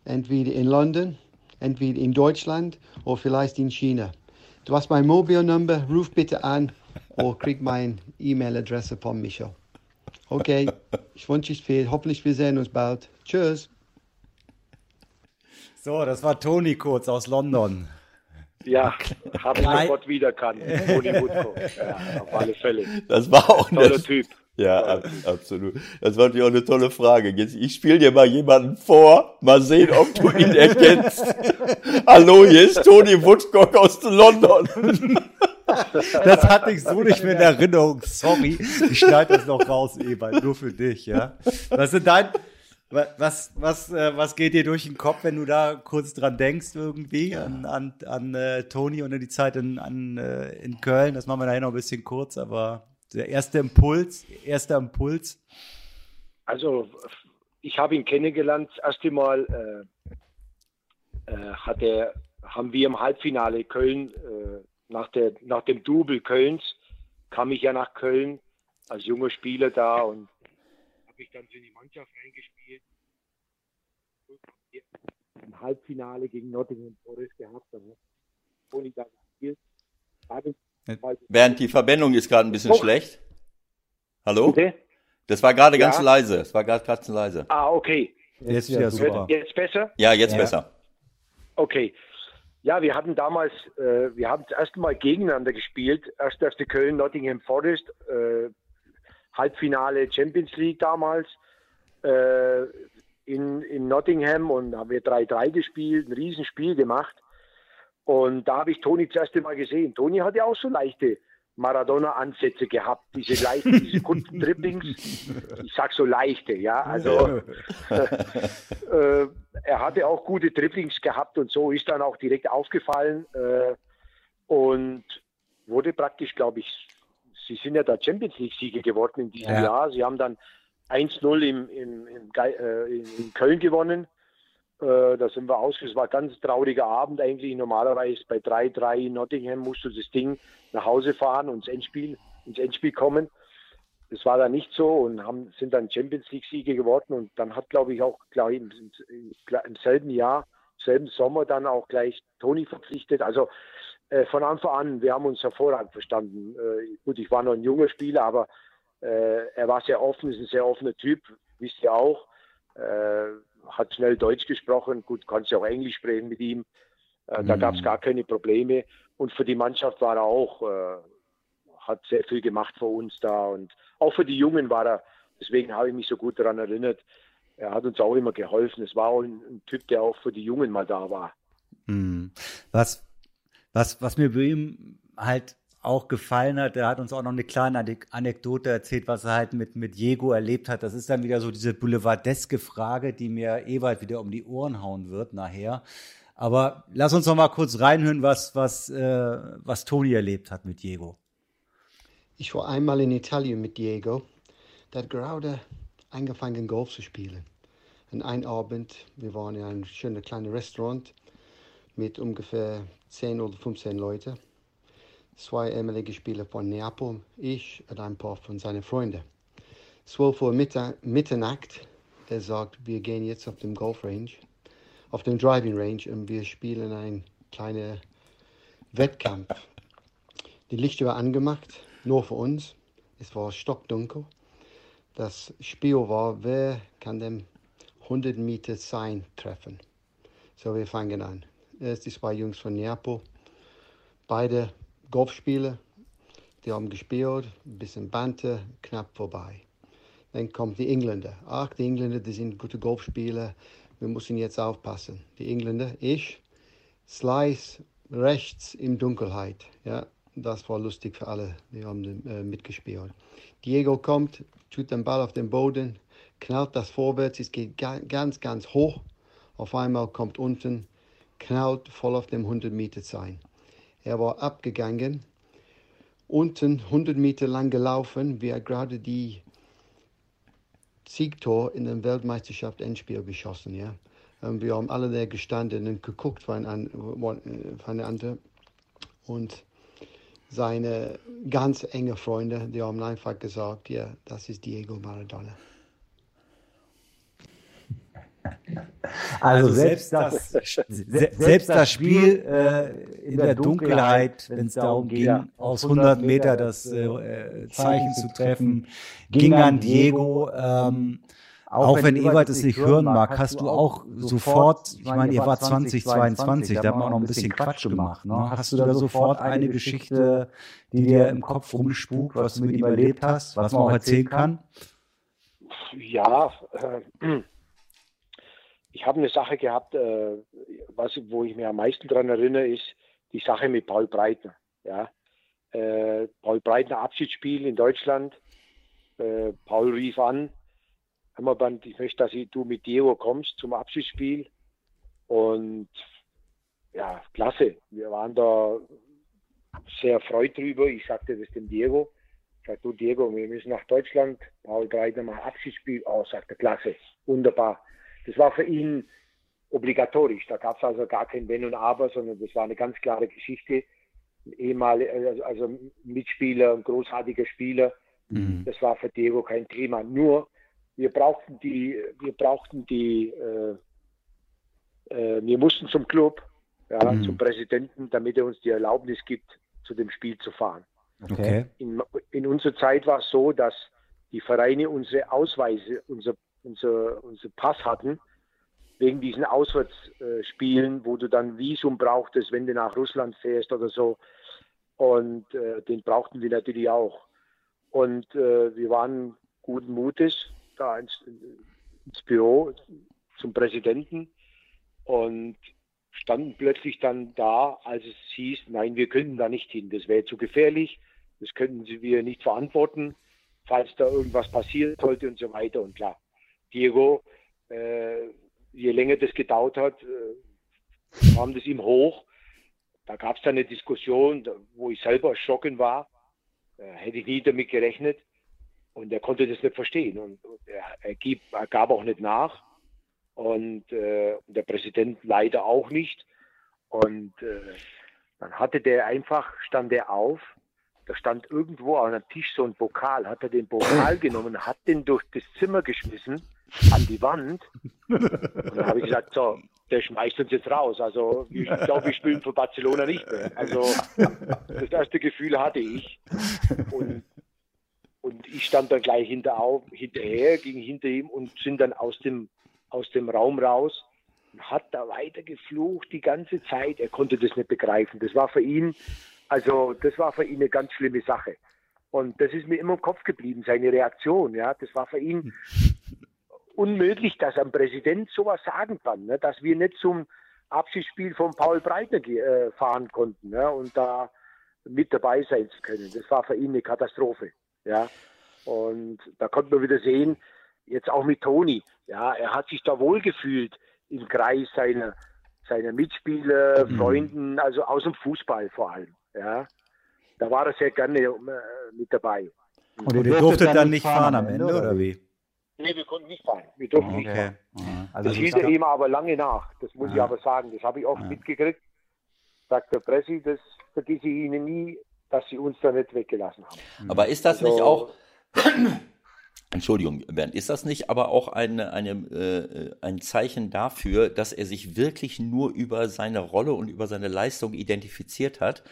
Speaker 6: entweder in London, entweder in Deutschland oder vielleicht in China. Du hast mein Mobilnummer, ruf bitte an oder krieg meine E-Mail-Adresse von Michael. Okay, ich wünsche dich viel. Hoffentlich wir sehen uns bald. Tschüss.
Speaker 2: So, das war Toni kurz aus London.
Speaker 4: Ja, habe ich sofort wiederkannt. Toni Woodcock. Ja, auf alle Fälle.
Speaker 3: Das war auch ein
Speaker 4: toller Typ.
Speaker 3: Ja, ab, absolut. Das war natürlich auch eine tolle Frage. Jetzt, ich spiele dir mal jemanden vor, mal sehen, ob du ihn erkennst. Hallo, hier ist Tony Woodcock aus London.
Speaker 2: Das hatte ich so nicht mehr in Erinnerung. Sorry. Ich schneide das noch raus, Ebert, nur für dich, ja. Was sind dein, was, was, äh, was geht dir durch den Kopf, wenn du da kurz dran denkst irgendwie an, an, an äh, Toni und an die Zeit in, an, äh, in Köln? Das machen wir nachher noch ein bisschen kurz, aber der erste Impuls, erster Impuls?
Speaker 4: Also, ich habe ihn kennengelernt. Das erste Mal äh, äh, hat er, haben wir im Halbfinale Köln, nach, der, nach dem Double Kölns, kam ich ja nach Köln als junger Spieler da und habe ich dann in die Mannschaft reingespielt. Im Halbfinale gegen Nottingham Forest gehabt. Da habe ich da gespielt.
Speaker 3: Bernd, die Verbindung ist gerade ein bisschen oh. schlecht. Hallo?
Speaker 4: Bitte?
Speaker 3: Das war gerade ja? ganz leise. Das war gerade ganz leise.
Speaker 4: Ah, okay.
Speaker 2: Jetzt, jetzt, super.
Speaker 4: jetzt besser?
Speaker 3: Ja, jetzt ja. besser.
Speaker 4: Okay. Ja, wir hatten damals, äh, wir haben das erste Mal gegeneinander gespielt. Erst FC Köln, Nottingham Forest, äh, Halbfinale Champions League damals äh, in, in Nottingham und haben wir 3-3 gespielt, ein Riesenspiel gemacht. Und da habe ich Toni das erste Mal gesehen. Toni hat ja auch so leichte Maradona-Ansätze gehabt, diese leichten, diese kurzen Dribblings. Ich sag so leichte, ja. Also äh, er hatte auch gute Dribblings gehabt und so ist dann auch direkt aufgefallen äh, und wurde praktisch, glaube ich, sie sind ja da Champions League-Sieger geworden in diesem ja. Jahr. Sie haben dann 1-0 im, im, im, äh, in Köln gewonnen. Äh, da sind wir aus. Es war ein ganz trauriger Abend eigentlich. Normalerweise bei 3-3 in Nottingham musst du das Ding nach Hause fahren und ins Endspiel, ins Endspiel kommen. Das war da nicht so und haben, sind dann Champions League-Siege geworden und dann hat, glaube ich, auch gleich im, im, im, selben Jahr, selben Sommer dann auch gleich Toni verpflichtet. Also äh, von Anfang an, wir haben uns hervorragend verstanden. Äh, gut, ich war noch ein junger Spieler, aber äh, er war sehr offen, ist ein sehr offener Typ, wisst ihr auch. Hat schnell Deutsch gesprochen, gut, konnte auch Englisch sprechen mit ihm. Äh, da mhm. gab es gar keine Probleme. Und für die Mannschaft war er auch, äh, hat sehr viel gemacht für uns da. Und auch für die Jungen war er, deswegen habe ich mich so gut daran erinnert, er hat uns auch immer geholfen. Es war auch ein, ein Typ, der auch für die Jungen mal da war.
Speaker 2: Mhm. Was, was, was mir bei ihm halt auch gefallen hat. Er hat uns auch noch eine kleine Anekdote erzählt, was er halt mit, mit Diego erlebt hat. Das ist dann wieder so diese boulevardeske Frage, die mir Ewald wieder um die Ohren hauen wird nachher. Aber lass uns noch mal kurz reinhören, was, was, äh, was Toni erlebt hat mit Diego.
Speaker 6: Ich war einmal in Italien mit Diego. Der hat gerade angefangen, Golf zu spielen. Und ein Abend, wir waren in einem schönen kleinen Restaurant mit ungefähr 10 oder 15 Leuten zwei ehemalige Spieler von Neapel, ich und ein paar von seinen Freunden. 12 Uhr Mitternacht, er sagt, wir gehen jetzt auf dem Golf Range, auf dem Driving Range und wir spielen einen kleinen Wettkampf. Die Lichter waren angemacht, nur für uns. Es war stockdunkel. Das Spiel war, wer kann dem 100 Meter Sein treffen. So, wir fangen an. Erst die zwei Jungs von Neapel, beide Golfspieler, die haben gespielt, ein bisschen Bante, knapp vorbei. Dann kommt die Engländer. Ach, die Engländer, die sind gute Golfspieler, wir müssen jetzt aufpassen. Die Engländer, ich, Slice rechts in Dunkelheit. Ja, das war lustig für alle, die haben äh, mitgespielt. Diego kommt, tut den Ball auf den Boden, knallt das vorwärts, es geht ganz, ganz hoch. Auf einmal kommt unten, knallt voll auf dem 100 Meter sein. Er war abgegangen, unten 100 Meter lang gelaufen, wie er gerade die Siegtor in der Weltmeisterschaft Endspiel geschossen. Ja? Und wir haben alle da gestanden und geguckt voneinander. Und seine ganz enge Freunde, die haben einfach gesagt, ja, das ist Diego Maradona.
Speaker 2: Also, also selbst das, selbst das Spiel äh, in der Dunkelheit, wenn es darum ging, aus 100 Meter das äh, äh, Zeichen zu treffen, ging an Diego. Ähm, auch wenn Ewald es nicht hören mag, hast du auch sofort, ich meine, ihr war 2022, da haben wir auch noch ein bisschen Quatsch gemacht. Ne? Hast du da sofort eine Geschichte, die dir im Kopf rumspukt, was du mit ihm erlebt hast, was man auch erzählen kann?
Speaker 4: Ja, äh, ich habe eine Sache gehabt, äh, was, wo ich mir am meisten daran erinnere, ist die Sache mit Paul Breitner. Ja? Äh, Paul Breitner Abschiedsspiel in Deutschland. Äh, Paul rief an, Hammerband, ich möchte, dass du mit Diego kommst zum Abschiedsspiel. Und ja, klasse. Wir waren da sehr erfreut drüber. Ich sagte das dem Diego. Ich sagte, du Diego, wir müssen nach Deutschland. Paul Breitner macht Abschiedsspiel. Oh, sagte, klasse, wunderbar. Das war für ihn obligatorisch. Da gab es also gar kein Wenn und Aber, sondern das war eine ganz klare Geschichte. Ehemaliger, also, also Mitspieler, ein großartiger Spieler. Mhm. Das war für Diego kein Thema. Nur wir brauchten die, wir brauchten die, äh, äh, wir mussten zum Club, ja, mhm. zum Präsidenten, damit er uns die Erlaubnis gibt, zu dem Spiel zu fahren. Okay. In, in unserer Zeit war es so, dass die Vereine unsere Ausweise, unser unser, unser Pass hatten wegen diesen Auswärtsspielen, wo du dann Visum brauchtest, wenn du nach Russland fährst oder so. Und äh, den brauchten wir natürlich auch. Und äh, wir waren guten Mutes da ins, ins Büro zum Präsidenten und standen plötzlich dann da, als es hieß, nein, wir können da nicht hin, das wäre zu gefährlich, das könnten wir nicht verantworten, falls da irgendwas passieren sollte und so weiter. Und klar, Diego, äh, je länger das gedauert hat, äh, kam das ihm hoch. Da gab es dann eine Diskussion, wo ich selber erschrocken war. Äh, hätte ich nie damit gerechnet. Und er konnte das nicht verstehen. Und, und er, er, gab, er, gab auch nicht nach. Und, äh, der Präsident leider auch nicht. Und äh, dann hatte der einfach, stand er auf, da stand irgendwo an einem Tisch so ein Pokal, hat er den Pokal genommen, hat den durch das Zimmer geschmissen, an die Wand. Und dann habe ich gesagt, so, der schmeißt uns jetzt raus. Also ich glaube, wir spielen für Barcelona nicht mehr. Also das erste Gefühl hatte ich. Und, und ich stand dann gleich hinter, hinterher, ging hinter ihm und sind dann aus dem aus dem Raum raus und hat da weiter geflucht die ganze Zeit. Er konnte das nicht begreifen. Das war für ihn, also das war für ihn eine ganz schlimme Sache. Und das ist mir immer im Kopf geblieben, seine Reaktion. Ja, das war für ihn unmöglich, dass ein Präsident sowas sagen kann, ne? dass wir nicht zum Abschiedsspiel von Paul Breitner äh, fahren konnten ne? und da mit dabei sein zu können. Das war für ihn eine Katastrophe. Ja, und da konnte man wieder sehen, jetzt auch mit Toni. Ja, er hat sich da wohlgefühlt im Kreis seiner, seiner Mitspieler, mhm. Freunden, also aus dem Fußball vor allem. Ja, da war er sehr gerne äh, mit dabei.
Speaker 2: Und ihr durftet dann, dann nicht fahren am Ende, oder wie?
Speaker 4: Nee, wir konnten nicht fahren. Wir durften okay. nicht fahren. Also das hielt er ihm aber lange nach. Das muss ja. ich aber sagen. Das habe ich auch ja. mitgekriegt. Sagt der Pressi, das vergesse ich Ihnen nie, dass Sie uns da nicht weggelassen haben.
Speaker 3: Aber ist das also, nicht auch Entschuldigung, Bernd, ist das nicht aber auch eine, eine, äh, ein Zeichen dafür, dass er sich wirklich nur über seine Rolle und über seine Leistung identifiziert hat?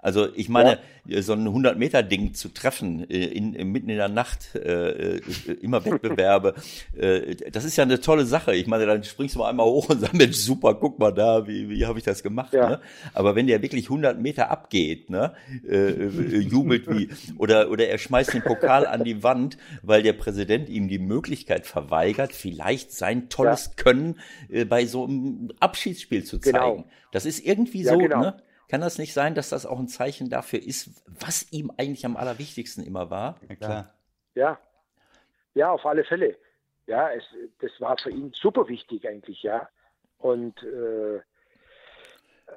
Speaker 3: Also ich meine, ja. so ein 100-Meter-Ding zu treffen, äh, in, in, mitten in der Nacht, äh, äh, immer Wettbewerbe, äh, das ist ja eine tolle Sache. Ich meine, dann springst du mal einmal hoch und sagst, Mensch, super, guck mal da, wie, wie habe ich das gemacht. Ja. Ne? Aber wenn der wirklich 100 Meter abgeht, ne, äh, äh, jubelt wie, oder, oder er schmeißt den Pokal an die Wand, weil der Präsident ihm die Möglichkeit verweigert, vielleicht sein tolles ja. Können äh, bei so einem Abschiedsspiel zu genau. zeigen. Genau. Das ist irgendwie so, genau. ne? Kann das nicht sein, dass das auch ein Zeichen dafür ist, was ihm eigentlich am allerwichtigsten immer war?
Speaker 4: Ja, klar. Ja, ja auf alle Fälle. Ja, es, das war für ihn super wichtig eigentlich, ja. Und äh,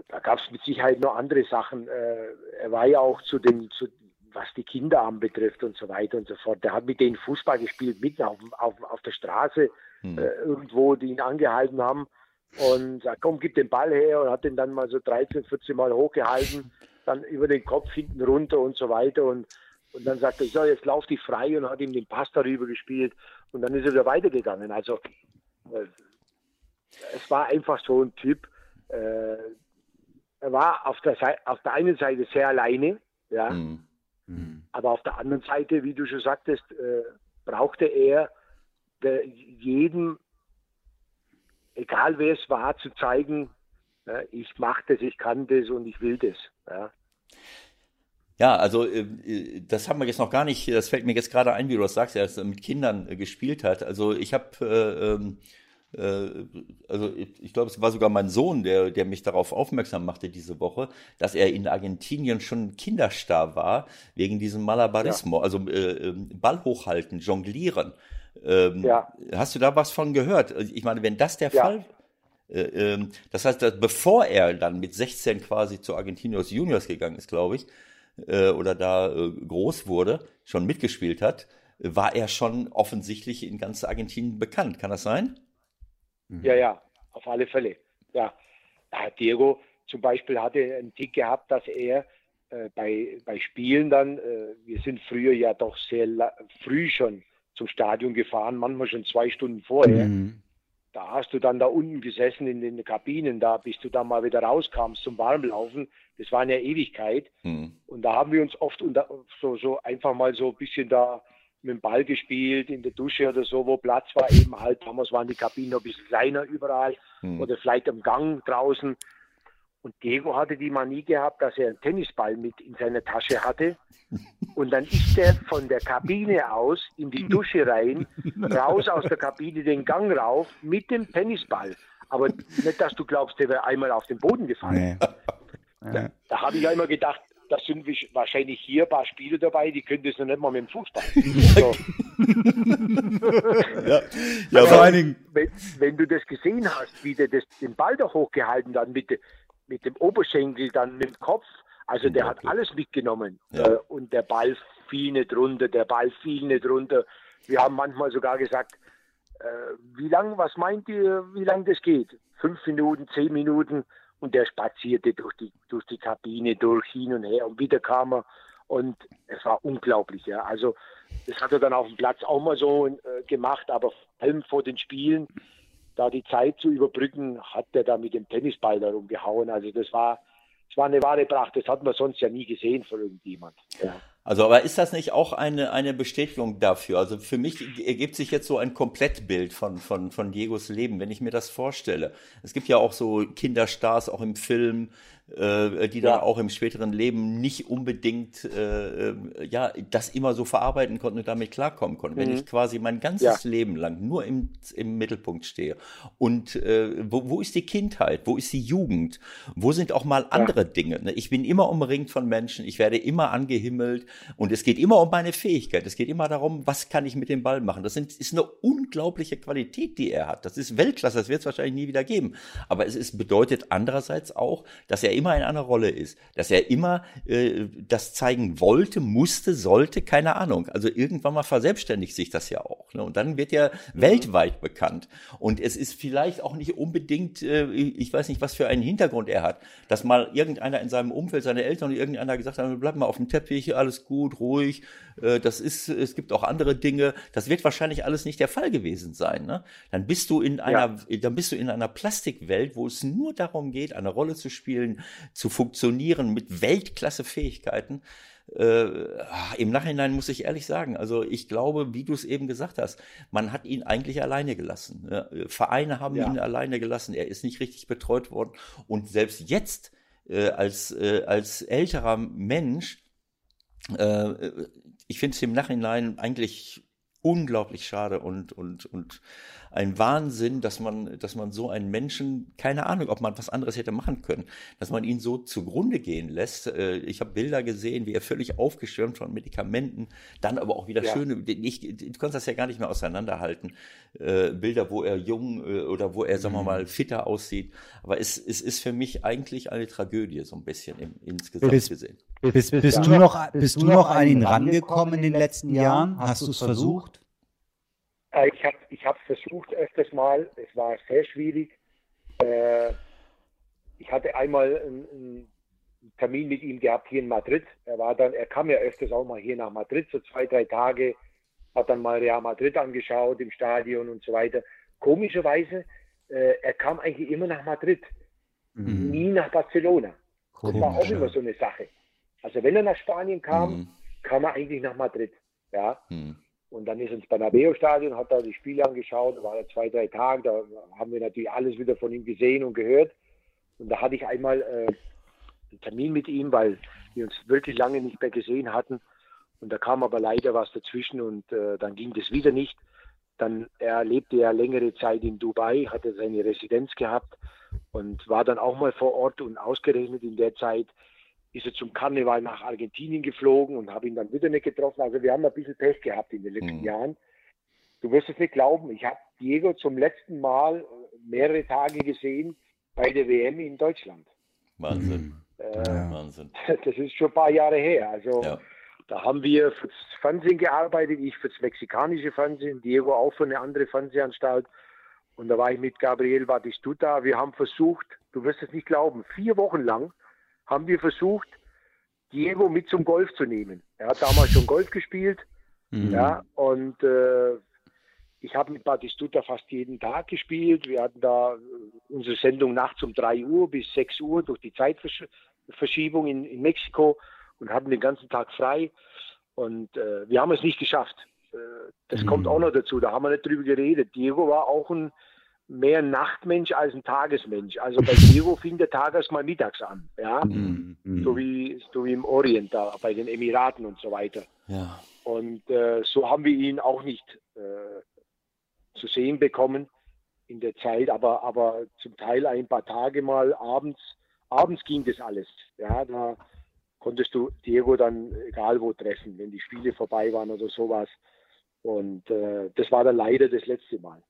Speaker 4: da gab es mit Sicherheit noch andere Sachen. Äh, er war ja auch zu den, zu, was die Kinder anbetrifft und so weiter und so fort. Der hat mit denen Fußball gespielt, mitten auf, auf, auf der Straße, hm. äh, irgendwo, die ihn angehalten haben und sagt, komm, gib den Ball her und hat den dann mal so 13, 14 Mal hochgehalten, dann über den Kopf hinten runter und so weiter und, und dann sagt er, so, jetzt lauf dich frei und hat ihm den Pass darüber gespielt und dann ist er wieder weitergegangen. Also äh, es war einfach so ein Typ, äh, er war auf der, Seite, auf der einen Seite sehr alleine, ja, mhm. Mhm. aber auf der anderen Seite, wie du schon sagtest, äh, brauchte er der, jeden egal wer es war, zu zeigen, ich mache das, ich kann das und ich will das. Ja.
Speaker 3: Ja, also äh, das haben wir jetzt noch gar nicht, das fällt mir jetzt gerade ein, wie du das sagst, er mit Kindern äh, gespielt hat. Also ich habe, äh, ähm, äh, also ich, ich glaube, es war sogar mein Sohn, der, der mich darauf aufmerksam machte diese Woche, dass er in Argentinien schon Kinderstar war, wegen diesem Malabarismo, ja. also äh, ähm, Ball hochhalten, jonglieren. Ähm, ja. Hast du da was von gehört? Ich meine, wenn das der ja. Fall äh, ähm, das heißt, dass bevor er dann mit 16 quasi zu Argentinos Juniors gegangen ist, glaube ich, äh, oder da äh, groß wurde, schon mitgespielt hat, war er schon offensichtlich in ganz Argentinien bekannt. Kann das sein?
Speaker 4: Mhm. Ja, ja, auf alle Fälle. Ja, Diego zum Beispiel hatte einen Tick gehabt, dass er äh, bei, bei Spielen dann, äh, wir sind früher ja doch sehr früh schon zum Stadion gefahren, manchmal schon zwei Stunden vorher. Mhm. Da hast du dann da unten gesessen in den Kabinen, da bis du dann mal wieder rauskamst zum Warmlaufen. Das war eine Ewigkeit. Mhm. Und da haben wir uns oft unter, so, so einfach mal so ein bisschen da mit dem Ball gespielt, in der Dusche oder so, wo Platz war, eben halt, damals waren die Kabinen noch ein bisschen kleiner überall hm. oder vielleicht am Gang draußen. Und Diego hatte die Manie gehabt, dass er einen Tennisball mit in seiner Tasche hatte. Und dann ist er von der Kabine aus in die Dusche rein, raus aus der Kabine den Gang rauf mit dem Tennisball. Aber nicht, dass du glaubst, der wäre einmal auf den Boden gefallen. Nee. Da, da habe ich ja immer gedacht, da sind wahrscheinlich hier ein paar Spieler dabei, die können das noch nicht mal mit dem Fußball. So. ja, ja vor allen Dingen. Wenn, wenn, du das gesehen hast, wie der das, den Ball da hochgehalten hat, mit, mit dem Oberschenkel, dann mit dem Kopf, also der hat alles mitgenommen. Ja. Äh, und der Ball fiel nicht runter, der Ball fiel nicht runter. Wir haben manchmal sogar gesagt, äh, wie lang, was meint ihr, wie lange das geht? Fünf Minuten, zehn Minuten und der spazierte durch die, durch die Kabine, durch hin und her und wieder kam er und es war unglaublich. Ja. Also das hat er dann auf dem Platz auch mal so äh, gemacht, aber vor allem vor den Spielen, da die Zeit zu überbrücken, hat er da mit dem Tennisball darum gehauen. Also das war, das war eine wahre Pracht. Das hat man sonst ja nie gesehen von irgendjemand. Ja.
Speaker 3: Also, aber ist das nicht auch eine, eine Bestätigung dafür? Also für mich ergibt sich jetzt so ein Komplettbild von, von, von Diegos Leben, wenn ich mir das vorstelle. Es gibt ja auch so Kinderstars, auch im Film, äh, die dann auch im späteren Leben nicht unbedingt äh, äh, ja das immer so verarbeiten konnten und damit klarkommen konnten. Mhm. Wenn ich quasi mein ganzes ja. Leben lang nur im, im Mittelpunkt stehe und äh, wo, wo ist die Kindheit, wo ist die Jugend, wo sind auch mal andere ja. Dinge. Ne? Ich bin immer umringt von Menschen, ich werde immer angehimmelt und es geht immer um meine Fähigkeit. Es geht immer darum, was kann ich mit dem Ball machen. Das sind, ist eine unglaubliche Qualität, die er hat. Das ist Weltklasse, das wird es wahrscheinlich nie wieder geben. Aber es ist, bedeutet andererseits auch, dass er immer in einer Rolle ist, dass er immer äh, das zeigen wollte, musste, sollte, keine Ahnung. Also irgendwann mal verselbstständigt sich das ja auch. Ne? Und dann wird er mhm. weltweit bekannt. Und es ist vielleicht auch nicht unbedingt, äh, ich weiß nicht, was für einen Hintergrund er hat, dass mal irgendeiner in seinem Umfeld, seine Eltern oder irgendeiner gesagt hat, bleib mal auf dem Teppich, alles gut, ruhig. Äh, das ist, es gibt auch andere Dinge. Das wird wahrscheinlich alles nicht der Fall gewesen sein. Ne? Dann bist du in einer, ja. dann bist du in einer Plastikwelt, wo es nur darum geht, eine Rolle zu spielen, zu funktionieren mit Weltklasse-Fähigkeiten. Äh, Im Nachhinein muss ich ehrlich sagen, also ich glaube, wie du es eben gesagt hast, man hat ihn eigentlich alleine gelassen. Ja, Vereine haben ja. ihn alleine gelassen, er ist nicht richtig betreut worden. Und selbst jetzt äh, als, äh, als älterer Mensch, äh, ich finde es im Nachhinein eigentlich unglaublich schade und, und, und ein Wahnsinn, dass man, dass man so einen Menschen, keine Ahnung, ob man was anderes hätte machen können, dass man ihn so zugrunde gehen lässt. Äh, ich habe Bilder gesehen, wie er völlig aufgeschirmt von Medikamenten, dann aber auch wieder ja. schöne, ich, du kannst das ja gar nicht mehr auseinanderhalten. Äh, Bilder, wo er jung äh, oder wo er, sagen wir mhm. mal, fitter aussieht. Aber es, es ist für mich eigentlich eine Tragödie, so ein bisschen im, insgesamt
Speaker 2: bis,
Speaker 3: gesehen.
Speaker 2: Bist, bist, bist, du noch, bist du noch an ihn rangekommen in den letzten Jahren? Hast du es versucht?
Speaker 4: Äh, ich habe ich es versucht öfters mal. Es war sehr schwierig. Äh, ich hatte einmal einen, einen, Termin mit ihm gehabt hier in Madrid. Er war dann, er kam ja öfters auch mal hier nach Madrid, so zwei, drei Tage, hat dann mal Real Madrid angeschaut im Stadion und so weiter. Komischerweise, äh, er kam eigentlich immer nach Madrid, mhm. nie nach Barcelona. Komisch, das war auch immer so eine Sache. Also wenn er nach Spanien kam, mhm. kam er eigentlich nach Madrid. Ja. Mhm. Und dann ist er ins Bernabeu-Stadion, hat da die Spiele angeschaut, war er zwei, drei Tage, da haben wir natürlich alles wieder von ihm gesehen und gehört. Und da hatte ich einmal äh, einen Termin mit ihm, weil wir uns wirklich lange nicht mehr gesehen hatten. Und da kam aber leider was dazwischen und äh, dann ging das wieder nicht. Dann er lebte ja längere Zeit in Dubai, hatte seine Residenz gehabt und war dann auch mal vor Ort und ausgerechnet in der Zeit ist er zum Karneval nach Argentinien geflogen und habe ihn dann wieder nicht getroffen. Also wir haben ein bisschen Pech gehabt in den letzten mhm. Jahren. Du wirst es nicht glauben, ich habe Diego zum letzten Mal mehrere Tage gesehen bei der WM in Deutschland.
Speaker 3: Wahnsinn.
Speaker 4: Äh, Wahnsinn. Das ist schon ein paar Jahre her. Also ja. da haben wir fürs Fernsehen gearbeitet, ich fürs mexikanische Fernsehen, Diego auch für eine andere Fernsehanstalt. Und da war ich mit Gabriel Batistuta. Wir haben versucht, du wirst es nicht glauben, vier Wochen lang haben wir versucht, Diego mit zum Golf zu nehmen. Er hat damals schon Golf gespielt. Mhm. Ja, und äh, ich habe mit Batistuta fast jeden Tag gespielt. Wir hatten da unsere Sendung nachts um 3 Uhr bis 6 Uhr durch die Zeitverschiebung in, in Mexiko und hatten den ganzen Tag frei. Und äh, wir haben es nicht geschafft. äh, das mhm. kommt auch noch dazu. Da haben wir nicht drüber geredet. Diego war auch ein mehr ein Nachtmensch als ein Tagesmensch. Also bei Diego fing der Tag erst mal mittags an, ja, mhm. so wie so wie im Orient da bei den Emiraten und so weiter.
Speaker 3: Ja.
Speaker 4: Und äh, so haben wir ihn auch nicht äh, zu sehen bekommen in der Zeit, aber aber zum Teil ein paar Tage mal abends. Abends ging das alles, ja, da konntest du Diego dann egal wo treffen, wenn die Spiele vorbei waren oder sowas. Und äh, das war dann leider das letzte Mal.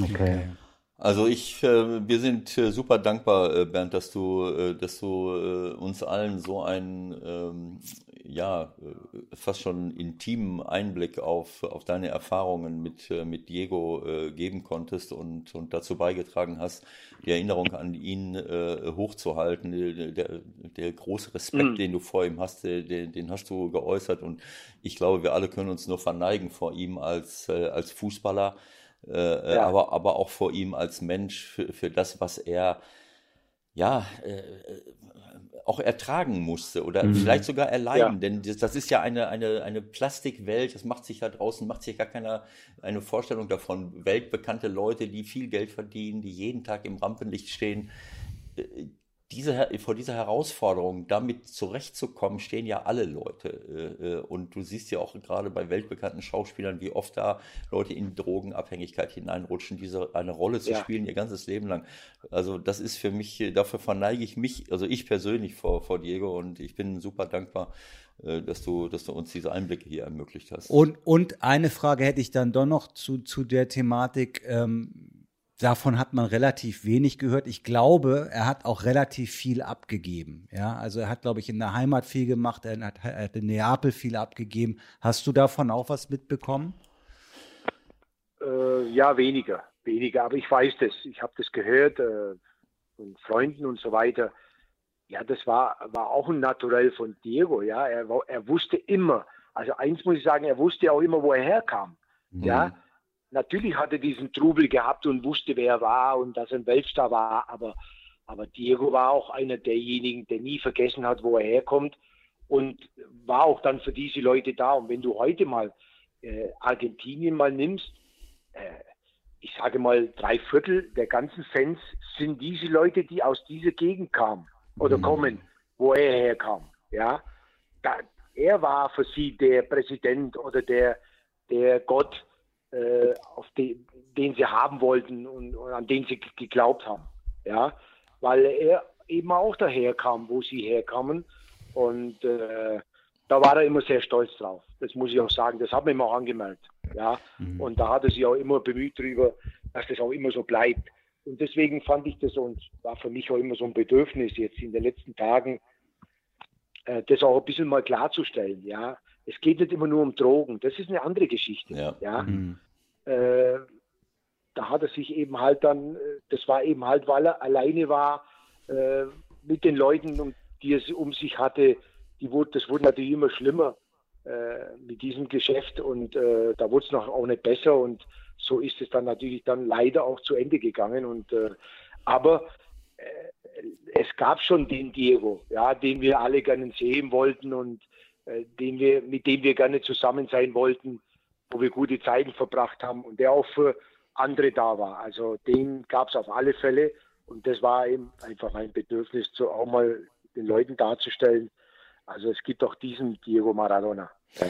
Speaker 3: Okay. Also ich, äh, wir sind äh, super dankbar, äh, Bernd, dass du, dass du uns allen so einen, ähm, ja, fast schon intimen Einblick auf, auf deine Erfahrungen mit, mit Diego geben konntest und, und dazu beigetragen hast, die Erinnerung an ihn hochzuhalten. Der, der, der große Respekt, mhm. den du vor ihm hast, den, den hast du geäußert und ich glaube, wir alle können uns nur verneigen vor ihm als, als Fußballer äh, ja. aber, aber auch vor ihm als Mensch für, für das, was er ja äh, auch ertragen musste oder mhm. vielleicht sogar erleiden, ja. denn das, das, ist ja eine, eine, eine Plastikwelt, das macht sich da draußen, macht sich gar keiner eine Vorstellung davon. Weltbekannte Leute, die viel Geld verdienen, die jeden Tag im Rampenlicht stehen, äh, diese, vor dieser Herausforderung, damit zurechtzukommen, stehen ja alle Leute. Äh, äh, und du siehst ja auch gerade bei weltbekannten Schauspielern, wie oft da Leute in Drogenabhängigkeit hineinrutschen, diese eine Rolle zu ja. spielen ihr ganzes Leben lang. Also das ist für mich, dafür verneige ich mich, also ich persönlich vor, vor Diego und ich bin super dankbar, äh, dass du, dass du uns diese Einblicke hier ermöglicht hast.
Speaker 2: Und, und eine Frage hätte ich dann doch noch zu, zu der Thematik. Ähm, davon hat man relativ wenig gehört. Ich glaube, er hat auch relativ viel abgegeben. Ja, also er hat, glaube ich, in der Heimat viel gemacht. Er hat, er hat in Neapel viel abgegeben. Hast du davon auch was mitbekommen?
Speaker 4: Äh, ja, weniger, weniger. Aber ich weiß das. Ich habe das gehört äh, von Freunden und so weiter. Ja, das war, war auch ein Naturell von Diego. Ja, er, er wusste immer. Also eins muss ich sagen, er wusste auch immer, wo er herkam. Mhm. Ja, natürlich hat er diesen Trubel gehabt und wusste, wer er war und dass er ein Weltstar war, aber, aber Diego war auch einer derjenigen, der nie vergessen hat, wo er herkommt und war auch dann für diese Leute da. Und wenn du heute mal äh, Argentinien mal nimmst, äh, ich sage mal, drei Viertel der ganzen Fans sind diese Leute, die aus dieser Gegend kamen oder mhm. kommen, wo er herkam. Ja, da, er war für sie der Präsident oder der, der Gott äh, auf den, den sie haben wollten und, und, an den sie geglaubt haben. Ja, weil er eben auch daher kam, wo sie herkamen. Und äh, da war er immer sehr stolz drauf. Das muss ich auch sagen. Das hat man ihm auch angemerkt. Ja, mhm. und da hat er sich auch immer bemüht darüber, dass das auch immer so bleibt. Und deswegen fand ich das und war für mich auch immer so ein Bedürfnis jetzt in den letzten Tagen, äh, das auch ein bisschen mal klarzustellen. Ja, es geht nicht immer nur um Drogen. Das ist eine andere Geschichte. Ja. ja? Mhm. Äh, da hat er sich eben halt dann, äh, das war eben halt, weil er alleine war äh, mit den Leuten, die er um sich hatte. Die wurde, das wurde natürlich immer schlimmer äh, mit diesem Geschäft und äh, da wurde es noch auch nicht besser und so ist es dann natürlich dann leider auch zu Ende gegangen. Und äh, aber es gab schon den Diego, ja, den wir alle gerne sehen wollten und äh, den wir, mit dem wir gerne zusammen sein wollten, wo wir gute Zeiten verbracht haben und der auch für andere da war. Also den gab es auf alle Fälle und das war eben einfach ein Bedürfnis, so auch mal den Leuten darzustellen. Also es gibt auch diesen Diego Maradona. Ja.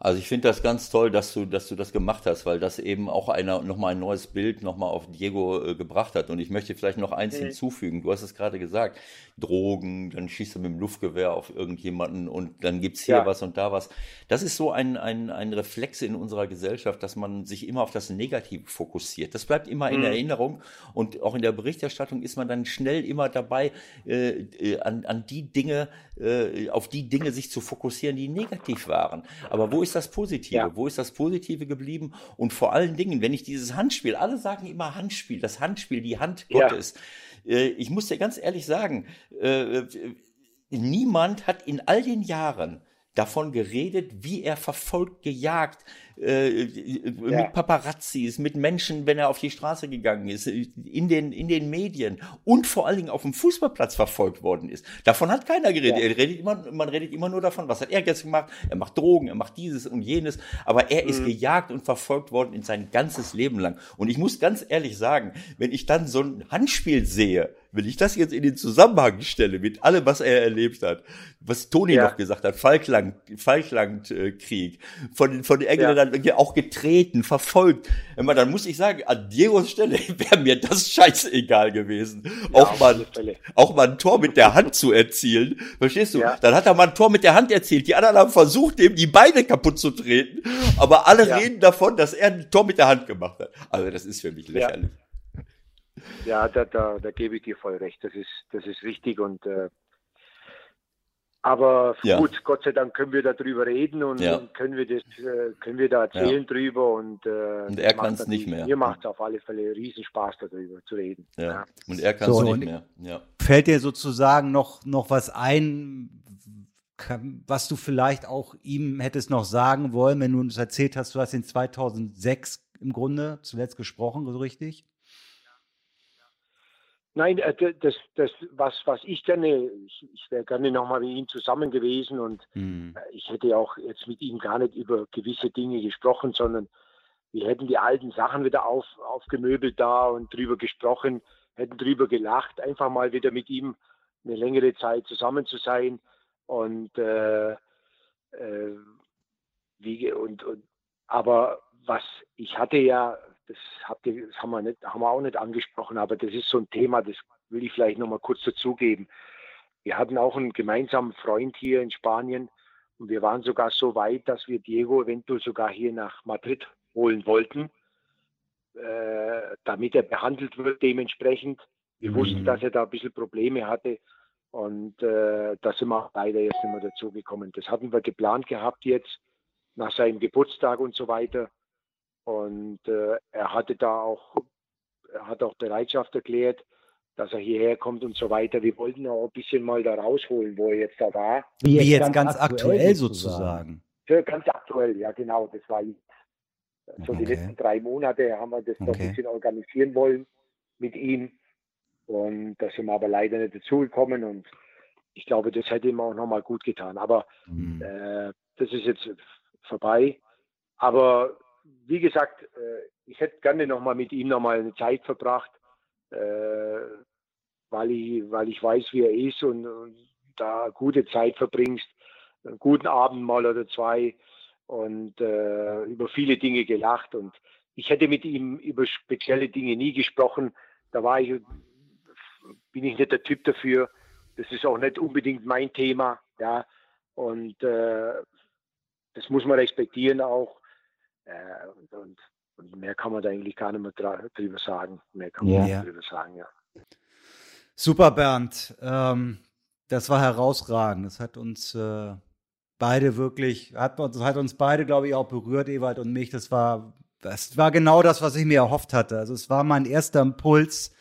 Speaker 3: Also ich finde das ganz toll, dass du, dass du das gemacht hast, weil das eben auch einer nochmal ein neues Bild nochmal auf Diego äh, gebracht hat. Und ich möchte vielleicht noch eins mhm. hinzufügen. Du hast es gerade gesagt. Drogen, dann schießt er mit dem Luftgewehr auf irgendjemanden und dann gibt's hier ja. was und da was. Das ist so ein, ein, ein Reflex in unserer Gesellschaft, dass man sich immer auf das Negative fokussiert. Das bleibt immer in mhm. Erinnerung und auch in der Berichterstattung ist man dann schnell immer dabei, äh, äh, an, an die Dinge, äh, auf die Dinge sich zu fokussieren, die negativ waren. Aber wo ist das Positive? Ja. Wo ist das Positive geblieben? Und vor allen Dingen, wenn ich dieses Handspiel, alle sagen immer Handspiel, das Handspiel, die Hand ja. Gottes. Äh, ich muss dir ganz ehrlich sagen, äh, niemand hat in all den Jahren davon geredet, wie er verfolgt, gejagt, äh, ja. mit Paparazzis, mit Menschen, wenn er auf die Straße gegangen ist, in den, in den Medien und vor allen Dingen auf dem Fußballplatz verfolgt worden ist. Davon hat keiner geredet. Ja. Er redet immer, man redet immer nur davon, was hat er jetzt gemacht? Er macht Drogen, er macht dieses und jenes, aber er mhm. ist gejagt und verfolgt worden in sein ganzes Leben lang. Und ich muss ganz ehrlich sagen, wenn ich dann so ein Handspiel sehe, wenn ich das jetzt in den Zusammenhang stelle mit allem, was er erlebt hat, was Toni ja. noch gesagt hat, Falkland, Falklandkrieg, von, von den Engländern ja. auch getreten, verfolgt, immer, dann muss ich sagen, an Diegos Stelle wäre mir das scheißegal gewesen, ja, auch mal, auch mal ein Tor mit der Hand zu erzielen, verstehst du? Dann hat er mal ein Tor mit der Hand erzielt, die anderen haben versucht, ihm die Beine kaputt zu treten, aber alle reden davon, dass er ein Tor mit der Hand gemacht hat. Also das ist für mich lächerlich.
Speaker 4: Ja, da, da, da gebe ich dir voll recht. Das ist, das ist richtig und äh, aber ja. gut, Gott sei Dank können wir darüber reden und, ja. können wir das, äh, können wir da erzählen ja. drüber und, äh,
Speaker 3: und er kann es nicht mehr.
Speaker 4: Mir macht es auf alle Fälle riesen Spaß darüber zu reden.
Speaker 3: Ja. Und er kann es so, nicht mehr. Ja.
Speaker 2: Fällt dir sozusagen noch noch was ein, was du vielleicht auch ihm hättest noch sagen wollen, wenn du uns erzählt hast, du hast in 2006 im Grunde zuletzt gesprochen, so richtig?
Speaker 4: Nein, äh, das, das, was, was ich gerne, ich, ich wäre gerne nochmal mit ihm zusammen gewesen und mhm. ich hätte auch jetzt mit ihm gar nicht über gewisse Dinge gesprochen, sondern wir hätten die alten Sachen wieder auf, aufgemöbelt da und drüber gesprochen, hätten drüber gelacht, einfach mal wieder mit ihm eine längere Zeit zusammen zu sein und, äh, äh, wie, und, und aber was ich hatte ja das, habt ihr, das haben, wir nicht, haben wir auch nicht angesprochen, aber das ist so ein Thema, das will ich vielleicht noch mal kurz dazugeben. Wir hatten auch einen gemeinsamen Freund hier in Spanien und wir waren sogar so weit, dass wir Diego eventuell sogar hier nach Madrid holen wollten, äh, damit er behandelt wird dementsprechend. Wir mhm. wussten, dass er da ein bisschen Probleme hatte und äh, da sind wir leider erst nicht mehr dazu gekommen. Das hatten wir geplant gehabt jetzt nach seinem Geburtstag und so weiter. Und äh, er hatte da auch, er hat auch Bereitschaft erklärt, dass er hierher kommt und so weiter. Wir wollten auch ein bisschen mal da rausholen, wo er jetzt da war.
Speaker 2: Wie jetzt, jetzt ganz, ganz, aktuell, sozusagen.
Speaker 4: Ja, ganz aktuell, ja genau. Das war so okay. die letzten drei Monate haben wir das okay. ein bisschen organisieren wollen mit ihm. Und da sind wir aber leider nicht dazugekommen und ich glaube, das hätte ihm auch nochmal gut getan. Aber mhm. äh, das ist jetzt vorbei. Aber wie gesagt, äh, ich hätte gerne nochmal mit ihm nochmal eine Zeit verbracht, äh, weil, ich, weil ich weiß, wie er ist und, und da gute Zeit verbringst, einen guten Abend mal oder zwei und äh, über viele Dinge gelacht. Und ich hätte mit ihm über spezielle Dinge nie gesprochen. Da war ich, bin ich nicht der Typ dafür. Das ist auch nicht unbedingt mein Thema. Ja. Und äh, das muss man respektieren auch. Äh, und, und, und, mehr kann man da eigentlich gar nicht mehr drüber sagen. Mehr kann man ja. drüber sagen, ja.
Speaker 2: Super, Bernd. Ähm, das war herausragend. Das hat uns äh, beide wirklich, hat, hat uns beide, glaube ich, auch berührt, Ewald und mich. Das war, das war genau das, was ich mir erhofft hatte. Also es war mein erster Impuls.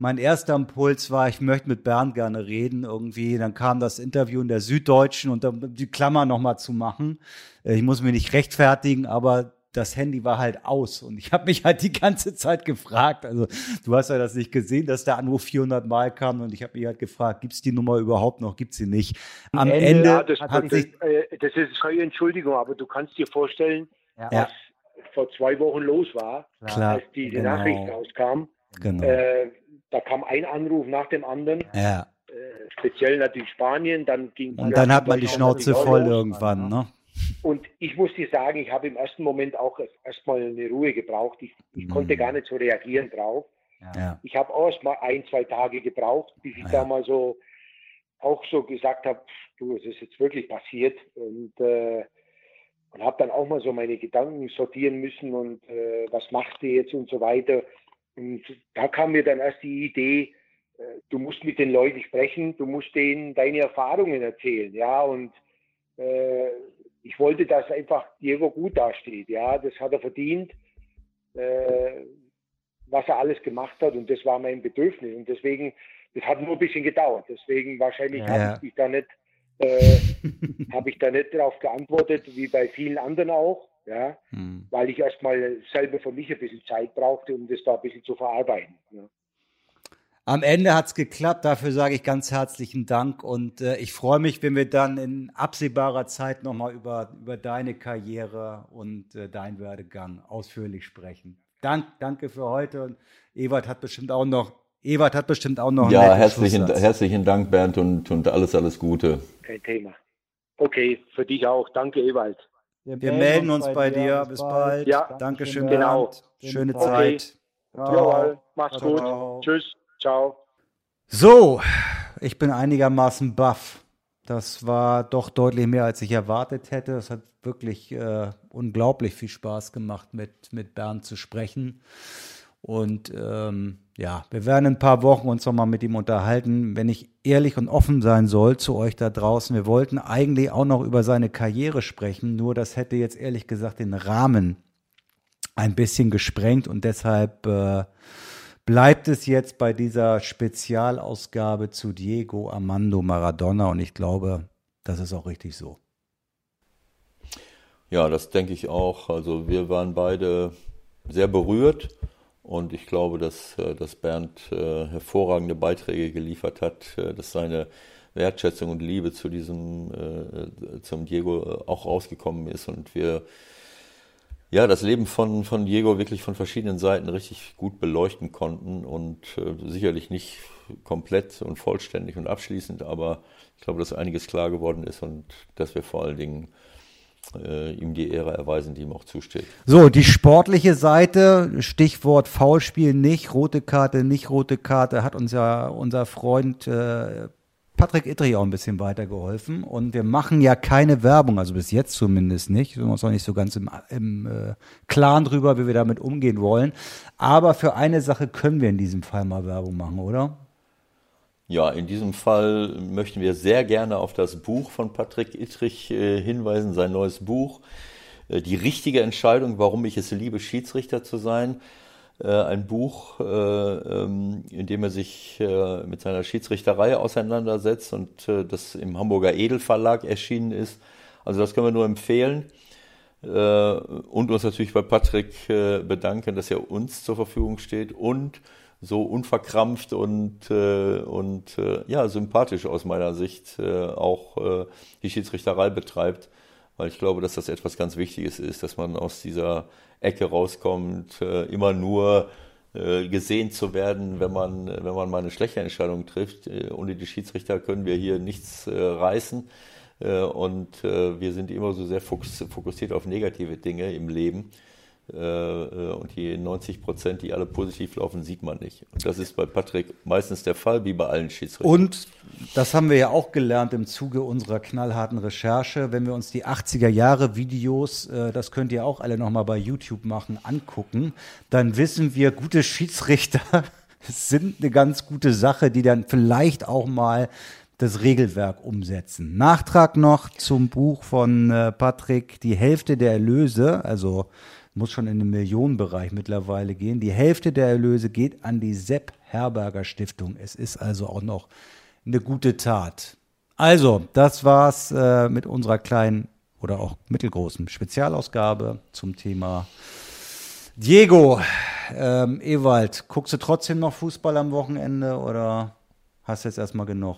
Speaker 2: Mein erster Impuls war, ich möchte mit Bernd gerne reden irgendwie. Dann kam das Interview in der Süddeutschen und dann die Klammer nochmal zu machen. Äh, ich muss mich nicht rechtfertigen, aber das Handy war halt aus und ich habe mich halt die ganze Zeit gefragt, also du hast ja das nicht gesehen, dass der Anruf 400 Mal kam und ich habe mich halt gefragt, gibt es die Nummer überhaupt noch, gibt sie nicht. Am Ende, Ende ja,
Speaker 4: das, hat das, sich äh, das ist keine Entschuldigung, aber du kannst dir vorstellen, ja. was vor zwei Wochen los war, Klar, als die, die genau. Nachricht rauskam. Genau. Äh, da kam ein Anruf nach dem anderen.
Speaker 2: Ja.
Speaker 4: Äh, speziell natürlich Spanien, dann ging
Speaker 2: Und dann hat man die Schnauze voll irgendwann, ne?
Speaker 4: Und ich muss dir sagen, ich habe im ersten Moment auch erstmal eine Ruhe gebraucht. Ich, ich mhm. konnte gar nicht so reagieren drauf. Ja. Ich habe auch erst mal ein, zwei Tage gebraucht, bis ich ja. da mal so auch so gesagt habe, du, es ist jetzt wirklich passiert. Und, äh, und habe dann auch mal so meine Gedanken sortieren müssen und äh, was machst du jetzt und so weiter. Und da kam mir dann erst die Idee, äh, du musst mit den Leuten sprechen, du musst denen deine Erfahrungen erzählen, ja, und äh, ich wollte, dass einfach Diego gut dasteht. Ja, das hat er verdient, äh, was er alles gemacht hat und das war mein Bedürfnis und deswegen, das hat nur ein bisschen gedauert. Deswegen wahrscheinlich ja. habe ich da nicht äh, habe ich da nicht darauf geantwortet, wie bei vielen anderen auch, ja, hm. weil ich erstmal selber für mich ein bisschen Zeit brauchte, um das da ein bisschen zu verarbeiten. Ja.
Speaker 2: Am Ende hat es geklappt, dafür sage ich ganz herzlichen Dank und äh, ich freue mich, wenn wir dann in absehbarer Zeit nochmal über, über deine Karriere und äh, deinen Werdegang ausführlich sprechen. Dank, danke für heute und Ewald hat bestimmt auch noch Ewald hat bestimmt auch noch
Speaker 3: Ja, herzlichen, herzlichen Dank, Bernd, und, und alles, alles Gute.
Speaker 4: Kein Thema. Okay, für dich auch. Danke, Ewald.
Speaker 2: Wir, Wir melden uns, uns bei, dir. Bis bald.
Speaker 4: Ja,
Speaker 2: Dankeschön, genau. Schöne okay. Zeit.
Speaker 4: Jawohl, mach's gut. Tschüss. Ciao.
Speaker 2: So, ich bin einigermaßen baff. Das war doch deutlich mehr, als ich erwartet hätte. Es hat wirklich äh, unglaublich viel Spaß gemacht, mit, mit Bernd zu sprechen. Und ähm, ja, wir werden in ein paar Wochen uns nochmal mit ihm unterhalten. Wenn ich ehrlich und offen sein soll zu euch da draußen, wir wollten eigentlich auch noch über seine Karriere sprechen, nur das hätte jetzt ehrlich gesagt den Rahmen ein bisschen gesprengt und deshalb äh, bleibt es jetzt bei dieser Spezialausgabe zu Diego Armando Maradona und ich glaube, das ist auch richtig so.
Speaker 3: Ja, das denke ich auch. Also wir waren beide sehr berührt und ich glaube, dass, äh, dass Bernd äh, hervorragende Beiträge geliefert hat, äh, dass seine Wertschätzung und Liebe zu diesem, zum Diego auch rausgekommen ist und wir ja, das Leben von, von Diego wirklich von verschiedenen Seiten richtig gut beleuchten konnten und äh, sicherlich nicht komplett und vollständig und abschließend, aber ich glaube, dass einiges klar geworden ist und dass wir vor allen Dingen äh, ihm die Ehre erweisen, die ihm auch zusteht.
Speaker 2: So, die sportliche Seite, Stichwort Foulspiel nicht, rote Karte, nicht rote Karte, hat uns ja unser Freund äh, Patrick Ittrich auch ein bisschen weitergeholfen. Und wir machen ja keine Werbung, also bis jetzt zumindest nicht. Wir sind uns auch nicht so ganz im, im äh, Klaren drüber, wie wir damit umgehen wollen. Aber für eine Sache können wir in diesem Fall mal Werbung machen, oder?
Speaker 3: Ja, in diesem Fall möchten wir sehr gerne auf das Buch von Patrick Ittrich äh, hinweisen, sein neues Buch. Äh, die richtige Entscheidung, warum ich es liebe, Schiedsrichter zu sein. Äh, ein Buch, ähm, in dem er sich mit seiner Schiedsrichterei auseinandersetzt und das im Hamburger Edelverlag erschienen ist. Also das können wir nur empfehlen. Und uns natürlich bei Patrick bedanken, dass er uns zur Verfügung steht und so unverkrampft und, äh, und äh, ja, sympathisch aus meiner Sicht äh, auch äh, die Schiedsrichterei betreibt, weil ich glaube, dass das etwas ganz Wichtiges ist, dass man aus dieser Ecke rauskommt, äh, immer nur äh, gesehen zu werden, wenn man, wenn man mal eine schlechte Entscheidung trifft. Äh, ohne die Schiedsrichter können wir hier nichts reißen. Und wir sind immer so sehr fokussiert auf negative Dinge im Leben. Äh, äh, und die 90 Prozent, die alle positiv laufen, sieht man nicht. Und das ist bei Patrick meistens der Fall, wie bei allen Schiedsrichtern.
Speaker 2: Und das haben wir ja auch gelernt im Zuge unserer knallharten Recherche. Wenn wir uns die 80er Jahre Videos, äh, das könnt ihr auch alle nochmal bei YouTube machen, angucken, dann wissen wir, gute Schiedsrichter sind eine ganz gute Sache, die dann vielleicht auch mal das Regelwerk umsetzen. Nachtrag noch zum Buch von Patrick, die Hälfte der Erlöse, also muss schon in den Millionenbereich mittlerweile gehen. Die Hälfte der Erlöse geht an die Sepp Herberger Stiftung. Es ist also auch noch eine gute Tat. Also, das war's äh, mit unserer kleinen oder auch mittelgroßen Spezialausgabe zum Thema Diego. Ähm, Ewald, guckst du trotzdem noch Fußball am Wochenende oder hast du jetzt erstmal genug?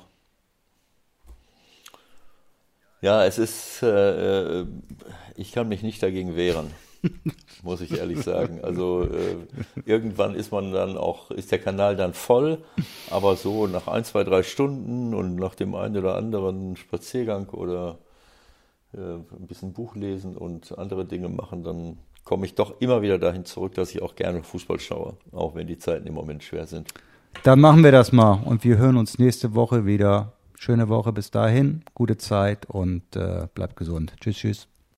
Speaker 3: Ja, es ist, äh, äh ich kann mich nicht dagegen wehren. muss ich ehrlich sagen. Also äh, irgendwann ist man dann auch, ist der Kanal dann voll, aber so nach ein, zwei, drei Stunden und nach dem einen oder anderen Spaziergang oder äh, ein bisschen Buch lesen und andere Dinge machen, dann komme ich doch immer wieder dahin zurück, dass ich auch gerne Fußball schaue, auch wenn die Zeiten im Moment schwer sind.
Speaker 2: Dann machen wir das mal und wir hören uns nächste Woche wieder. Schöne Woche bis dahin, gute Zeit und äh, bleibt gesund. Tschüss, tschüss.